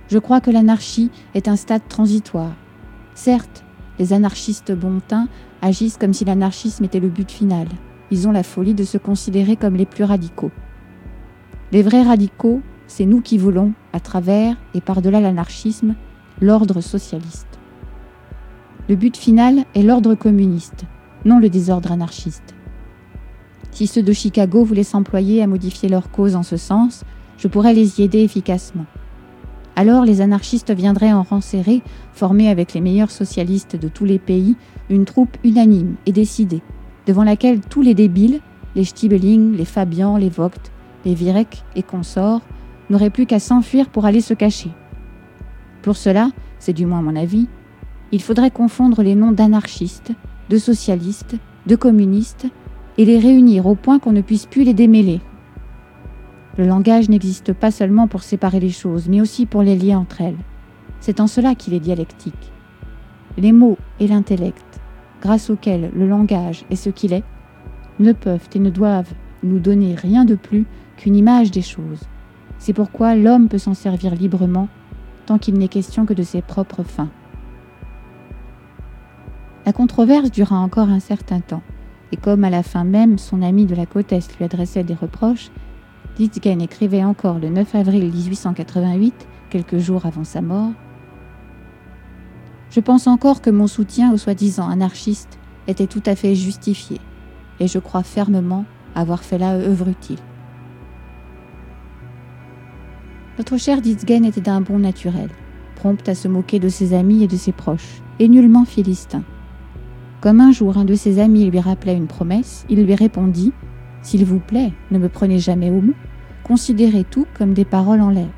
Je crois que l'anarchie est un stade transitoire. Certes, les anarchistes bontins agissent comme si l'anarchisme était le but final. Ils ont la folie de se considérer comme les plus radicaux. Les vrais radicaux, c'est nous qui voulons, à travers et par-delà l'anarchisme, l'ordre socialiste. Le but final est l'ordre communiste, non le désordre anarchiste. Si ceux de Chicago voulaient s'employer à modifier leur cause en ce sens, je pourrais les y aider efficacement. Alors les anarchistes viendraient en rang former avec les meilleurs socialistes de tous les pays une troupe unanime et décidée, devant laquelle tous les débiles, les Stiebeling, les Fabian, les Vogt, les Virek et consorts, n'auraient plus qu'à s'enfuir pour aller se cacher. Pour cela, c'est du moins mon avis, il faudrait confondre les noms d'anarchistes, de socialistes, de communistes, et les réunir au point qu'on ne puisse plus les démêler. Le langage n'existe pas seulement pour séparer les choses, mais aussi pour les lier entre elles. C'est en cela qu'il est dialectique. Les mots et l'intellect, grâce auxquels le langage est ce qu'il est, ne peuvent et ne doivent nous donner rien de plus qu'une image des choses. C'est pourquoi l'homme peut s'en servir librement tant qu'il n'est question que de ses propres fins. La controverse dura encore un certain temps, et comme à la fin même son ami de la côte lui adressait des reproches, Litzgen écrivait encore le 9 avril 1888, quelques jours avant sa mort Je pense encore que mon soutien aux soi-disant anarchistes était tout à fait justifié, et je crois fermement avoir fait là œuvre utile. Notre cher Ditzgen était d'un bon naturel, prompt à se moquer de ses amis et de ses proches, et nullement philistin. Comme un jour un de ses amis lui rappelait une promesse, il lui répondit s'il vous plaît, ne me prenez jamais au mot. Considérez tout comme des paroles en l'air.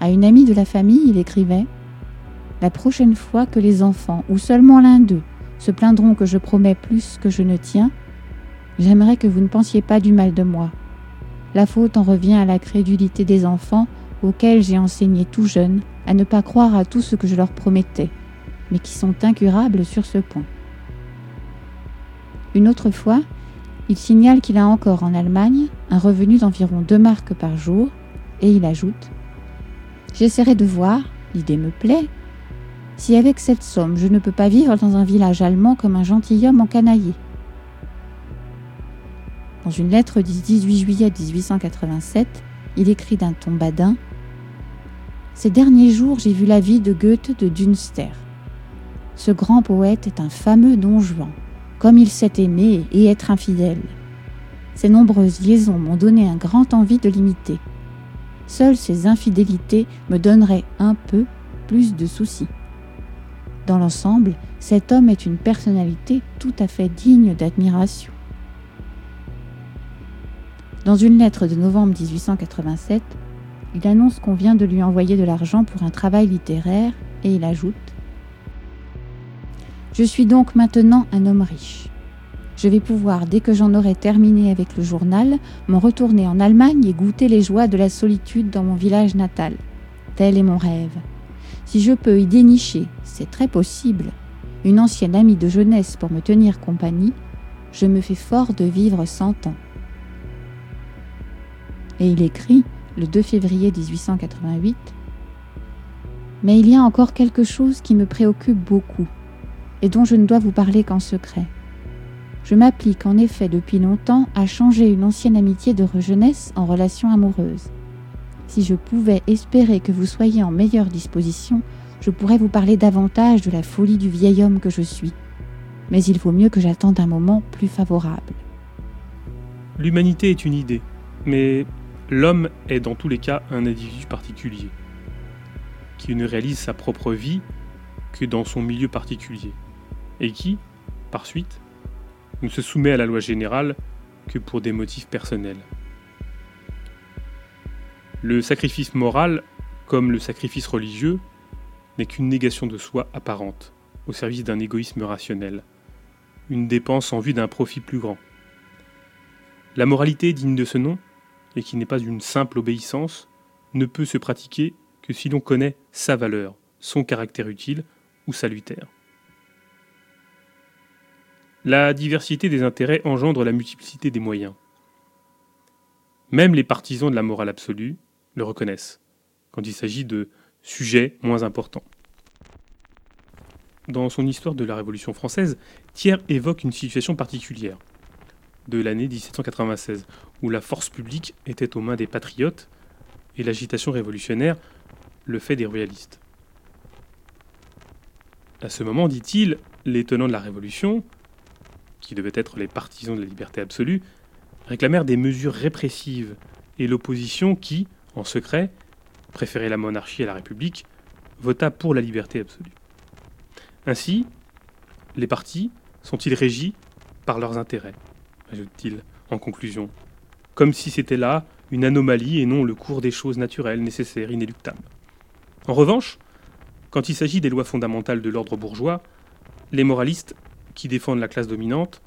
À une amie de la famille, il écrivait La prochaine fois que les enfants, ou seulement l'un d'eux, se plaindront que je promets plus que je ne tiens, j'aimerais que vous ne pensiez pas du mal de moi. La faute en revient à la crédulité des enfants auxquels j'ai enseigné tout jeune à ne pas croire à tout ce que je leur promettais, mais qui sont incurables sur ce point. Une autre fois, il signale qu'il a encore en Allemagne un revenu d'environ 2 marques par jour et il ajoute J'essaierai de voir, l'idée me plaît, si avec cette somme je ne peux pas vivre dans un village allemand comme un gentilhomme encanaillé. Dans une lettre du 18 juillet 1887, il écrit d'un ton badin Ces derniers jours, j'ai vu la vie de Goethe de Dunster. Ce grand poète est un fameux don Juan comme il sait aimer et être infidèle. Ces nombreuses liaisons m'ont donné un grand envie de l'imiter. Seules ces infidélités me donneraient un peu plus de soucis. Dans l'ensemble, cet homme est une personnalité tout à fait digne d'admiration. Dans une lettre de novembre 1887, il annonce qu'on vient de lui envoyer de l'argent pour un travail littéraire Et il ajoute Je suis donc maintenant un homme riche. Je vais pouvoir, dès que j'en aurai terminé avec le journal, m'en retourner en Allemagne et goûter les joies de la solitude dans mon village natal. Tel est mon rêve. Si je peux y dénicher, c'est très possible, une ancienne amie de jeunesse pour me tenir compagnie, je me fais fort de vivre cent ans. Et il écrit, le 2 février 1888, Mais il y a encore quelque chose qui me préoccupe beaucoup, et dont je ne dois vous parler qu'en secret. Je m'applique en effet depuis longtemps à changer une ancienne amitié de jeunesse en relation amoureuse. Si je pouvais espérer que vous soyez en meilleure disposition, je pourrais vous parler davantage de la folie du vieil homme que je suis. Mais il vaut mieux que j'attende un moment plus favorable. L'humanité est une idée, mais l'homme est dans tous les cas un individu particulier, qui ne réalise sa propre vie que dans son milieu particulier, et qui, par suite, ne se soumet à la loi générale que pour des motifs personnels. Le sacrifice moral, comme le sacrifice religieux, n'est qu'une négation de soi apparente, au service d'un égoïsme rationnel, une dépense en vue d'un profit plus grand. La moralité digne de ce nom, et qui n'est pas une simple obéissance, ne peut se pratiquer que si l'on connaît sa valeur, son caractère utile ou salutaire. La diversité des intérêts engendre la multiplicité des moyens. Même les partisans de la morale absolue le reconnaissent, quand il s'agit de sujets moins importants. Dans son histoire de la Révolution française, Thiers évoque une situation particulière, de l'année 1796, où la force publique était aux mains des patriotes et l'agitation révolutionnaire le fait des royalistes. À ce moment, dit-il, les tenants de la Révolution, qui devaient être les partisans de la liberté absolue, réclamèrent des mesures répressives et l'opposition qui, en secret, préférait la monarchie à la République, vota pour la liberté absolue. Ainsi, les partis sont-ils régis par leurs intérêts, ajoute-t-il en conclusion, comme si c'était là une anomalie et non le cours des choses naturelles, nécessaires, inéluctables. En revanche, quand il s'agit des lois fondamentales de l'ordre bourgeois, les moralistes qui défendent la classe dominante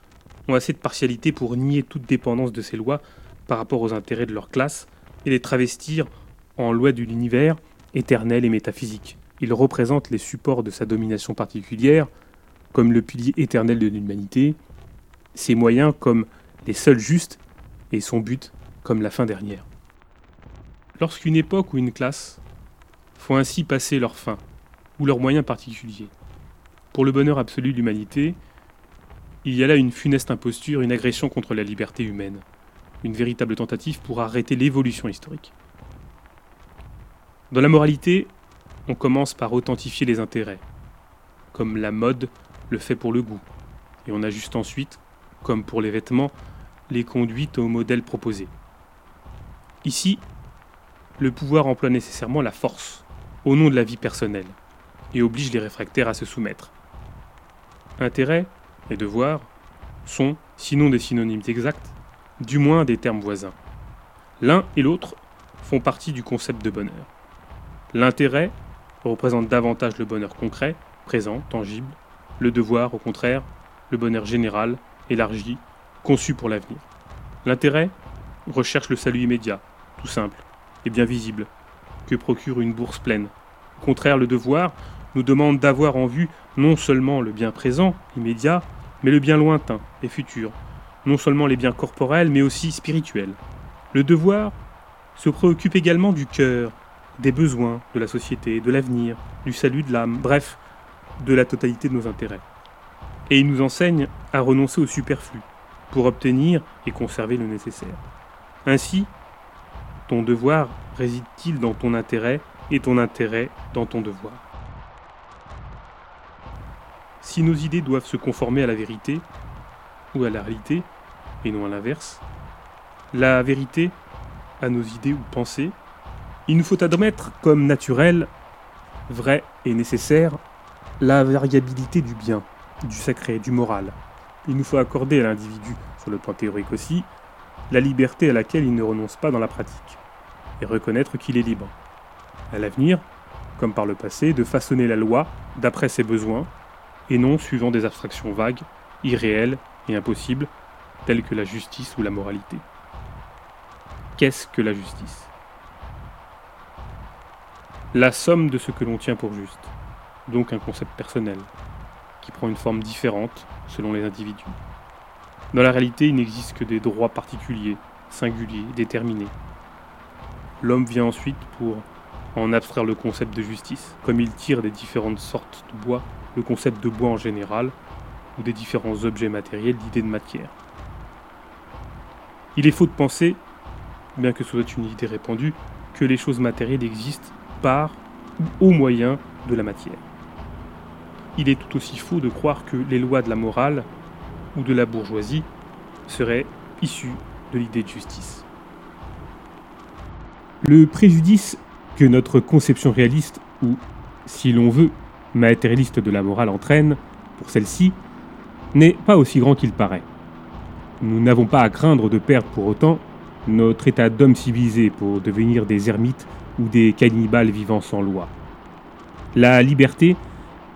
ont assez de partialité pour nier toute dépendance de ces lois par rapport aux intérêts de leur classe et les travestir en lois de l'univers éternel et métaphysique. Ils représentent les supports de sa domination particulière comme le pilier éternel de l'humanité, ses moyens comme les seuls justes et son but comme la fin dernière. Lorsqu'une époque ou une classe font ainsi passer leur fin ou leurs moyens particuliers pour le bonheur absolu de l'humanité, il y a là une funeste imposture, une agression contre la liberté humaine, une véritable tentative pour arrêter l'évolution historique. Dans la moralité, on commence par authentifier les intérêts, comme la mode le fait pour le goût, et on ajuste ensuite, comme pour les vêtements, les conduites au modèle proposé. Ici, le pouvoir emploie nécessairement la force, au nom de la vie personnelle, et oblige les réfractaires à se soumettre. Intérêt, et devoir sont, sinon des synonymes exacts, du moins des termes voisins. L'un et l'autre font partie du concept de bonheur. L'intérêt représente davantage le bonheur concret, présent, tangible, le devoir, au contraire, le bonheur général, élargi, conçu pour l'avenir. L'intérêt recherche le salut immédiat, tout simple et bien visible, que procure une bourse pleine. Au contraire, le devoir nous demande d'avoir en vue non seulement le bien présent, immédiat, mais le bien lointain et futur, non seulement les biens corporels, mais aussi spirituels. Le devoir se préoccupe également du cœur, des besoins de la société, de l'avenir, du salut de l'âme, bref, de la totalité de nos intérêts. Et il nous enseigne à renoncer au superflu pour obtenir et conserver le nécessaire. Ainsi, ton devoir réside-t-il dans ton intérêt et ton intérêt dans ton devoir? Si nos idées doivent se conformer à la vérité, ou à la réalité, et non à l'inverse, la vérité à nos idées ou pensées, il nous faut admettre comme naturel, vrai et nécessaire, la variabilité du bien, du sacré, du moral. Il nous faut accorder à l'individu, sur le plan théorique aussi, la liberté à laquelle il ne renonce pas dans la pratique, et reconnaître qu'il est libre. À l'avenir, comme par le passé, de façonner la loi d'après ses besoins, et non suivant des abstractions vagues, irréelles et impossibles, telles que la justice ou la moralité. Qu'est-ce que la justice? La somme de ce que l'on tient pour juste, donc un concept personnel, qui prend une forme différente selon les individus. Dans la réalité, il n'existe que des droits particuliers, singuliers, déterminés. L'homme vient ensuite pour en abstraire le concept de justice, comme il tire des différentes sortes de bois, le concept de bois en général, ou des différents objets matériels d'idées de matière. Il est faux de penser, bien que ce soit une idée répandue, que les choses matérielles existent par ou au moyen de la matière. Il est tout aussi faux de croire que les lois de la morale ou de la bourgeoisie seraient issues de l'idée de justice. Le préjudice que notre conception réaliste, ou, si l'on veut, matérialiste de la morale entraîne, pour celle-ci, n'est pas aussi grand qu'il paraît. Nous n'avons pas à craindre de perdre pour autant notre état d'homme civilisé pour devenir des ermites ou des cannibales vivant sans loi. La liberté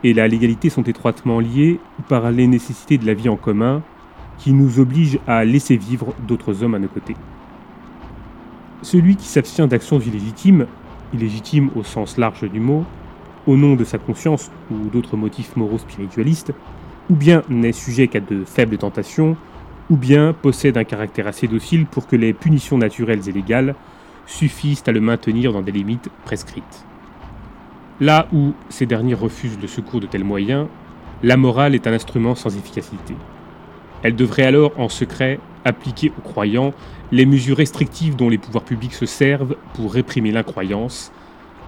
et la légalité sont étroitement liées par les nécessités de la vie en commun qui nous obligent à laisser vivre d'autres hommes à nos côtés. Celui qui s'abstient d'actions illégitimes, illégitimes au sens large du mot, au nom de sa conscience ou d'autres motifs moraux spiritualistes, ou bien n'est sujet qu'à de faibles tentations, ou bien possède un caractère assez docile pour que les punitions naturelles et légales suffisent à le maintenir dans des limites prescrites. Là où ces derniers refusent le secours de tels moyens, la morale est un instrument sans efficacité. Elle devrait alors, en secret, appliquer aux croyants les mesures restrictives dont les pouvoirs publics se servent pour réprimer l'incroyance,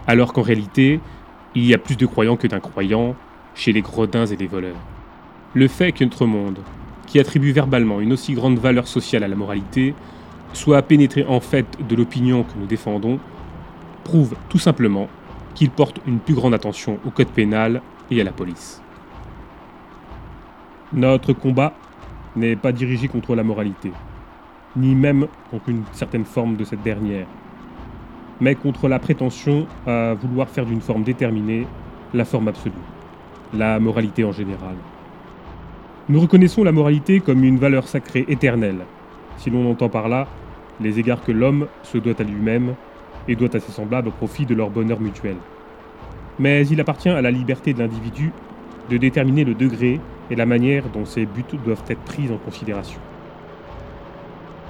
alors qu'en réalité, il y a plus de croyants que d'incroyants chez les gredins et les voleurs. Le fait que notre monde, qui attribue verbalement une aussi grande valeur sociale à la moralité, soit pénétré en fait de l'opinion que nous défendons, prouve tout simplement qu'il porte une plus grande attention au code pénal et à la police. Notre combat n'est pas dirigé contre la moralité, ni même contre une certaine forme de cette dernière, mais contre la prétention à vouloir faire d'une forme déterminée la forme absolue, la moralité en général. Nous reconnaissons la moralité comme une valeur sacrée éternelle, si l'on entend par là les égards que l'homme se doit à lui-même et doit à ses semblables au profit de leur bonheur mutuel. Mais il appartient à la liberté de l'individu de déterminer le degré et la manière dont ces buts doivent être pris en considération.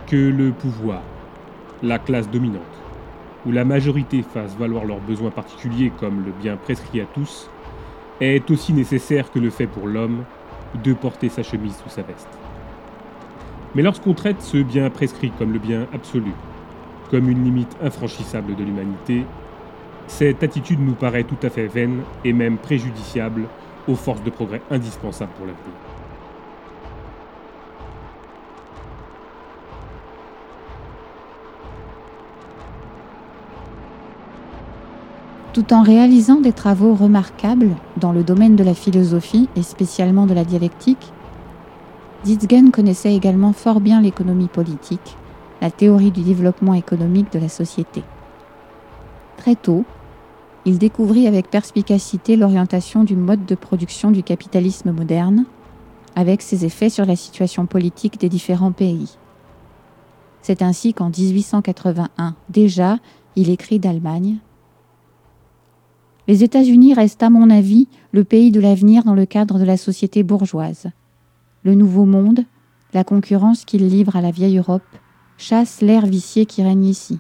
Que le pouvoir, la classe dominante, ou la majorité fassent valoir leurs besoins particuliers comme le bien prescrit à tous, est aussi nécessaire que le fait pour l'homme de porter sa chemise sous sa veste. Mais lorsqu'on traite ce bien prescrit comme le bien absolu, comme une limite infranchissable de l'humanité, cette attitude nous paraît tout à fait vaine et même préjudiciable aux forces de progrès indispensables pour l'avenir. Tout en réalisant des travaux remarquables dans le domaine de la philosophie et spécialement de la dialectique, Ditzgen connaissait également fort bien l'économie politique, la théorie du développement économique de la société. Très tôt, il découvrit avec perspicacité l'orientation du mode de production du capitalisme moderne, avec ses effets sur la situation politique des différents pays. C'est ainsi qu'en 1881, déjà, il écrit d'Allemagne Les États-Unis restent, à mon avis, le pays de l'avenir dans le cadre de la société bourgeoise. Le nouveau monde, la concurrence qu'il livre à la vieille Europe, chasse l'air vicié qui règne ici.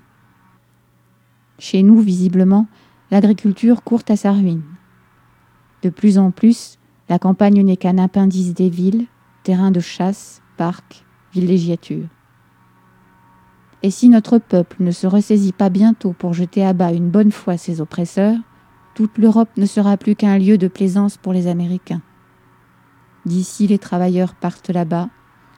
Chez nous, visiblement, l'agriculture court à sa ruine. De plus en plus, la campagne n'est qu'un appendice des villes, terrain de chasse, parcs, villégiature. Et si notre peuple ne se ressaisit pas bientôt pour jeter à bas une bonne fois ses oppresseurs, toute l'Europe ne sera plus qu'un lieu de plaisance pour les Américains. D'ici les travailleurs partent là-bas,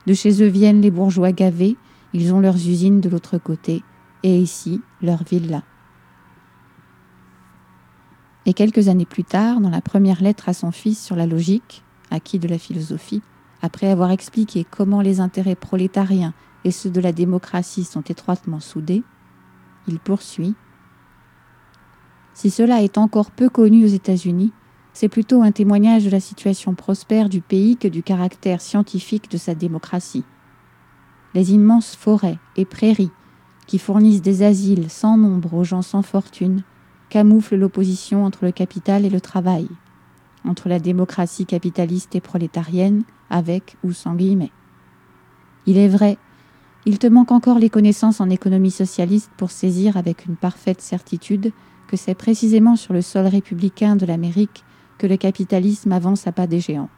de chez eux viennent les bourgeois gavés, ils ont leurs usines de l'autre côté, et ici leur villa. Et quelques années plus tard, dans la première lettre à son fils sur la logique, acquis de la philosophie, après avoir expliqué comment les intérêts prolétariens et ceux de la démocratie sont étroitement soudés, il poursuit Si cela est encore peu connu aux États-Unis, c'est plutôt un témoignage de la situation prospère du pays que du caractère scientifique de sa démocratie. Les immenses forêts et prairies qui fournissent des asiles sans nombre aux gens sans fortune camouflent l'opposition entre le capital et le travail, entre la démocratie capitaliste et prolétarienne, avec ou sans guillemets. Il est vrai, il te manque encore les connaissances en économie socialiste pour saisir avec une parfaite certitude que c'est précisément sur le sol républicain de l'Amérique que le capitalisme avance à pas des géants.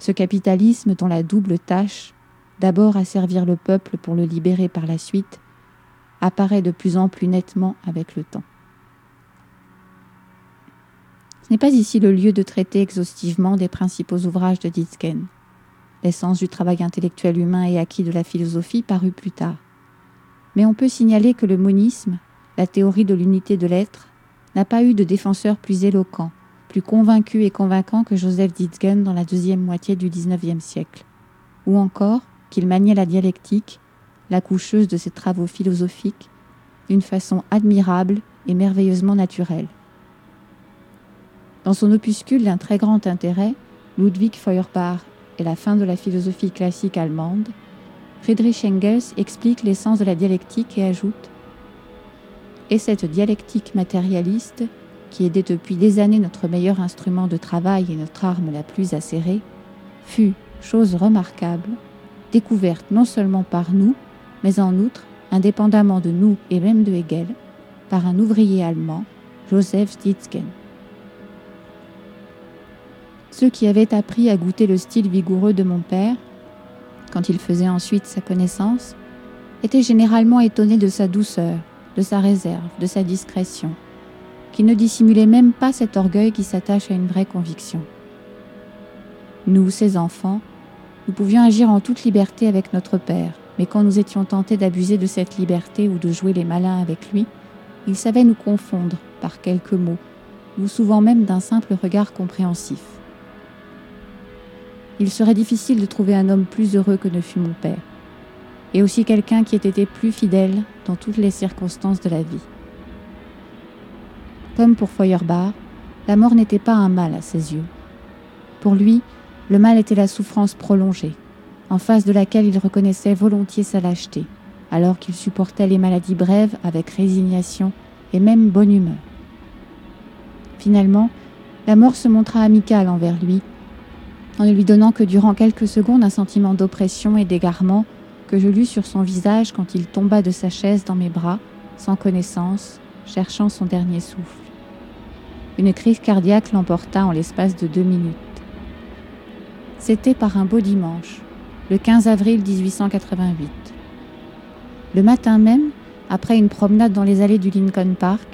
Ce capitalisme dont la double tâche, d'abord à servir le peuple pour le libérer par la suite, apparaît de plus en plus nettement avec le temps. Ce n'est pas ici le lieu de traiter exhaustivement des principaux ouvrages de Ditzken. L'essence du travail intellectuel humain et acquis de la philosophie parut plus tard. Mais on peut signaler que le monisme, la théorie de l'unité de l'être, n'a pas eu de défenseur plus éloquent, plus convaincu et convaincant que Joseph Ditzken dans la deuxième moitié du XIXe siècle, ou encore qu'il maniait la dialectique, la coucheuse de ses travaux philosophiques, d'une façon admirable et merveilleusement naturelle. Dans son opuscule d'un très grand intérêt, Ludwig Feuerbach et la fin de la philosophie classique allemande, Friedrich Engels explique l'essence de la dialectique et ajoute Et cette dialectique matérialiste, qui est depuis des années notre meilleur instrument de travail et notre arme la plus acérée, fut, chose remarquable, découverte non seulement par nous, mais en outre, indépendamment de nous et même de Hegel, par un ouvrier allemand, Joseph Stitzken. Ceux qui avaient appris à goûter le style vigoureux de mon père, quand il faisait ensuite sa connaissance, étaient généralement étonnés de sa douceur, de sa réserve, de sa discrétion, qui ne dissimulait même pas cet orgueil qui s'attache à une vraie conviction. Nous, ses enfants, nous pouvions agir en toute liberté avec notre père, mais quand nous étions tentés d'abuser de cette liberté ou de jouer les malins avec lui, il savait nous confondre par quelques mots, ou souvent même d'un simple regard compréhensif. Il serait difficile de trouver un homme plus heureux que ne fut mon père, et aussi quelqu'un qui ait été plus fidèle dans toutes les circonstances de la vie. Comme pour Feuerbach, la mort n'était pas un mal à ses yeux. Pour lui, le mal était la souffrance prolongée, en face de laquelle il reconnaissait volontiers sa lâcheté, alors qu'il supportait les maladies brèves avec résignation et même bonne humeur. Finalement, la mort se montra amicale envers lui en ne lui donnant que durant quelques secondes un sentiment d'oppression et d'égarement que je lus sur son visage quand il tomba de sa chaise dans mes bras, sans connaissance, cherchant son dernier souffle. Une crise cardiaque l'emporta en l'espace de deux minutes. C'était par un beau dimanche, le 15 avril 1888. Le matin même, après une promenade dans les allées du Lincoln Park,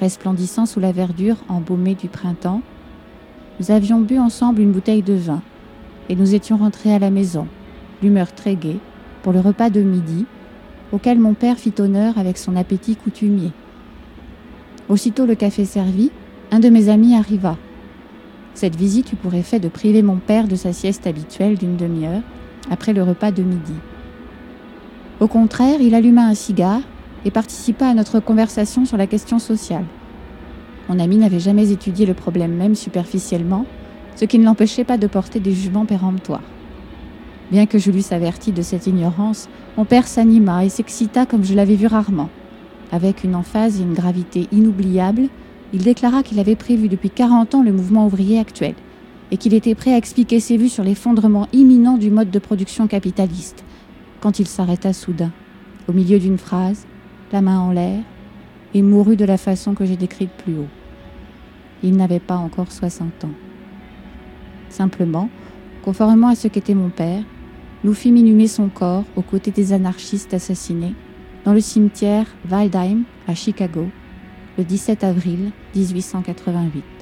resplendissant sous la verdure embaumée du printemps, nous avions bu ensemble une bouteille de vin et nous étions rentrés à la maison, l'humeur très gaie, pour le repas de midi, auquel mon père fit honneur avec son appétit coutumier. Aussitôt le café servi, un de mes amis arriva. Cette visite eut pour effet de priver mon père de sa sieste habituelle d'une demi-heure après le repas de midi. Au contraire, il alluma un cigare et participa à notre conversation sur la question sociale. Mon ami n'avait jamais étudié le problème même superficiellement, ce qui ne l'empêchait pas de porter des jugements péremptoires. Bien que je l'eusse averti de cette ignorance, mon père s'anima et s'excita comme je l'avais vu rarement. Avec une emphase et une gravité inoubliables, il déclara qu'il avait prévu depuis 40 ans le mouvement ouvrier actuel et qu'il était prêt à expliquer ses vues sur l'effondrement imminent du mode de production capitaliste, quand il s'arrêta soudain, au milieu d'une phrase, la main en l'air, et mourut de la façon que j'ai décrite plus haut. Il n'avait pas encore 60 ans. Simplement, conformément à ce qu'était mon père, nous fîmes inhumer son corps aux côtés des anarchistes assassinés dans le cimetière Waldheim à Chicago le 17 avril 1888.